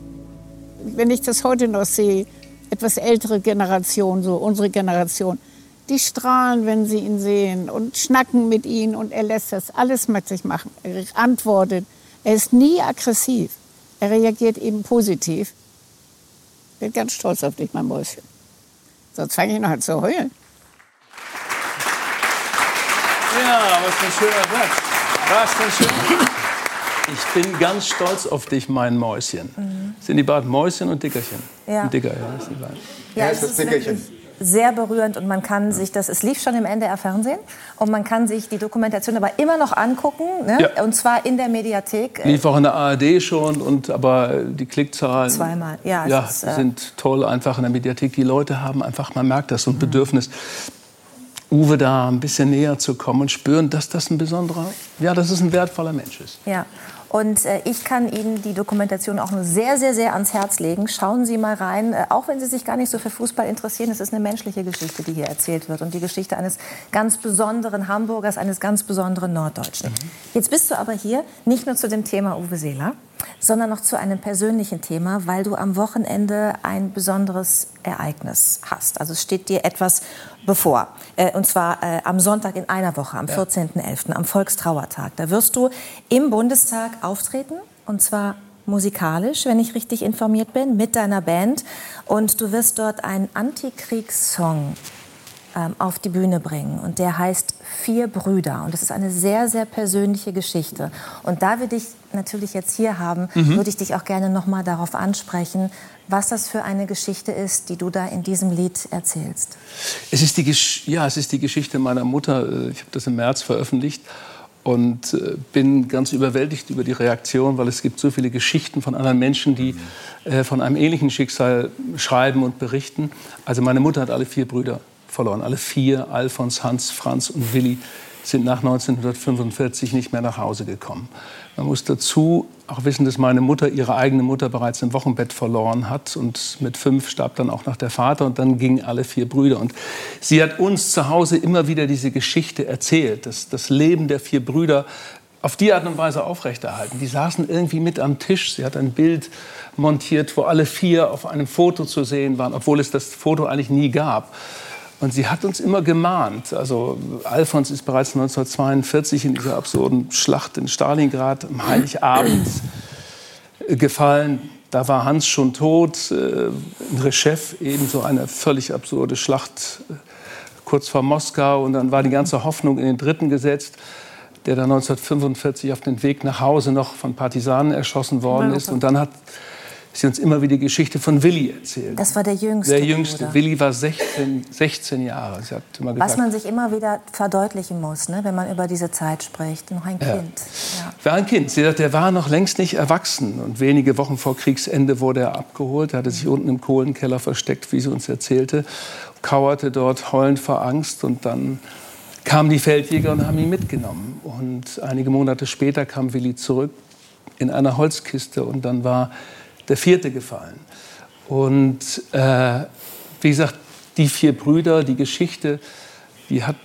Speaker 15: Wenn ich das heute noch sehe, etwas ältere Generation, so unsere Generation, die strahlen, wenn sie ihn sehen und schnacken mit ihm und er lässt das alles mit sich machen. Er antwortet. Er ist nie aggressiv. Er reagiert eben positiv. Ich bin ganz stolz auf dich, mein Mäuschen. Sonst fange ich noch an zu heulen.
Speaker 3: Ja, was für ein schöner Satz. Was für ein schöner Ich bin ganz stolz auf dich, mein Mäuschen. Das sind die beiden Mäuschen und Dickerchen?
Speaker 7: Ja.
Speaker 3: Ein Dicker, ja. Das sind die beiden.
Speaker 7: Ja, ist wirklich sehr berührend und man kann sich das, es lief schon im NDR Fernsehen und man kann sich die Dokumentation aber immer noch angucken, ne?
Speaker 3: Ja.
Speaker 7: und zwar in der Mediathek.
Speaker 3: Lief auch in der ARD schon, und, aber die Klickzahlen
Speaker 7: Zweimal, ja,
Speaker 3: ja,
Speaker 7: ist, äh,
Speaker 3: sind toll einfach in der Mediathek. Die Leute haben einfach, man merkt das, so ein Bedürfnis, Uwe da ein bisschen näher zu kommen und spüren, dass das ein besonderer, ja, dass es ein wertvoller Mensch ist.
Speaker 7: Ja. Und äh, ich kann Ihnen die Dokumentation auch nur sehr, sehr, sehr ans Herz legen. Schauen Sie mal rein, äh, auch wenn Sie sich gar nicht so für Fußball interessieren. Es ist eine menschliche Geschichte, die hier erzählt wird und die Geschichte eines ganz besonderen Hamburgers, eines ganz besonderen Norddeutschen. Jetzt bist du aber hier nicht nur zu dem Thema Uwe Seeler, sondern noch zu einem persönlichen Thema, weil du am Wochenende ein besonderes Ereignis hast. Also es steht dir etwas bevor. Äh, und zwar äh, am Sonntag in einer Woche, am 14.11., am Volkstrauertag. Da wirst du im Bundestag auftreten und zwar musikalisch, wenn ich richtig informiert bin, mit deiner Band. Und du wirst dort einen Antikriegssong ähm, auf die Bühne bringen. Und der heißt Vier Brüder. Und das ist eine sehr, sehr persönliche Geschichte. Und da wir dich natürlich jetzt hier haben,
Speaker 3: Mhm.
Speaker 7: würde ich dich auch gerne noch mal darauf ansprechen, was das für eine Geschichte ist, die du da in diesem Lied erzählst.
Speaker 3: Es ist die, Gesch ja, es ist die Geschichte meiner Mutter. Äh, Ich habe das im März veröffentlicht und äh, bin ganz überwältigt über die Reaktion, weil es gibt so viele Geschichten von anderen Menschen, die äh, von einem ähnlichen Schicksal schreiben und berichten. Also meine Mutter hat alle vier Brüder verloren. Alle vier, Alfons, Hans, Franz und Willi, sind nach 1945 nicht mehr nach Hause gekommen. Man muss dazu auch wissen, dass meine Mutter ihre eigene Mutter bereits im Wochenbett verloren hat und mit fünf starb dann auch noch der Vater und dann gingen alle vier Brüder. Und sie hat uns zu Hause immer wieder diese Geschichte erzählt, dass das Leben der vier Brüder auf die Art und Weise aufrechterhalten. Die saßen irgendwie mit am Tisch. Sie hat ein Bild montiert, wo alle vier auf einem Foto zu sehen waren, obwohl es das Foto eigentlich nie gab. Und sie hat uns immer gemahnt. Also Alfons ist bereits 1942 in dieser absurden Schlacht in Stalingrad am Heiligabend gefallen. Da war Hans schon tot, äh, in Reschew ebenso eine völlig absurde Schlacht äh, kurz vor Moskau. Und dann war die ganze Hoffnung in den Dritten gesetzt, der dann 1945 auf dem Weg nach Hause noch von Partisanen erschossen worden ist. Und dann hat sie uns immer wieder die Geschichte von Willi erzählt.
Speaker 7: Das war der jüngste.
Speaker 3: Der jüngste.
Speaker 7: Bruder.
Speaker 3: Willi war 16, 16 Jahre. Sie hat immer
Speaker 7: Was
Speaker 3: gesagt,
Speaker 7: man sich immer wieder verdeutlichen muss, ne, wenn man über diese Zeit spricht. Noch ein. Kind. Ja.
Speaker 3: war ein Kind. Sie sagt, der war noch längst nicht erwachsen. Und wenige Wochen vor Kriegsende wurde er abgeholt. Er hatte sich unten im Kohlenkeller versteckt, wie sie uns erzählte. Kauerte dort heulend vor Angst. Und dann kamen die Feldjäger und haben ihn mitgenommen. Und einige Monate später kam Willi zurück in einer Holzkiste. Und dann war der vierte gefallen. Und äh, wie gesagt, die vier Brüder, die Geschichte, die hat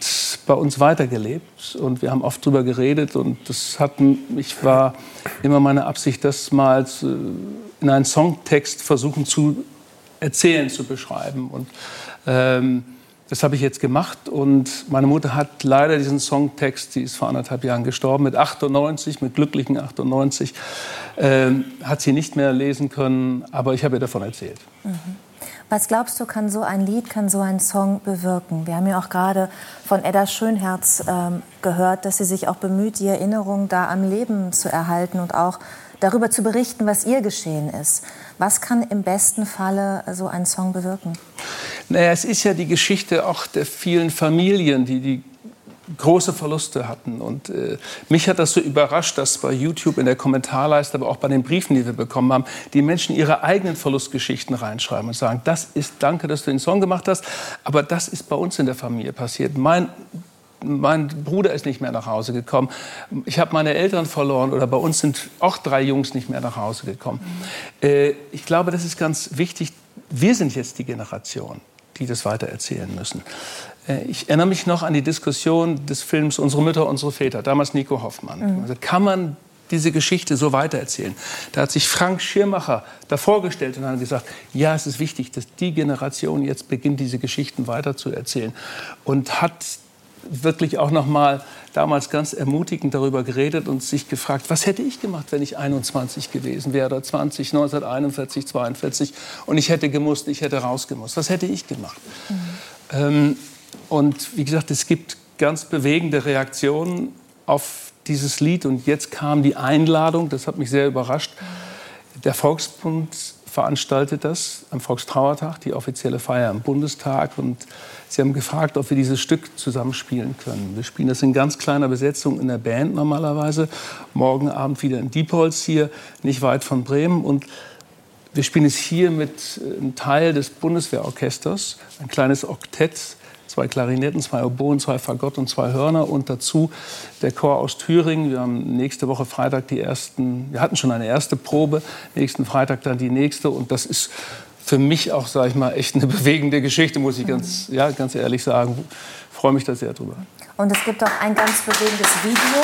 Speaker 3: bei uns weitergelebt und wir haben oft drüber geredet und das hat mich war immer meine Absicht, das mal in einen Songtext versuchen zu erzählen, zu beschreiben und ähm, das habe ich jetzt gemacht und meine Mutter hat leider diesen Songtext, sie ist vor anderthalb Jahren gestorben, mit 98, mit glücklichen 98, ähm, hat sie nicht mehr lesen können, aber ich habe ihr davon erzählt.
Speaker 7: Was glaubst du, kann so ein Lied, kann so ein Song bewirken? Wir haben ja auch gerade von Edda Schönherz ähm, gehört, dass sie sich auch bemüht, die Erinnerung da am Leben zu erhalten und auch darüber zu berichten, was ihr geschehen ist. Was kann im besten Falle so ein Song bewirken?
Speaker 3: Naja, es ist ja die Geschichte auch der vielen Familien, die die große Verluste hatten. Und äh, mich hat das so überrascht, dass bei YouTube in der Kommentarleiste, aber auch bei den Briefen, die wir bekommen haben, die Menschen ihre eigenen Verlustgeschichten reinschreiben und sagen, das ist, danke, dass du den Song gemacht hast, aber das ist bei uns in der Familie passiert. Mein mein Bruder ist nicht mehr nach Hause gekommen. Ich habe meine Eltern verloren oder bei uns sind auch drei Jungs nicht mehr nach Hause gekommen. Äh, ich glaube, das ist ganz wichtig. Wir sind jetzt die Generation, die das weitererzählen müssen. Äh, ich erinnere mich noch an die Diskussion des Films Unsere Mütter, unsere Väter, damals Nico Hoffmann.
Speaker 16: Mhm.
Speaker 3: Also kann man diese Geschichte so weitererzählen. Da hat sich Frank Schirmacher davor gestellt und hat gesagt, ja, es ist wichtig, dass die Generation jetzt beginnt, diese Geschichten weiterzuerzählen. Und hat wirklich auch noch mal damals ganz ermutigend darüber geredet und sich gefragt, was hätte ich gemacht, wenn ich 21 gewesen wäre oder 20, 1941, 42 und ich hätte gemusst, ich hätte rausgemusst. Was hätte ich gemacht? Ähm, und wie gesagt, es gibt ganz bewegende Reaktionen auf dieses Lied und jetzt kam die Einladung, das hat mich sehr überrascht. Der Volksbund veranstaltet das am Volkstrauertag, die offizielle Feier im Bundestag. Und sie haben gefragt, ob wir dieses Stück zusammenspielen können. Wir spielen das in ganz kleiner Besetzung in der Band normalerweise. Morgen Abend wieder in Diepholz hier, nicht weit von Bremen. Und wir spielen es hier mit äh, einem Teil des Bundeswehrorchesters, ein kleines Oktett, zwei Klarinetten, zwei Oboen, zwei Fagott und zwei Hörner und dazu der Chor aus Thüringen. Wir haben nächste Woche Freitag die ersten, wir hatten schon eine erste Probe, nächsten Freitag dann die nächste und das ist für mich auch, sage ich mal, echt eine bewegende Geschichte, muss ich ganz, ja, ganz ehrlich sagen. Ich freue mich da sehr drüber.
Speaker 7: Und es gibt auch ein ganz bewegendes Video.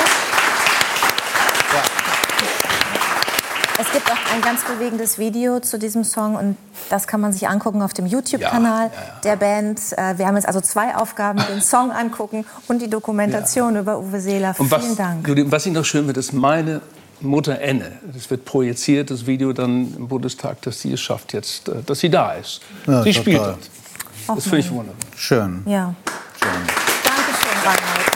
Speaker 7: Es gibt auch ein ganz bewegendes Video zu diesem Song und das kann man sich angucken auf dem YouTube-Kanal der Band. Äh, Wir haben jetzt also zwei Aufgaben, den Song angucken und die Dokumentation über Uwe Seeler.
Speaker 3: Und
Speaker 7: Vielen
Speaker 3: was,
Speaker 7: Dank.
Speaker 3: Judith, was ich noch schön finde, ist meine Mutter Enne. Das wird projiziert, das Video dann im Bundestag, dass sie es schafft jetzt, äh, dass sie da ist.
Speaker 17: Ja,
Speaker 3: sie spielt
Speaker 17: total.
Speaker 3: dort.
Speaker 5: Das finde ich wunderbar. Schön.
Speaker 7: Ja.
Speaker 5: Schön.
Speaker 7: Dankeschön, Reinhold.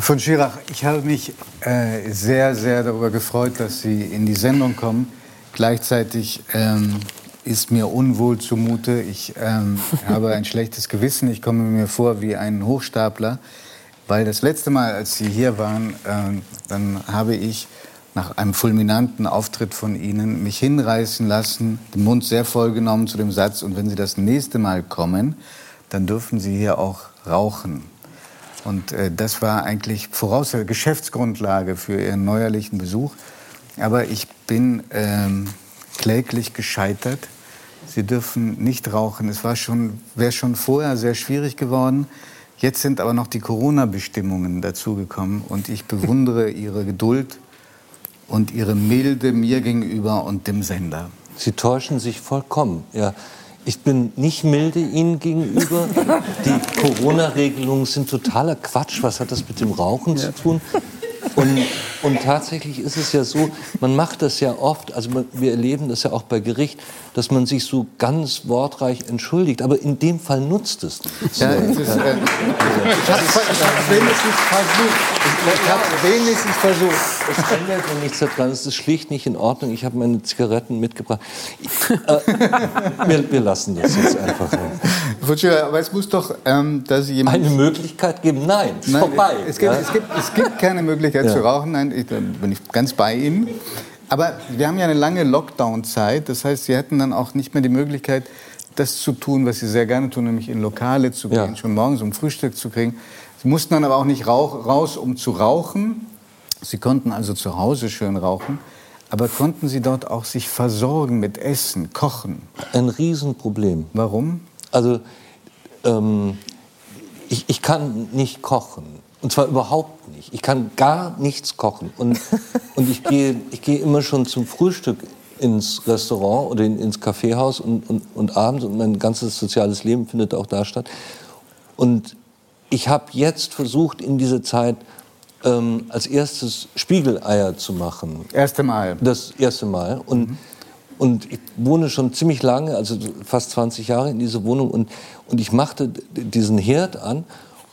Speaker 8: Von Schirach, ich habe mich äh, sehr, sehr darüber gefreut, dass Sie in die Sendung kommen. Gleichzeitig ähm, ist mir unwohl zumute. Ich ähm, habe ein schlechtes Gewissen. Ich komme mir vor wie ein Hochstapler, weil das letzte Mal, als Sie hier waren, äh, dann habe ich nach einem fulminanten Auftritt von Ihnen mich hinreißen lassen, den Mund sehr voll genommen zu dem Satz, und wenn Sie das nächste Mal kommen, dann dürfen Sie hier auch rauchen. Und äh, das war eigentlich voraus Geschäftsgrundlage für Ihren neuerlichen Besuch. Aber ich bin ähm, kläglich gescheitert. Sie dürfen nicht rauchen. Es war schon, wäre schon vorher sehr schwierig geworden. Jetzt sind aber noch die Corona-Bestimmungen dazugekommen. Und ich bewundere Ihre Geduld und Ihre Milde mir gegenüber und dem Sender.
Speaker 2: Sie täuschen sich vollkommen. Ja. Ich bin nicht milde Ihnen gegenüber. Die Corona-Regelungen sind totaler Quatsch. Was hat das mit dem Rauchen zu tun? Und, und, tatsächlich ist es ja so, man macht das ja oft, also man, wir erleben das ja auch bei Gericht, dass man sich so ganz wortreich entschuldigt. Aber in dem Fall nutzt es nichts.
Speaker 8: Ja, es ist, äh, ich habe es wenigstens versucht. Ich habe wenigstens versucht.
Speaker 2: Es ändert ja nichts daran. Es ist schlicht nicht in Ordnung. Ich habe meine Zigaretten mitgebracht. Äh, wir, wir, lassen das jetzt einfach.
Speaker 8: Aber es muss doch, ähm, dass jemand
Speaker 2: eine Möglichkeit geben. Nein, ist
Speaker 8: Nein,
Speaker 2: vorbei.
Speaker 8: Es gibt,
Speaker 2: ja?
Speaker 8: es, gibt, es gibt keine Möglichkeit ja. zu rauchen. Nein, ich, da bin ich ganz bei Ihnen. Aber wir haben ja eine lange Lockdown-Zeit. Das heißt, Sie hätten dann auch nicht mehr die Möglichkeit, das zu tun, was Sie sehr gerne tun, nämlich in Lokale zu gehen, ja. schon morgens um Frühstück zu kriegen. Sie mussten dann aber auch nicht raus, um zu rauchen. Sie konnten also zu Hause schön rauchen. Aber konnten Sie dort auch sich versorgen mit Essen, Kochen?
Speaker 2: Ein Riesenproblem.
Speaker 8: Warum?
Speaker 2: Also, ähm, ich, ich kann nicht kochen. Und zwar überhaupt nicht. Ich kann gar nichts kochen. Und, und ich, gehe, ich gehe immer schon zum Frühstück ins Restaurant oder in, ins Kaffeehaus und, und, und abends und mein ganzes soziales Leben findet auch da statt. Und ich habe jetzt versucht, in dieser Zeit ähm, als erstes Spiegeleier zu machen.
Speaker 8: Erste Mal?
Speaker 2: Das erste Mal. Und, mhm. und ich wohne schon ziemlich lange, also fast 20 Jahre in dieser Wohnung. Und, und ich machte diesen Herd an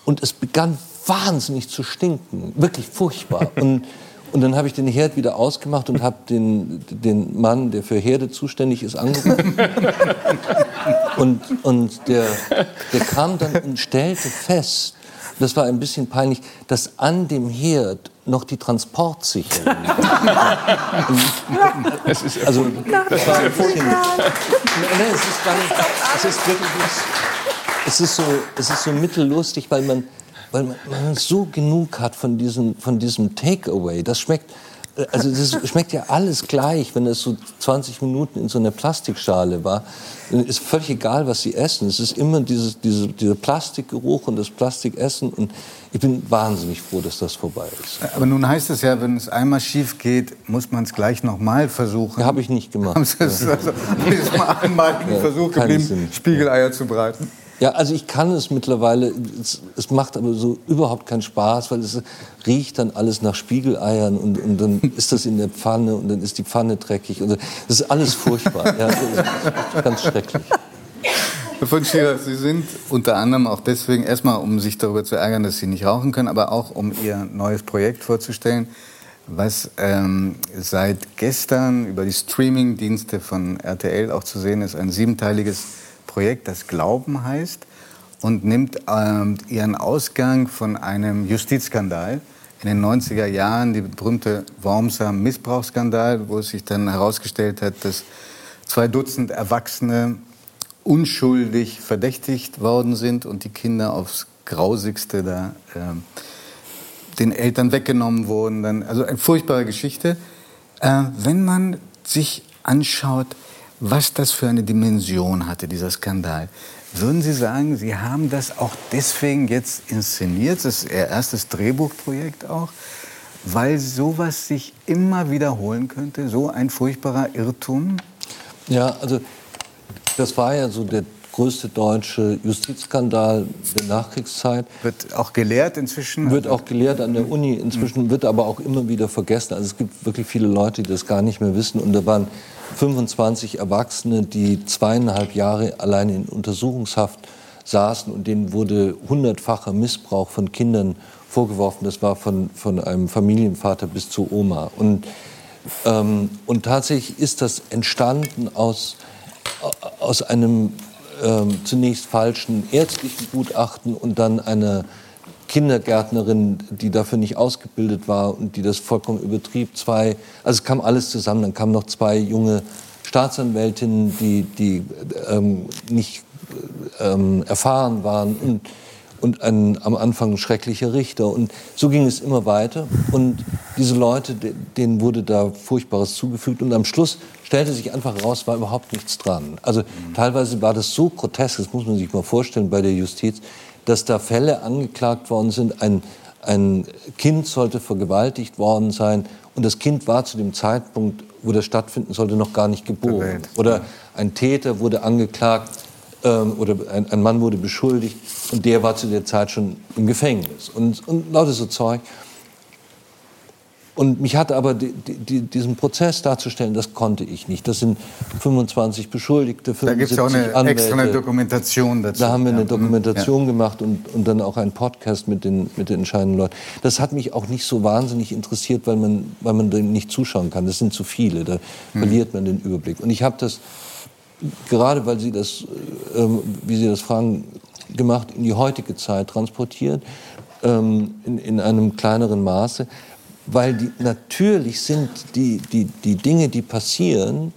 Speaker 2: und es begann wahnsinnig zu stinken. Wirklich furchtbar. Und, und dann habe ich den Herd wieder ausgemacht und habe den, den Mann, der für Herde zuständig ist, angerufen. und und der, der kam dann und stellte fest, das war ein bisschen peinlich, dass an dem Herd noch die Transportsicherung.
Speaker 3: es ist
Speaker 2: also, das war ein bisschen. Nein, es ist, gar nicht, es ist wirklich. Es ist so, es ist so mittellustig, weil man weil man, man so genug hat von diesem, von diesem Takeaway. Das schmeckt, also das schmeckt ja alles gleich, wenn es so 20 Minuten in so einer Plastikschale war. Ist völlig egal, was sie essen. Es ist immer dieses, diese, dieser Plastikgeruch und das Plastikessen. Und ich bin wahnsinnig froh, dass das vorbei ist.
Speaker 8: Aber nun heißt es ja, wenn es einmal schief geht, muss man es gleich nochmal versuchen.
Speaker 2: Ja, Habe ich nicht gemacht.
Speaker 8: Das ist also mal einmaligen ja, Versuch geblieben, Spiegeleier zu braten.
Speaker 2: Ja, also ich kann es mittlerweile. Es, es, macht aber so überhaupt keinen Spaß, weil es riecht dann alles nach Spiegeleiern und, und dann ist das in der Pfanne und dann ist die Pfanne dreckig. Und das ist alles furchtbar. ja, ist ganz schrecklich.
Speaker 8: Herr von Schierer, Sie sind unter anderem auch deswegen erstmal, um sich darüber zu ärgern, dass Sie nicht rauchen können, aber auch um Ihr neues Projekt vorzustellen, was ähm, seit gestern über die Streaming-Dienste von RTL auch zu sehen ist, ein siebenteiliges Projekt, das Glauben heißt und nimmt ähm, ihren Ausgang von einem Justizskandal in den 90er Jahren, die berühmte Wormser Missbrauchsskandal, wo es sich dann herausgestellt hat, dass zwei Dutzend Erwachsene unschuldig verdächtigt worden sind und die Kinder aufs Grausigste da äh, den Eltern weggenommen wurden. Dann, also eine furchtbare Geschichte. Äh, wenn man sich anschaut, was das für eine Dimension hatte, dieser Skandal. Würden Sie sagen, Sie haben das auch deswegen jetzt inszeniert, das ist Ihr erstes Drehbuchprojekt auch, weil sowas sich immer wiederholen könnte, so ein furchtbarer Irrtum?
Speaker 2: Ja, also das war ja so der größte deutsche Justizskandal der Nachkriegszeit.
Speaker 8: Wird auch gelehrt inzwischen?
Speaker 2: Wird auch gelehrt an der Uni inzwischen, wird aber auch immer wieder vergessen. Also es gibt wirklich viele Leute, die das gar nicht mehr wissen. Und da waren 25 Erwachsene, die zweieinhalb Jahre allein in Untersuchungshaft saßen und denen wurde hundertfacher Missbrauch von Kindern vorgeworfen. Das war von, von einem Familienvater bis zu Oma. Und, ähm, und tatsächlich ist das entstanden aus, aus einem ähm, zunächst falschen ärztlichen Gutachten und dann einer Kindergärtnerin, die dafür nicht ausgebildet war und die das vollkommen übertrieb. Zwei, also es kam alles zusammen. Dann kamen noch zwei junge Staatsanwältinnen, die, die ähm, nicht ähm, erfahren waren und, und ein, am Anfang ein schrecklicher Richter. Und so ging es immer weiter. Und diese Leute, denen wurde da Furchtbares zugefügt. Und am Schluss stellte sich einfach raus, war überhaupt nichts dran. Also teilweise war das so grotesk, das muss man sich mal vorstellen bei der Justiz, dass da Fälle angeklagt worden sind. Ein, ein Kind sollte vergewaltigt worden sein und das Kind war zu dem Zeitpunkt, wo das stattfinden sollte, noch gar nicht geboren. Oder ein Täter wurde angeklagt ähm, oder ein, ein, Mann wurde beschuldigt und der war zu der Zeit schon im Gefängnis. Und, und lauter so Zeug. Und mich hat aber die, die, diesen Prozess darzustellen, das konnte ich nicht. Das sind 25 Beschuldigte, 75 Da gibt es auch
Speaker 8: eine
Speaker 2: Anwälte.
Speaker 8: extra Dokumentation dazu.
Speaker 2: Da haben wir eine
Speaker 8: ja.
Speaker 2: Dokumentation
Speaker 8: ja.
Speaker 2: gemacht und, und dann auch einen Podcast mit den, mit den entscheidenden Leuten. Das hat mich auch nicht so wahnsinnig interessiert, weil man, weil man dem nicht zuschauen kann. Das sind zu viele, da hm. verliert man den Überblick. Und ich habe das, gerade weil Sie das, äh, wie Sie das fragen, gemacht, in die heutige Zeit transportiert, ähm, in, in einem kleineren Maße weil die, natürlich sind die, die, die Dinge, die passieren,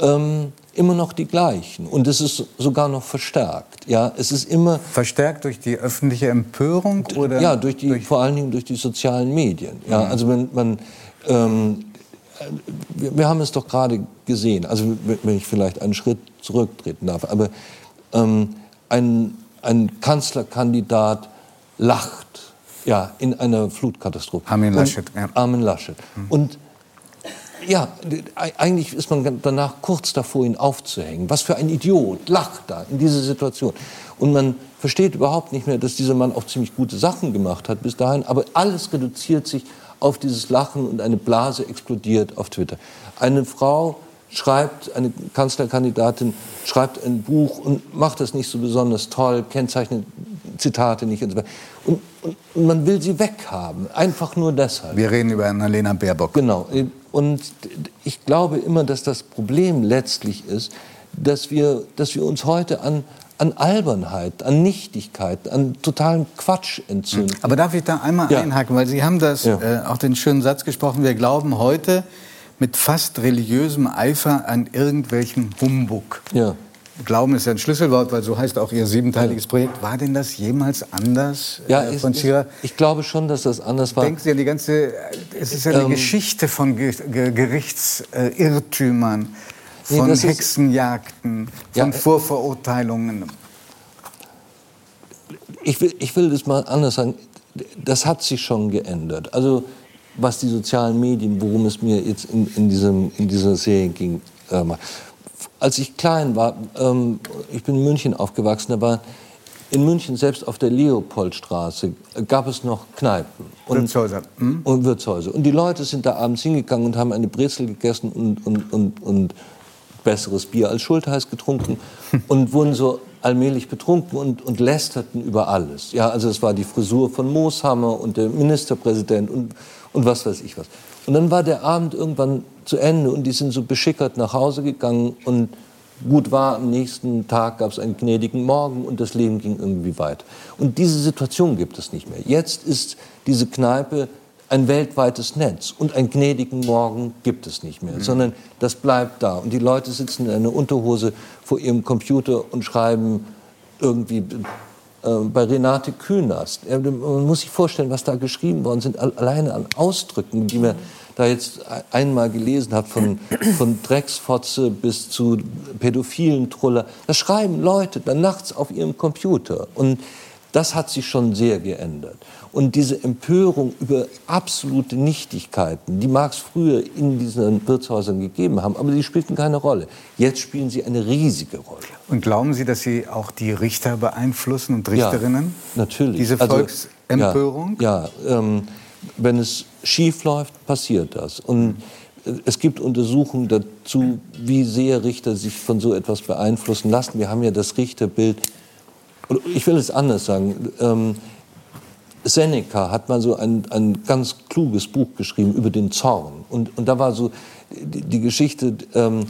Speaker 2: ähm, immer noch die gleichen. Und es ist sogar noch verstärkt. Ja, es ist immer
Speaker 8: verstärkt durch die öffentliche Empörung oder
Speaker 2: ja, durch die, durch vor allen Dingen durch die sozialen Medien. Ja, mhm. also man, man ähm, wir, wir, haben es doch gerade gesehen. Also wenn ich vielleicht einen Schritt zurücktreten darf, aber ähm, ein, ein Kanzlerkandidat lacht ja, in einer Flutkatastrophe.
Speaker 8: Armin Laschet.
Speaker 2: Ja. Armin Laschet. Mhm. Und ja, eigentlich ist man danach kurz davor, ihn aufzuhängen. Was für ein Idiot lacht da in dieser Situation. Und man versteht überhaupt nicht mehr, dass dieser Mann auch ziemlich gute Sachen gemacht hat bis dahin. Aber alles reduziert sich auf dieses Lachen und eine Blase explodiert auf Twitter. Eine Frau schreibt, eine Kanzlerkandidatin schreibt ein Buch und macht das nicht so besonders toll, kennzeichnet Zitate nicht und so weiter. Und, und, man will sie weghaben, einfach nur deshalb.
Speaker 8: Wir reden über Annalena Baerbock.
Speaker 2: Genau. Und ich glaube immer, dass das Problem letztlich ist, dass wir, dass wir uns heute an, an Albernheit, an Nichtigkeit, an totalem Quatsch entzünden.
Speaker 8: Aber darf ich da einmal ja. einhaken, weil Sie haben das ja. äh, auch den schönen Satz gesprochen, wir glauben heute mit fast religiösem Eifer an irgendwelchen Humbug. Ja. Glauben ist ja ein Schlüsselwort, weil so heißt auch Ihr siebenteiliges Projekt. War denn das jemals anders
Speaker 2: ja, äh, von Schirra? Ich, ich, glaube schon, dass das anders war.
Speaker 8: Denken Sie an die ganze, es ist ja eine ähm, Geschichte von Ge Ge Gerichtsirrtümern, von nee, Hexenjagden, ist, von ja, Vorverurteilungen.
Speaker 2: Ich will, ich will das mal anders sagen. Das hat sich schon geändert. Also was die sozialen Medien, worum es mir jetzt in, in, diesem, in dieser Serie ging. Äh, als ich klein war, ähm, ich bin in München aufgewachsen, da war in München selbst auf der Leopoldstraße gab es noch Kneipen und
Speaker 8: Wirtshäuser. Hm?
Speaker 2: und Wirtshäuser. Und die Leute sind da abends hingegangen und haben eine Brezel gegessen und, und, und, und besseres Bier als Schultheiß getrunken und wurden so allmählich betrunken und, und lästerten über alles. Ja, also es war die Frisur von Mooshammer und der Ministerpräsident und, und was weiß ich was. Und dann war der Abend irgendwann zu Ende und die sind so beschickert nach Hause gegangen und gut war, am nächsten Tag gab es einen gnädigen Morgen und das Leben ging irgendwie weit. Und diese Situation gibt es nicht mehr. Jetzt ist diese Kneipe ein weltweites Netz und einen gnädigen Morgen gibt es nicht mehr, mhm. sondern das bleibt da. Und die Leute sitzen in einer Unterhose vor ihrem Computer und schreiben irgendwie bei Renate Künast. Man muss sich vorstellen, was da geschrieben worden sind, alleine an Ausdrücken, die man da jetzt einmal gelesen hat, von, von Drecksfotze bis zu pädophilen Truller. Das schreiben Leute dann nachts auf ihrem Computer. Und das hat sich schon sehr geändert. Und diese Empörung über absolute Nichtigkeiten, die mag es früher in diesen Wirtshäusern gegeben haben, aber die spielten keine Rolle. Jetzt spielen sie eine riesige Rolle.
Speaker 8: Und glauben Sie, dass Sie auch die Richter beeinflussen und Richterinnen?
Speaker 2: Ja, natürlich.
Speaker 8: Diese
Speaker 2: Also,
Speaker 8: Volksempörung?
Speaker 2: Ja, ja ähm, wenn es schief läuft, passiert das. Und es gibt Untersuchungen dazu, wie sehr Richter sich von so etwas beeinflussen lassen. Wir haben ja das Richterbild. Ich will es anders sagen. Ähm, Seneca hat mal so ein, ein ganz kluges Buch geschrieben über den Zorn. Und, und da war so die, die Geschichte, ähm,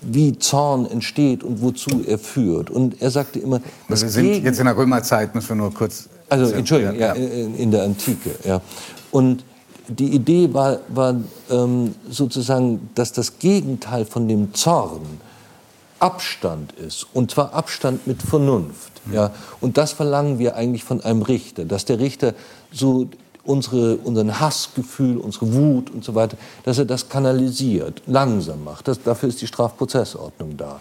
Speaker 2: wie Zorn entsteht und wozu er führt. Und er sagte immer, das
Speaker 8: Wir sind jetzt in der Römerzeit, müssen wir nur kurz.
Speaker 2: also Entschuldigung, ja, in, in der Antike. Ja. Und die Idee war, war ähm, sozusagen, dass das Gegenteil von dem Zorn Abstand ist. Und zwar Abstand mit Vernunft. Ja. Und das verlangen wir eigentlich von einem Richter, dass der Richter so unsere, unseren Hassgefühl, unsere Wut und so weiter, dass er das kanalisiert, langsam macht. Das, dafür ist die Strafprozessordnung da.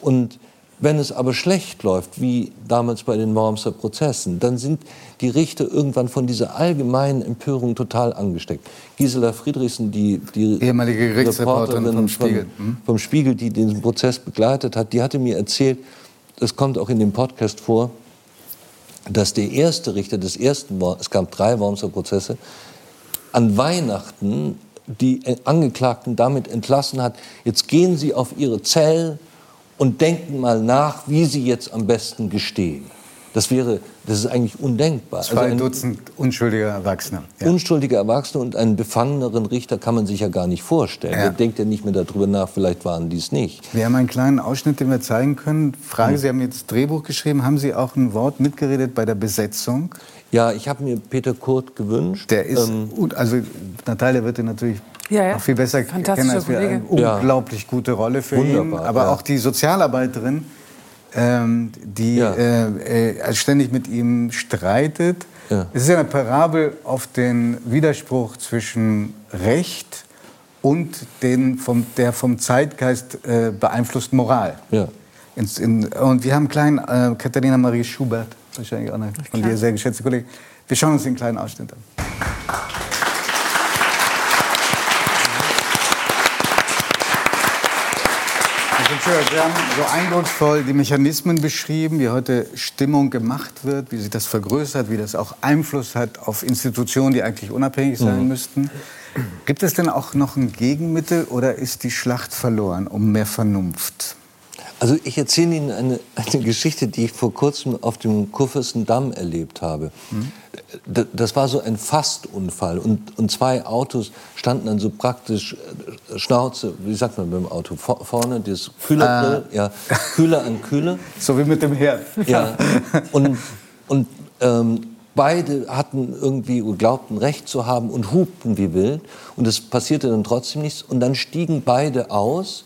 Speaker 2: Und wenn es aber schlecht läuft, wie damals bei den Wormser Prozessen, dann sind die Richter irgendwann von dieser allgemeinen Empörung total angesteckt. Gisela Friedrichsen, die, die
Speaker 8: Ehemalige Gerichtsreporterin
Speaker 2: Reporterin
Speaker 8: vom Spiegel.
Speaker 2: Vom, vom Spiegel, die diesen Prozess begleitet hat, die hatte mir erzählt, das kommt auch in dem Podcast vor, dass der erste Richter des ersten, es gab drei Wormser Prozesse, an Weihnachten die Angeklagten damit entlassen hat, jetzt gehen Sie auf Ihre Zellen und denken mal nach, wie Sie jetzt am besten gestehen. Das wäre, das ist eigentlich undenkbar.
Speaker 8: Zwei
Speaker 2: ein
Speaker 8: Dutzend unschuldige Erwachsene. Ja.
Speaker 2: unschuldige Erwachsene und einen befangeneren Richter kann man sich ja gar nicht vorstellen.
Speaker 8: Ja.
Speaker 2: Der denkt ja nicht mehr darüber nach, vielleicht waren die es nicht.
Speaker 8: Wir haben einen kleinen Ausschnitt, den wir zeigen können. Frage,
Speaker 2: Hm.
Speaker 8: Sie haben jetzt Drehbuch geschrieben. Haben Sie auch ein Wort mitgeredet bei der Besetzung?
Speaker 2: Ja, ich habe mir Peter Kurt gewünscht.
Speaker 8: Der ist,
Speaker 2: Ähm,
Speaker 8: gut, also Natalia wird ihn natürlich
Speaker 6: Ja, ja.
Speaker 8: noch viel besser kennen als wir. Eine unglaublich gute Rolle für ihn.
Speaker 2: Wunderbar,
Speaker 8: Aber
Speaker 2: ja.
Speaker 8: auch die Sozialarbeiterin, ähm, die
Speaker 2: Ja.
Speaker 8: äh, äh, ständig mit ihm streitet.
Speaker 2: Ja.
Speaker 8: Es ist ja eine Parabel auf den Widerspruch zwischen Recht und den vom, der vom Zeitgeist äh, beeinflussten Moral.
Speaker 2: Ja.
Speaker 8: Ins, in, und wir haben einen kleinen, äh, Katharina Marie Schubert, wahrscheinlich auch eine von dir sehr geschätzte Kollegin. Wir schauen uns den kleinen Ausschnitt an. Wir haben so eindrucksvoll die Mechanismen beschrieben, wie heute Stimmung gemacht wird, wie sich das vergrößert, wie das auch Einfluss hat auf Institutionen, die eigentlich unabhängig sein müssten. Gibt es denn auch noch ein Gegenmittel oder ist die Schlacht verloren um mehr Vernunft?
Speaker 2: Also ich erzähle Ihnen eine, eine Geschichte, die ich vor kurzem auf dem Kurfürstendamm erlebt habe. D- Das war so ein Fastunfall und, und zwei Autos standen dann so praktisch äh, Schnauze, wie sagt man beim Auto, vor, vorne das Kühlergrill, ja, Kühler an Kühler.
Speaker 8: So wie mit dem Herd.
Speaker 2: Ja. Und, und ähm, beide hatten irgendwie, glaubten Recht zu haben und hupten wie wild. Und es passierte dann trotzdem nichts. Und dann stiegen beide aus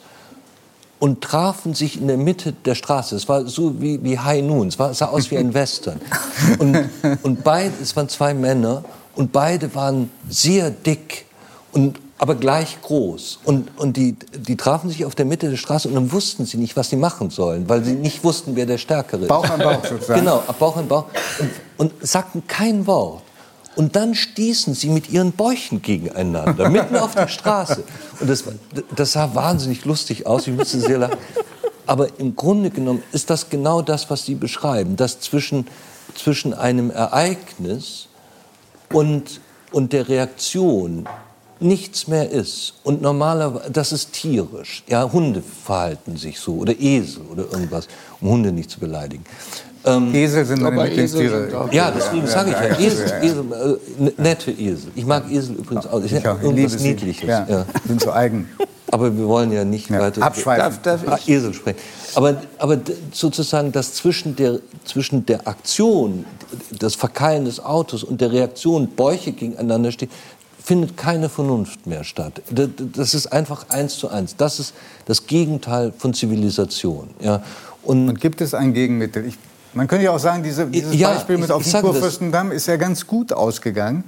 Speaker 2: und trafen sich in der Mitte der Straße. Es war so wie, wie High Noon. Es, war, sah aus wie ein Western. Und, und beide, es waren zwei Männer und beide waren sehr dick und aber gleich groß. Und, und die, die trafen sich auf der Mitte der Straße und dann wussten sie nicht, was sie machen sollen, weil sie nicht wussten, wer der Stärkere ist.
Speaker 8: Bauch an Bauch sozusagen.
Speaker 2: Genau, Bauch an Bauch. Und, und sagten kein Wort. Und dann stießen sie mit ihren Bäuchen gegeneinander, mitten auf der Straße. Und das, das sah wahnsinnig lustig aus, ich musste sehr lachen. Aber im Grunde genommen ist das genau das, was Sie beschreiben, dass zwischen, zwischen einem Ereignis und, und der Reaktion nichts mehr ist. Und normalerweise, das ist tierisch. Ja, Hunde verhalten sich so oder Esel oder irgendwas, um Hunde nicht zu beleidigen. Ähm,
Speaker 8: Esel sind meine Lieblingstiere.
Speaker 2: Ja, deswegen sage ich ja, Esel, Esel, äh, n- nette Esel. Ich mag Esel übrigens auch. Ich
Speaker 8: Ich auch, ich liebe
Speaker 2: irgendwas
Speaker 8: sie.
Speaker 2: Niedliches.
Speaker 8: Ja,
Speaker 2: Ja.
Speaker 8: sind so eigen.
Speaker 2: Aber wir wollen ja nicht weiter
Speaker 8: abschweifen.
Speaker 2: Darf, darf ich? Esel sprechen. Aber, aber sozusagen das zwischen der, zwischen der Aktion, das Verkeilen des Autos und der Reaktion, Bäuche gegeneinander stehen, findet keine Vernunft mehr statt. Das ist einfach eins zu eins. Das ist das Gegenteil von Zivilisation. Ja. Und,
Speaker 8: Und gibt es ein Gegenmittel? Ich, man könnte ja auch sagen, diese, dieses
Speaker 2: Ja,
Speaker 8: Beispiel mit
Speaker 2: ich-
Speaker 8: auf dem. Kurfürstendamm ist ja ganz gut ausgegangen,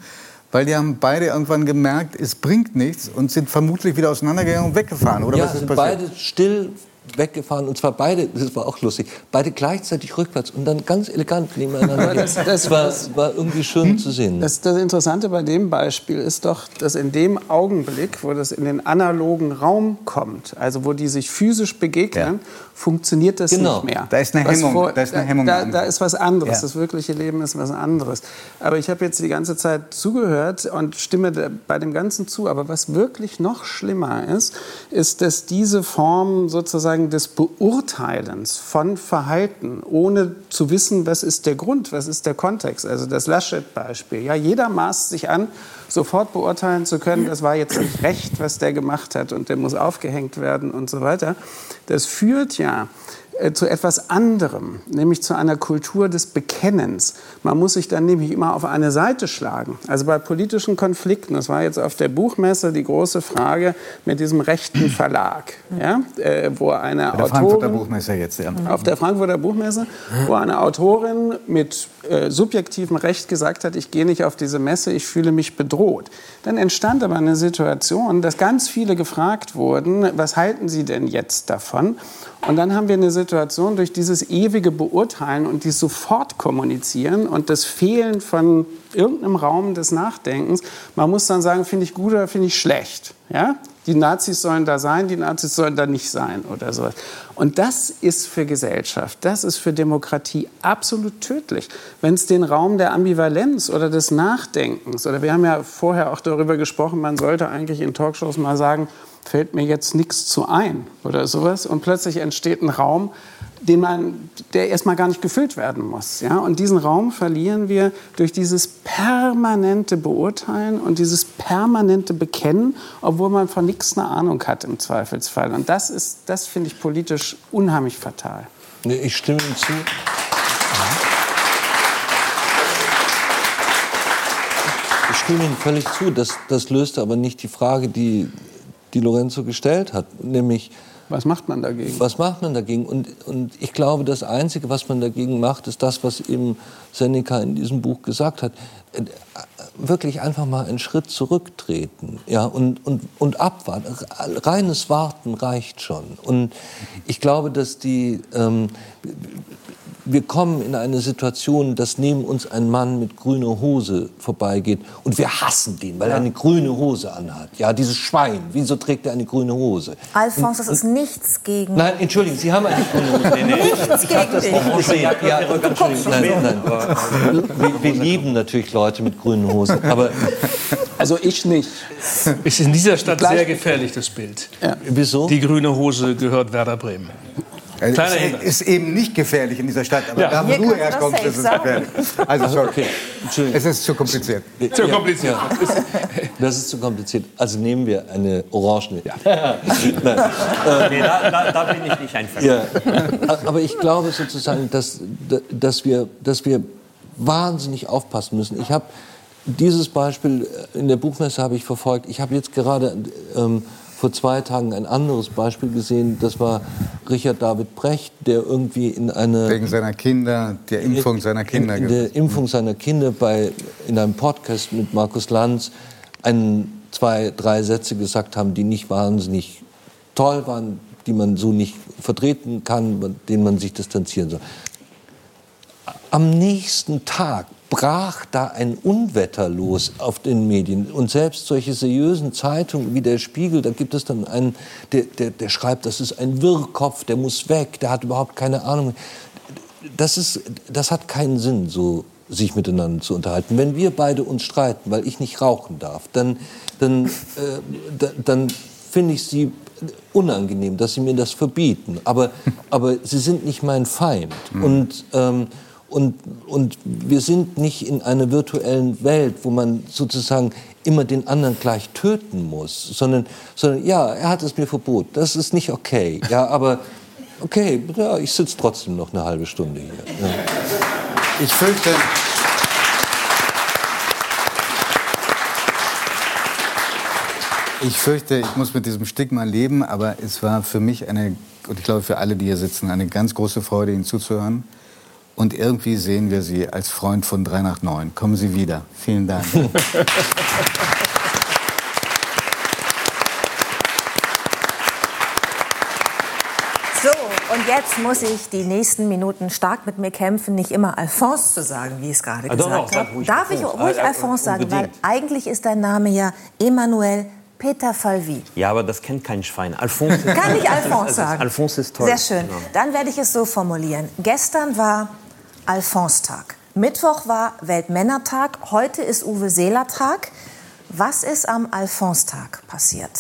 Speaker 8: weil die haben beide irgendwann gemerkt, es bringt nichts und sind vermutlich wieder auseinandergegangen und weggefahren. Oder
Speaker 2: ja,
Speaker 8: was ist
Speaker 2: sind
Speaker 8: passiert?
Speaker 2: beide still weggefahren und zwar beide, das war auch lustig, beide gleichzeitig rückwärts und dann ganz elegant nebeneinander.
Speaker 5: Das, das,
Speaker 2: das, war, war irgendwie schön hm? zu sehen.
Speaker 5: Das, das Interessante bei dem Beispiel ist doch, dass in dem Augenblick, wo das in den analogen Raum kommt, also wo die sich physisch begegnen, ja. Funktioniert das
Speaker 2: genau.
Speaker 5: nicht mehr.
Speaker 8: Da ist eine Hemmung. Vor, da, ist eine Hemmung
Speaker 5: da, da, ist was anderes. Ja. Das wirkliche Leben ist was anderes. Aber ich habe jetzt die ganze Zeit zugehört und stimme bei dem Ganzen zu. Aber was wirklich noch schlimmer ist, ist, dass diese Form sozusagen des Beurteilens von Verhalten, ohne zu wissen, was ist der Grund, was ist der Kontext, also das Laschet-Beispiel. Ja, jeder maßt sich an, sofort beurteilen zu können, das war jetzt nicht recht, was der gemacht hat und der muss aufgehängt werden und so weiter. Das führt ja zu etwas anderem, nämlich zu einer Kultur des Bekennens. Man muss sich dann nämlich immer auf eine Seite schlagen. Also bei politischen Konflikten, das war jetzt auf der Buchmesse die große Frage mit diesem rechten Verlag, ja, äh, wo eine
Speaker 8: Autorin... der Frankfurter Buchmesse jetzt, ja.
Speaker 5: Auf der Frankfurter Buchmesse, wo eine Autorin mit äh, subjektivem Recht gesagt hat, ich gehe nicht auf diese Messe, ich fühle mich bedroht. Dann entstand aber eine Situation, dass ganz viele gefragt wurden, was halten Sie denn jetzt davon? Und dann haben wir eine Situation durch dieses ewige Beurteilen und die sofort kommunizieren und das Fehlen von irgendeinem Raum des Nachdenkens. Man muss dann sagen, finde ich gut oder finde ich schlecht. Ja? Die Nazis sollen da sein, die Nazis sollen da nicht sein oder sowas. Und das ist für Gesellschaft, das ist für Demokratie absolut tödlich. Wenn es den Raum der Ambivalenz oder des Nachdenkens, oder wir haben ja vorher auch darüber gesprochen, man sollte eigentlich in Talkshows mal sagen, fällt mir jetzt nichts zu ein oder sowas. Und plötzlich entsteht ein Raum, den man, der erstmal gar nicht gefüllt werden muss. Ja? Und diesen Raum verlieren wir durch dieses permanente Beurteilen und dieses permanente Bekennen, obwohl man von nichts eine Ahnung hat im Zweifelsfall. Und das ist, das finde ich politisch unheimlich fatal.
Speaker 2: Ich stimme Ihnen zu. Ich stimme Ihnen völlig zu. Das, das löst aber nicht die Frage, die die Lorenzo gestellt hat, nämlich
Speaker 5: was macht man dagegen?
Speaker 2: Was macht man dagegen? Und, und ich glaube, das Einzige, was man dagegen macht, ist das, was eben Seneca in diesem Buch gesagt hat. Äh, wirklich einfach mal einen Schritt zurücktreten ja, und, und, und abwarten. Reines Warten reicht schon. Und ich glaube, dass die, ähm, wir kommen in eine Situation, dass neben uns ein Mann mit grüner Hose vorbeigeht und wir hassen den, weil er eine grüne Hose anhat. Ja, dieses Schwein, wieso trägt er eine grüne Hose?
Speaker 7: Alfons, das ist nichts gegen...
Speaker 2: Nein, entschuldigen, Sie haben eine grüne Hose.
Speaker 7: Nee, nee. Nichts
Speaker 2: ich habe das nicht gesehen. Ja, nein, nein. Wir, wir lieben natürlich Leute mit grünen Hosen, aber...
Speaker 5: Also ich nicht.
Speaker 3: Ist in dieser Stadt sehr gefährlich, das Bild.
Speaker 2: Ja. Wieso?
Speaker 3: Die grüne Hose gehört Werder Bremen.
Speaker 8: Kleiner ist, ist eben nicht gefährlich in dieser Stadt, aber ja. da, wo Hier du herkommst, ist es gefährlich. Also, sorry. Okay. Es ist zu kompliziert.
Speaker 3: Zu ja. kompliziert.
Speaker 2: Das ist zu kompliziert. Also nehmen wir eine Orange. Ja.
Speaker 1: Nein. nee, da, da, da, bin ich nicht einverstanden.
Speaker 2: Ja. Aber ich glaube sozusagen, dass, dass, wir, dass wir wahnsinnig aufpassen müssen. Ich habe dieses Beispiel in der Buchmesse habe ich verfolgt. Ich habe jetzt gerade ähm, vor zwei Tagen ein anderes Beispiel gesehen. Das war Richard David Brecht, der irgendwie in eine
Speaker 8: wegen seiner Kinder, der Impfung seiner Kinder,
Speaker 2: in, in der Impfung seiner Kinder bei in einem Podcast mit Markus Lanz ein, zwei, drei Sätze gesagt haben, die nicht wahnsinnig toll waren, die man so nicht vertreten kann, denen man sich distanzieren soll. Am nächsten Tag brach da ein Unwetter los auf den Medien. Und selbst solche seriösen Zeitungen wie der Spiegel, da gibt es dann einen, der, der, der schreibt, das ist ein Wirrkopf, der muss weg, der hat überhaupt keine Ahnung. Das, ist, das hat keinen Sinn, so sich miteinander zu unterhalten. Wenn wir beide uns streiten, weil ich nicht rauchen darf, dann, dann, äh, dann finde ich sie unangenehm, dass sie mir das verbieten. Aber, aber sie sind nicht mein Feind. Mhm. Und ähm, und, und wir sind nicht in einer virtuellen Welt, wo man sozusagen immer den anderen gleich töten muss, sondern, sondern ja, er hat es mir verboten. Das ist nicht okay. Ja, aber okay, ja, ich sitze trotzdem noch eine halbe Stunde hier. Ja.
Speaker 8: Ich fürchte. Ich fürchte, ich muss mit diesem Stigma leben, aber es war für mich eine, und ich glaube für alle, die hier sitzen, eine ganz große Freude, Ihnen zuzuhören. Und irgendwie sehen wir Sie als Freund von 3 nach 9. Kommen Sie wieder. Vielen Dank.
Speaker 7: So, Und jetzt muss ich die nächsten Minuten stark mit mir kämpfen, nicht immer Alphonse zu sagen, wie ich es gerade
Speaker 1: Ah,
Speaker 7: gesagt habe. Darf ich ruhig
Speaker 1: Ah,
Speaker 7: Alphonse sagen, weil eigentlich ist dein Name ja Emmanuel Peter Falvi.
Speaker 1: Ja, aber das kennt kein Schwein. Alphonse
Speaker 7: Kann ich
Speaker 1: das
Speaker 7: Alphonse sagen?
Speaker 1: Alphonse ist toll.
Speaker 7: Sehr schön.
Speaker 1: Ja.
Speaker 7: Dann werde ich es so formulieren. Gestern war Alphonse-Tag. Mittwoch war Weltmännertag. Heute ist Uwe Seeler-Tag. Was ist am Alphonse-Tag passiert?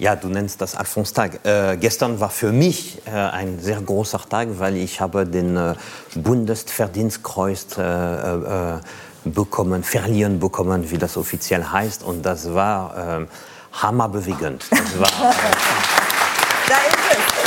Speaker 1: Ja, du nennst das Alphonse-Tag. Äh, gestern war für mich äh, ein sehr großer Tag, weil ich habe den äh, Bundesverdienstkreuz äh, äh, bekommen, verliehen bekommen, wie das offiziell heißt. Und das war äh, hammerbewegend. Das war,
Speaker 7: Da ist es.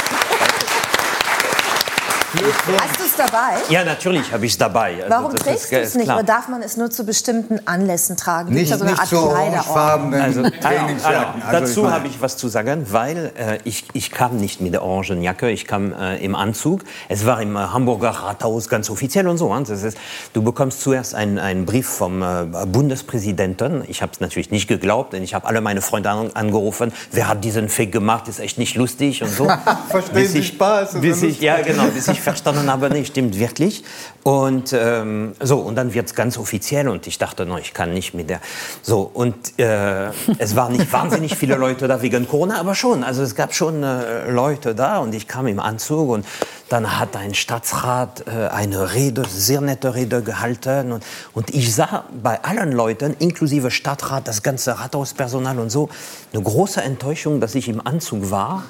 Speaker 7: Hast du es dabei?
Speaker 1: ja, natürlich habe ich es dabei. Also
Speaker 7: Warum
Speaker 1: das
Speaker 7: trägst du es nicht?
Speaker 1: klar.
Speaker 7: Oder darf man es nur zu bestimmten Anlässen tragen?
Speaker 8: Nicht,
Speaker 7: so eine
Speaker 8: nicht
Speaker 7: Art
Speaker 8: so orangefarbenen
Speaker 1: Also,
Speaker 8: Trainingsjacken.
Speaker 1: also,
Speaker 8: Also
Speaker 1: dazu habe ich was zu sagen, weil äh, ich, ich kam nicht mit der orangen Jacke, ich kam äh, im Anzug. Es war im äh, Hamburger Rathaus ganz offiziell und so. hein. Das ist, du bekommst zuerst einen, einen Brief vom äh, Bundespräsidenten. Ich habe es natürlich nicht geglaubt, denn ich habe alle meine Freunde an, angerufen. Wer hat diesen Fake gemacht? Ist echt nicht lustig und so.
Speaker 8: Verstehen
Speaker 1: Bis
Speaker 8: Sie
Speaker 1: ich-
Speaker 8: Spaß?
Speaker 1: Bis ich, ja, genau, bis ich verstanden habe, nee, stimmt wirklich. Und ähm, so, und dann wird es ganz offiziell und ich dachte, no, ich kann nicht mit der. So, und äh, es waren nicht wahnsinnig viele Leute da wegen Corona, aber schon. Also es gab schon äh, Leute da und ich kam im Anzug und dann hat ein Staatsrat äh, eine Rede, sehr nette Rede gehalten und, und ich sah bei allen Leuten, inklusive Stadtrat, das ganze Rathauspersonal und so, eine große Enttäuschung, dass ich im Anzug war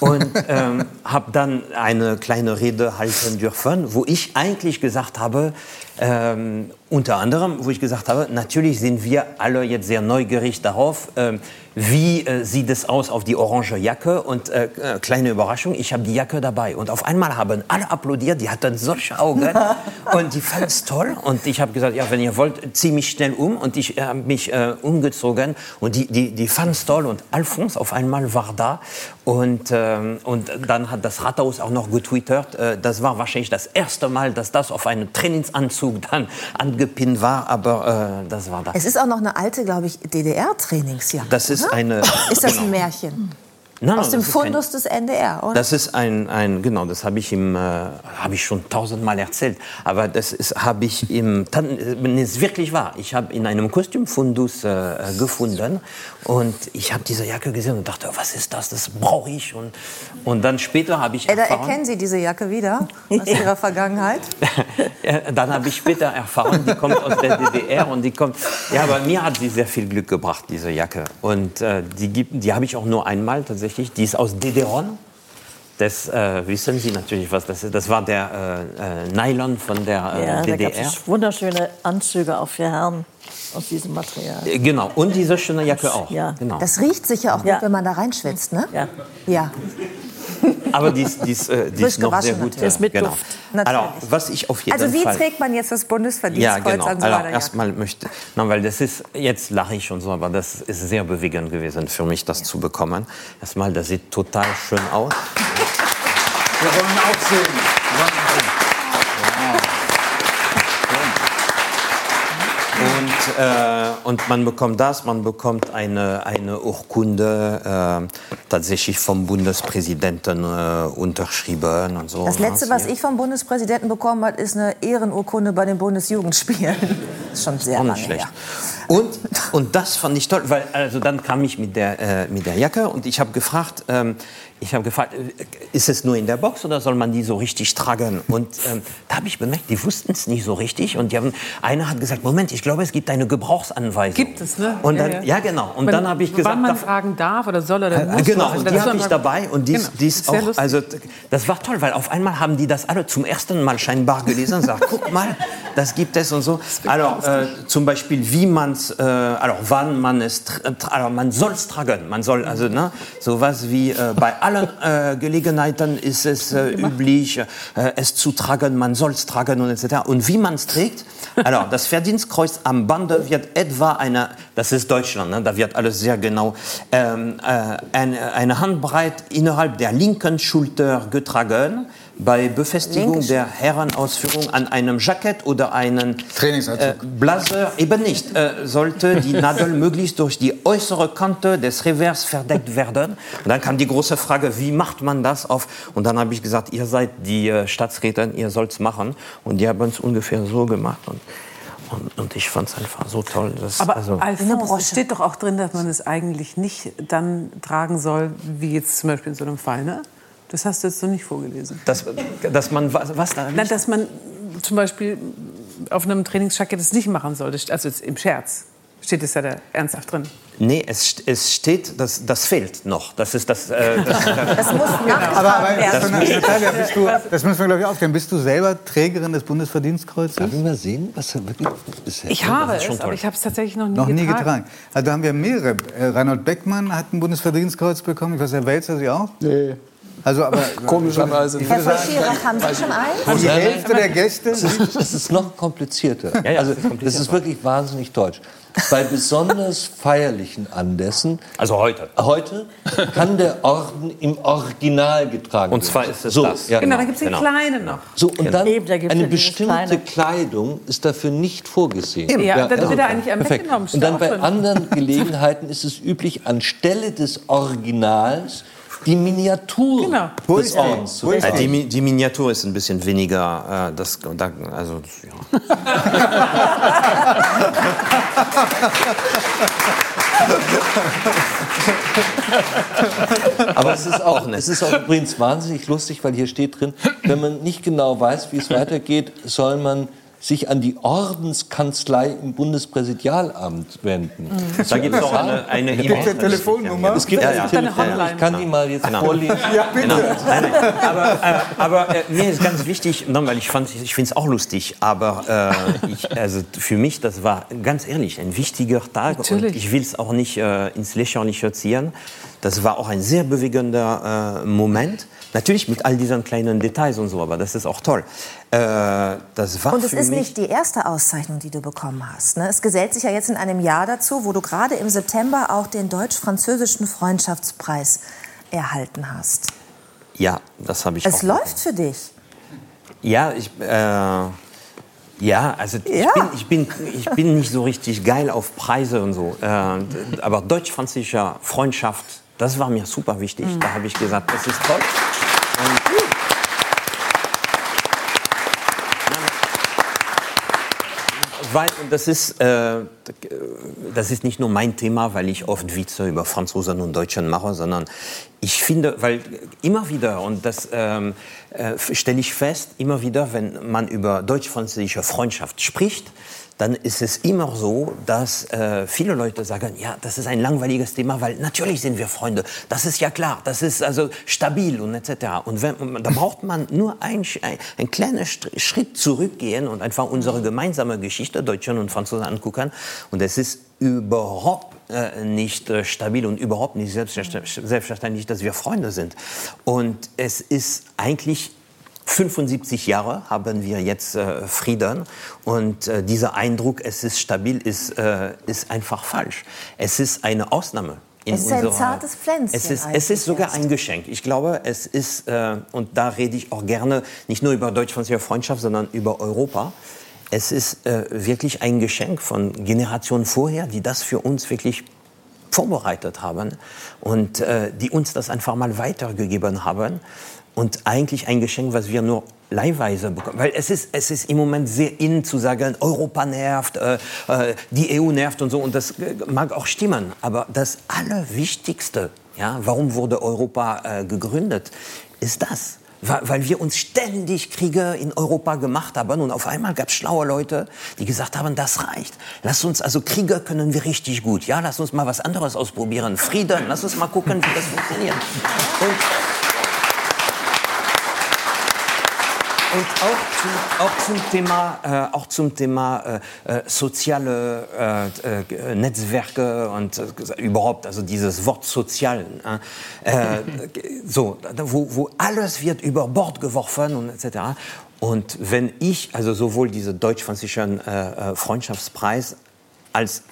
Speaker 1: und ähm, habe dann eine kleine Rede halten dürfen, wo ich eigentlich gesagt habe, ähm, unter anderem, wo ich gesagt habe, natürlich sind wir alle jetzt sehr neugierig darauf, ähm, wie äh, sieht es aus auf die orange Jacke. Und äh, äh, kleine Überraschung, ich habe die Jacke dabei. Und auf einmal haben alle applaudiert, die hatten solche Augen. Und die fanden es toll. Und ich habe gesagt, ja, wenn ihr wollt, zieh mich schnell um. Und ich habe mich äh, umgezogen. Und die, die, die fanden es toll. Und Alphonse auf einmal war da. Und, ähm, und dann hat das Rathaus auch noch getwittert, äh, das war wahrscheinlich das erste Mal, dass das auf einen Trainingsanzug dann angepinnt war, aber äh, das war das.
Speaker 7: Es ist auch noch eine alte, glaube ich, DDR-Trainingsjacke.
Speaker 1: Das ist
Speaker 7: oder?
Speaker 1: eine-
Speaker 7: Ist das
Speaker 1: genau.
Speaker 7: ein Märchen?
Speaker 1: Nein,
Speaker 7: Aus dem Fundus des NDR, oder?
Speaker 1: Das ist ein, ein genau, das habe ich ihm, äh, habe ich schon tausendmal erzählt. Aber das ist, habe ich im, wenn es wirklich wahr. Ich habe in einem Kostümfundus äh, gefunden und ich habe diese Jacke gesehen und dachte, was ist das? Das brauche ich. Und, und dann später habe ich
Speaker 7: Äh, da
Speaker 1: erfahren,
Speaker 7: erkennen Sie diese Jacke wieder aus Ihrer Vergangenheit.
Speaker 1: Dann habe ich später erfahren, die kommt aus der DDR und die kommt. Ja, aber mir hat sie sehr viel Glück gebracht, diese Jacke. Und äh, die, gibt- die habe ich auch nur einmal tatsächlich. Die ist aus Dederon. Das äh, wissen Sie natürlich, was das ist. Das war der äh, äh, Nylon von der äh,
Speaker 4: Ja, da
Speaker 1: DDR.
Speaker 4: es wunderschöne Anzüge auch für Herren aus diesem Material.
Speaker 1: Äh, Genau, und diese schöne Jacke auch.
Speaker 4: Ja.
Speaker 1: Genau.
Speaker 7: Das riecht sicher auch
Speaker 4: Ja.
Speaker 7: gut, wenn man da reinschwitzt, ne?
Speaker 4: Ja.
Speaker 7: Ja.
Speaker 1: Aber die ist, die ist, äh, die
Speaker 7: Frisch
Speaker 1: ist noch sehr gut.
Speaker 7: natürlich.
Speaker 4: Ist mit
Speaker 1: genau.
Speaker 4: Duft.
Speaker 1: Also, was ich auf jeden
Speaker 7: Also wie
Speaker 1: Fall.
Speaker 7: trägt man jetzt das
Speaker 1: Ja,
Speaker 7: Bundesverdienstkreuz
Speaker 1: genau.
Speaker 7: an so
Speaker 1: Also
Speaker 7: einer Jacke?
Speaker 1: erstmal möchte, nein, weil das ist jetzt lache ich und so, aber das ist sehr bewegend gewesen für mich, das zu bekommen. Erstmal, das sieht total schön aus.
Speaker 8: Wir wollen auch sehen.
Speaker 1: Äh, und man bekommt das, man bekommt eine, eine Urkunde äh, tatsächlich vom Bundespräsidenten äh, unterschrieben und so.
Speaker 7: Das letzte,
Speaker 1: ne?
Speaker 7: was ich vom Bundespräsidenten bekommen habe, ist eine Ehrenurkunde bei den Bundesjugendspielen. Das ist schon sehr
Speaker 1: Auch
Speaker 7: lange
Speaker 1: schlecht.
Speaker 7: her.
Speaker 1: Und, und das fand ich toll, weil also dann kam ich mit der, äh, mit der Jacke und ich habe gefragt, ähm, ich habe gefragt, äh, ist es nur in der Box oder soll man die so richtig tragen? Und ähm, da habe ich bemerkt, die wussten es nicht so richtig. Und die haben, einer hat gesagt, Moment, ich glaube, es gibt eine Gebrauchsanweisung.
Speaker 6: Gibt es, ne?
Speaker 1: Und dann, ja, genau. Und
Speaker 6: Wann-
Speaker 1: dann habe ich gesagt,
Speaker 6: Wann man
Speaker 1: darf-
Speaker 6: fragen darf oder soll oder muss.
Speaker 1: Genau,
Speaker 6: Also
Speaker 1: und die habe ich dabei und die,
Speaker 6: Genau,
Speaker 1: ist- die ist
Speaker 6: sehr
Speaker 1: auch,
Speaker 6: lustig.
Speaker 1: also das war toll, weil auf einmal haben die das alle zum ersten Mal scheinbar gelesen und sagen, guck mal, das gibt es und so. Also äh, zum Beispiel, wie man es, äh, also wann man es, also man soll es tragen, man soll also ne, sowas wie äh, bei allen äh, Gelegenheiten ist es äh, üblich, äh, es zu tragen, man soll es tragen und etc. Und wie man es trägt, also das Verdienstkreuz am Bande wird etwa eine, das ist Deutschland, ne, da wird alles sehr genau, ähm, äh, eine, eine Handbreit innerhalb der linken Schulter getragen, bei Befestigung
Speaker 7: Linke
Speaker 1: der Herrenausführung an einem Jackett oder
Speaker 8: Trainingsanzug.
Speaker 1: äh, Blazer eben nicht. Äh, sollte die Nadel möglichst durch die äußere Kante des Revers verdeckt werden. Und dann kam die große Frage, wie macht man das auf? Und dann habe ich gesagt, ihr seid die äh, Staatsrätin, ihr sollt es machen. Und die haben es ungefähr so gemacht. Und, und, und ich fand es einfach so toll. dass-
Speaker 6: Aber
Speaker 1: also,
Speaker 6: Alphonse, es steht doch auch drin, dass man es eigentlich nicht dann tragen soll, wie jetzt zum Beispiel in so einem Fall, ne? Das hast du jetzt noch nicht vorgelesen.
Speaker 1: dass, dass man was, was da
Speaker 6: Nein, dass man zum Beispiel auf einem Trainingsjackett es nicht machen sollte, also jetzt im Scherz. Steht es ja da ernsthaft drin.
Speaker 1: Nee, es, es steht, das, das fehlt noch. Das ist das. Äh, das,
Speaker 7: Das muss nachgetragen
Speaker 8: Aber, aber
Speaker 7: werden.
Speaker 8: Natalia, bist du, das müssen wir, glaube ich, aufklären. Bist du selber Trägerin des Bundesverdienstkreuzes?
Speaker 2: Darf ich mal sehen, was er wirklich bisher
Speaker 6: Ich habe es, aber ich habe es tatsächlich noch nie
Speaker 8: Noch nie
Speaker 6: getragen.
Speaker 8: getragen. Also da haben wir mehrere. Äh, Reinhold Beckmann hat ein Bundesverdienstkreuz bekommen. Ich weiß, Herr Welzer Sie auch?
Speaker 11: Nee.
Speaker 8: Also, aber
Speaker 11: Komischerweise.
Speaker 8: Ich
Speaker 7: Herr von Schirach, haben Sie schon eins?
Speaker 8: die Hälfte der Gäste.
Speaker 2: Es ist, es ist noch komplizierter.
Speaker 1: Ja, ja,
Speaker 2: also,
Speaker 1: es ist komplizierter.
Speaker 2: das ist wirklich wahnsinnig deutsch. Bei besonders feierlichen Anlässen,
Speaker 1: also heute.
Speaker 2: heute, kann der Orden im Original getragen
Speaker 1: Und zwar
Speaker 2: werden.
Speaker 1: ist es
Speaker 2: so,
Speaker 1: das.
Speaker 2: Ja,
Speaker 6: Genau, da gibt es den
Speaker 1: Genau.
Speaker 6: kleinen noch.
Speaker 2: So, und dann
Speaker 4: Eben, da
Speaker 2: eine
Speaker 4: ja
Speaker 2: bestimmte
Speaker 4: kleine-
Speaker 2: Kleidung ist dafür nicht vorgesehen.
Speaker 6: Ja, dann wird er eigentlich einem
Speaker 2: perfekt.
Speaker 6: weggenommen,
Speaker 2: Und dann bei anderen Gelegenheiten ist es üblich, anstelle des Originals die Miniatur
Speaker 6: Genau.
Speaker 2: Des
Speaker 8: ist die?
Speaker 2: Ordens
Speaker 8: Wo ist
Speaker 1: Äh, die, Mi- die Miniatur ist ein bisschen weniger. Äh, das, da, also, ja.
Speaker 2: Aber es ist auch, es ist auch übrigens wahnsinnig lustig, weil hier steht drin, wenn man nicht genau weiß, wie es weitergeht, soll man sich an die Ordenskanzlei im Bundespräsidialamt wenden.
Speaker 1: Da gibt es auch eine, eine
Speaker 8: Gibt es eine Telefonnummer?
Speaker 2: Es gibt
Speaker 1: Ja,
Speaker 2: eine
Speaker 1: ja.
Speaker 2: Telefonnummer,
Speaker 6: Hotline.
Speaker 2: ich kann die mal jetzt
Speaker 1: Genau.
Speaker 2: vorlesen.
Speaker 8: Ja, bitte.
Speaker 1: Genau. Nein, nein. Aber, äh, aber äh, mir ist ganz wichtig, nein, weil ich, fand- ich finde es auch lustig, aber äh, ich, also für mich, das war ganz ehrlich ein wichtiger Tag
Speaker 6: Natürlich.
Speaker 1: und ich will es auch nicht äh, ins Lächerliche ziehen. Das war auch ein sehr bewegender äh, Moment. Natürlich mit all diesen kleinen Details und so, aber das ist auch toll. Äh, das war
Speaker 7: Und es ist nicht die erste Auszeichnung, die du bekommen hast. Ne? Es gesellt sich ja jetzt in einem Jahr dazu, wo du gerade im September auch den deutsch-französischen Freundschaftspreis erhalten hast.
Speaker 1: ja, das habe ich
Speaker 7: Es läuft für dich.
Speaker 1: Ja, ich, äh, ja, also
Speaker 7: Ja.
Speaker 1: Ich, bin, ich, bin, ich bin nicht so richtig geil auf Preise und so. Äh, aber deutsch-französischer Freundschaft, das war mir super wichtig.
Speaker 7: Mhm.
Speaker 1: Da habe ich gesagt, das ist toll. Und, weil das ist, äh, das ist nicht nur mein Thema, weil ich oft Witze über Franzosen und Deutschen mache, sondern ich finde, weil immer wieder, und das ähm, äh, stelle ich fest, immer wieder, wenn man über deutsch-französische Freundschaft spricht, dann ist es immer so, dass äh, viele Leute sagen, ja, das ist ein langweiliges Thema, weil natürlich sind wir Freunde. Das ist ja klar, das ist also stabil und etc. Und wenn, da braucht man nur ein, ein, ein kleinen Schritt zurückgehen und einfach unsere gemeinsame Geschichte, Deutschen und Franzosen, angucken. Und es ist überhaupt äh, nicht äh, stabil und überhaupt nicht selbstverständlich, dass wir Freunde sind. Und es ist eigentlich 75 Jahre haben wir jetzt äh, Frieden und äh, dieser Eindruck, es ist stabil, ist, äh, ist einfach falsch. Es ist eine Ausnahme. In
Speaker 7: Es ist ein
Speaker 1: unserer-
Speaker 7: zartes Pflänzchen
Speaker 1: Es ist, es ist sogar ein Geschenk. Ich glaube, es ist, äh, und da rede ich auch gerne, nicht nur über deutsch-französische Freundschaft, sondern über Europa. Es ist äh, wirklich ein Geschenk von Generationen vorher, die das für uns wirklich vorbereitet haben und äh, die uns das einfach mal weitergegeben haben. Und eigentlich ein Geschenk, was wir nur leihweise bekommen. Weil es ist, es ist im Moment sehr in zu sagen, Europa nervt, äh, äh, die EU nervt und so. Und das äh, mag auch stimmen. Aber das Allerwichtigste, ja, warum wurde Europa äh, gegründet, ist das. Weil wir uns ständig Kriege in Europa gemacht haben und auf einmal gab es schlaue Leute, die gesagt haben, das reicht. Lass uns, also Kriege können wir richtig gut. Ja, lass uns mal was anderes ausprobieren. Frieden, lass uns mal gucken, wie das funktioniert. Und Und auch zum, auch zum Thema, äh, auch zum Thema äh, äh, soziale äh, äh, Netzwerke und äh, überhaupt, also dieses Wort sozial, äh, so, wo, wo alles wird über Bord geworfen und etc. Und wenn ich, also sowohl diese deutsch-französischen Freundschaftspreis als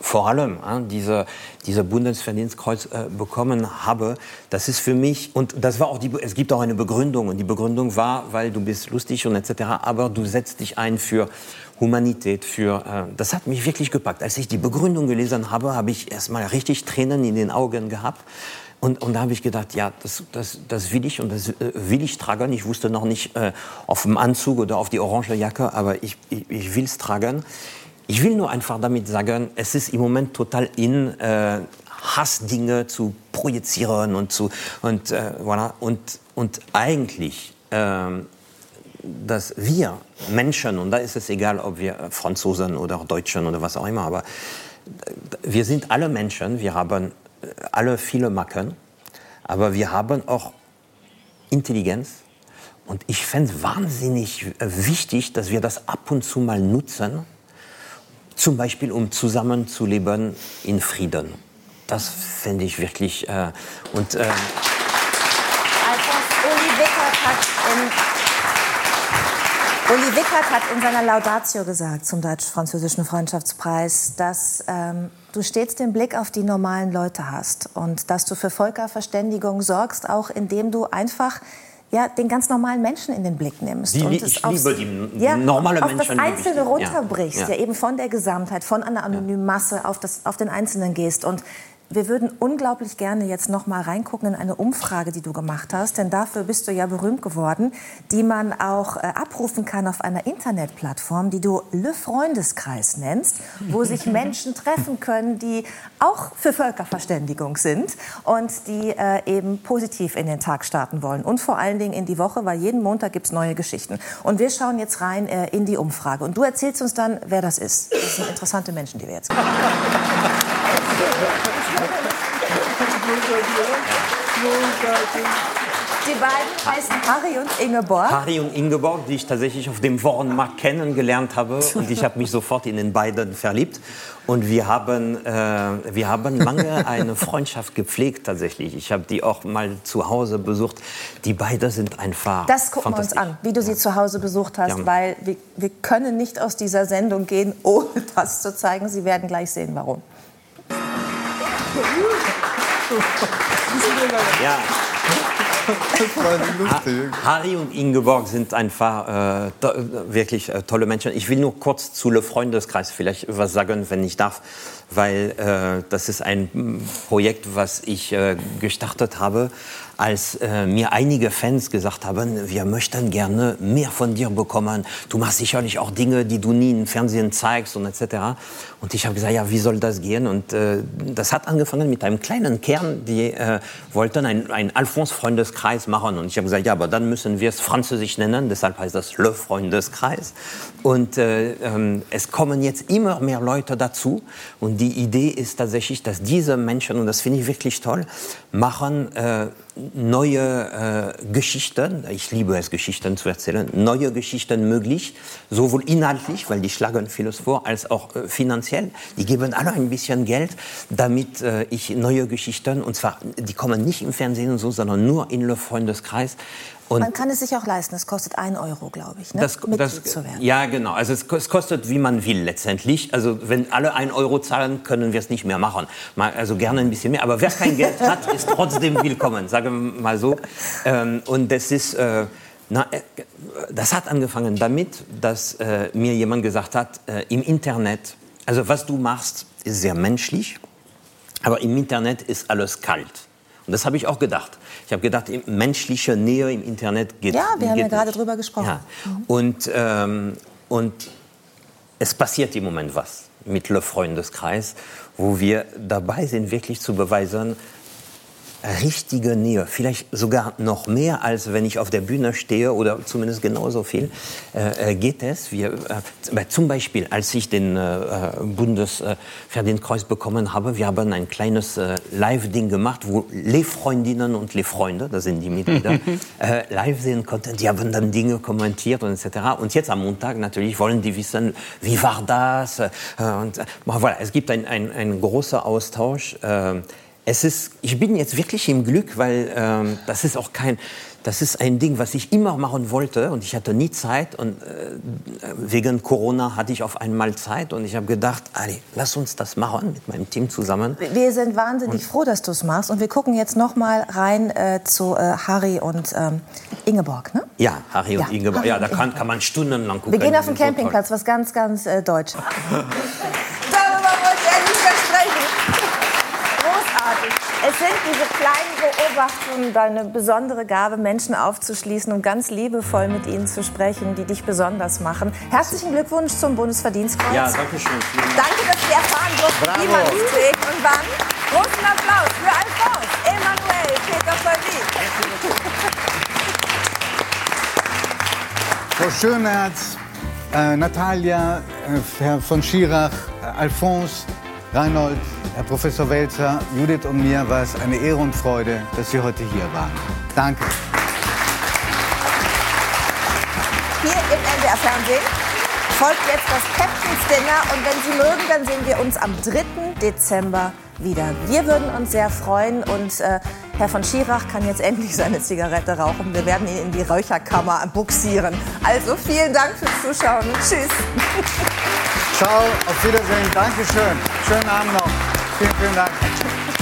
Speaker 1: vor allem äh, diese, diese Bundesverdienstkreuz äh, bekommen habe, das ist für mich, und das war auch die, es gibt auch eine Begründung, und die Begründung war, weil du bist lustig und etc., aber du setzt dich ein für Humanität, für, äh, das hat mich wirklich gepackt. Als ich die Begründung gelesen habe, habe ich erst mal richtig Tränen in den Augen gehabt. Und, und da habe ich gedacht, ja, das, das, das will ich und das äh, will ich tragen. Ich wusste noch nicht äh, auf dem Anzug oder auf die orange Jacke, aber ich, ich, ich will es tragen. Ich will nur einfach damit sagen, es ist im Moment total in, äh, Hassdinge zu projizieren und zu und äh, voilà. und und eigentlich äh, dass wir Menschen und da ist es egal, ob wir Franzosen oder Deutschen oder was auch immer, aber wir sind alle Menschen, wir haben alle viele Macken, aber wir haben auch Intelligenz. Und ich fände es wahnsinnig wichtig, dass wir das ab und zu mal nutzen, zum Beispiel um zusammenzuleben in Frieden. Das fände ich wirklich. Äh, und, äh,
Speaker 7: Uli Wickert hat in seiner Laudatio gesagt zum deutsch-französischen Freundschaftspreis, dass ähm, du stets den Blick auf die normalen Leute hast und dass du für Völkerverständigung sorgst, auch indem du einfach ja, den ganz normalen Menschen in den Blick nimmst.
Speaker 1: Die,
Speaker 7: und
Speaker 1: ich
Speaker 7: es
Speaker 1: liebe die ja, normale
Speaker 7: auf
Speaker 1: Menschen.
Speaker 7: das Einzelne runterbrichst,
Speaker 1: ja.
Speaker 7: ja. eben von der Gesamtheit, von einer anonymen Masse auf, das, auf den Einzelnen gehst. Und wir würden unglaublich gerne jetzt noch mal reingucken in eine Umfrage, die du gemacht hast, denn dafür bist du ja berühmt geworden, die man auch äh, abrufen kann auf einer Internetplattform, die du Le Freundeskreis nennst, wo sich Menschen treffen können, die auch für Völkerverständigung sind und die äh, eben positiv in den Tag starten wollen und vor allen Dingen in die Woche, weil jeden Montag gibt es neue Geschichten. Und wir schauen jetzt rein äh, in die Umfrage und du erzählst uns dann, wer das ist. Das sind interessante Menschen, die wir jetzt kennen. Die beiden heißen Harry und Ingeborg.
Speaker 1: Harry und Ingeborg, die ich tatsächlich auf dem Wochenmarkt kennengelernt habe. Und ich habe mich sofort in den beiden verliebt. Und wir haben, äh, wir haben lange eine Freundschaft gepflegt tatsächlich. Ich habe die auch mal zu Hause besucht. Die beiden sind einfach
Speaker 7: Das gucken wir uns an, wie du sie zu Hause besucht hast, ja. weil wir, wir können nicht aus dieser Sendung gehen, ohne das zu zeigen. Sie werden gleich sehen, warum.
Speaker 1: Ja. Harry und Ingeborg sind einfach äh, to wirklich äh, tolle Menschen. Ich will nur kurz zu Le Freundeskreis vielleicht was sagen, wenn ich darf, weil äh, das ist ein Projekt, was ich äh, gestartet habe als äh, mir einige Fans gesagt haben, wir möchten gerne mehr von dir bekommen. Du machst sicherlich auch Dinge, die du nie im Fernsehen zeigst und etc. Und ich habe gesagt, ja, wie soll das gehen? Und äh, das hat angefangen mit einem kleinen Kern, die äh, wollten einen, Alphons-Freundeskreis machen. Und ich habe gesagt, ja, aber dann müssen wir es französisch nennen. Deshalb heißt das Le Freundeskreis. Und äh, ähm, es kommen jetzt immer mehr Leute dazu. Und die Idee ist tatsächlich, dass diese Menschen, und das finde ich wirklich toll, machen äh, neue äh, Geschichten, ich liebe es, Geschichten zu erzählen, neue Geschichten möglich, sowohl inhaltlich, weil die schlagen vieles vor, als auch äh, finanziell. Die geben alle ein bisschen Geld, damit äh, ich neue Geschichten, und zwar, die kommen nicht im Fernsehen und so, sondern nur in Le Freundeskreis,
Speaker 7: und man kann es sich auch leisten. Es kostet 1 Euro, glaube ich, ne?
Speaker 1: das, das, zu werden. Ja, genau. Also es, es, kostet, wie man will letztendlich. Also wenn alle 1 Euro zahlen, können wir es nicht mehr machen. Mal, also gerne ein bisschen mehr. Aber wer kein Geld hat, ist trotzdem willkommen, sagen wir mal so. Ähm, und das ist... Äh, na, äh, das hat angefangen damit, dass äh, mir jemand gesagt hat, äh, im Internet, also was du machst, ist sehr menschlich, aber im Internet ist alles kalt. Und das habe ich auch gedacht. Ich habe gedacht, menschliche Nähe im Internet geht
Speaker 7: Ja, wir haben ja gerade drüber gesprochen.
Speaker 1: Ja. Mhm. Und, ähm, und es passiert im Moment was mit Le Freundeskreis, wo wir dabei sind, wirklich zu beweisen, richtige Nähe, vielleicht sogar noch mehr, als wenn ich auf der Bühne stehe oder zumindest genauso viel, äh, geht es. Wir, äh, zum Beispiel, als ich den äh, Bundesverdienstkreuz bekommen habe, wir haben ein kleines äh, Live-Ding gemacht, wo les Freundinnen und les Freunde, das sind die Mitglieder, äh, live sehen konnten. Die haben dann Dinge kommentiert und etc. Und jetzt am Montag natürlich wollen die wissen, wie war das? Äh, und, voilà, es gibt einen ein großer Austausch. Es ist, ich bin jetzt wirklich im Glück, weil ähm, das ist auch kein, das ist ein Ding, was ich immer machen wollte und ich hatte nie Zeit und äh, wegen Corona hatte ich auf einmal Zeit und ich habe gedacht, Ali, lass uns das machen mit meinem Team zusammen.
Speaker 7: Wir sind wahnsinnig froh, dass du es machst und wir gucken jetzt noch mal rein äh, zu äh, Harry und ähm, Ingeborg, ne?
Speaker 1: Ja, Harry und
Speaker 7: Ja,
Speaker 1: Ingeborg.
Speaker 7: Harry
Speaker 1: Ja,
Speaker 7: und
Speaker 1: da kann, kann man stundenlang gucken.
Speaker 7: Wir gehen auf den. Campingplatz, was ganz, ganz äh, Deutsch. Darüber wollte er nicht mehr sprechen. Großartig. Es sind diese kleinen Beobachtungen, deine besondere Gabe, Menschen aufzuschließen und ganz liebevoll mit ihnen zu sprechen, die dich besonders machen. Herzlichen Glückwunsch zum Bundesverdienstkreuz.
Speaker 1: Ja, danke schön.
Speaker 7: Danke, dass wir erfahren durften, wie man es trägt und wann. Großen Applaus für Alphonse, Emanuel, Peter Volvi.
Speaker 8: Frau Schönerz, äh, Natalia, äh, Herr von Schirach, äh, Alphonse, Reinhold, Herr Professor Welzer, Judith und mir war es eine Ehre und Freude, dass Sie heute hier waren. Danke.
Speaker 7: Hier im NDR-Fernsehen folgt jetzt das Captain's Dinner und wenn Sie mögen, dann sehen wir uns am 3. Dezember wieder. Wir würden uns sehr freuen und äh, Herr von Schirach kann jetzt endlich seine Zigarette rauchen. Wir werden ihn in die Räucherkammer buxieren. Also vielen Dank fürs Zuschauen. Tschüss.
Speaker 8: Ciao, auf Wiedersehen, Dankeschön. Schönen Abend noch. Vielen, vielen Dank.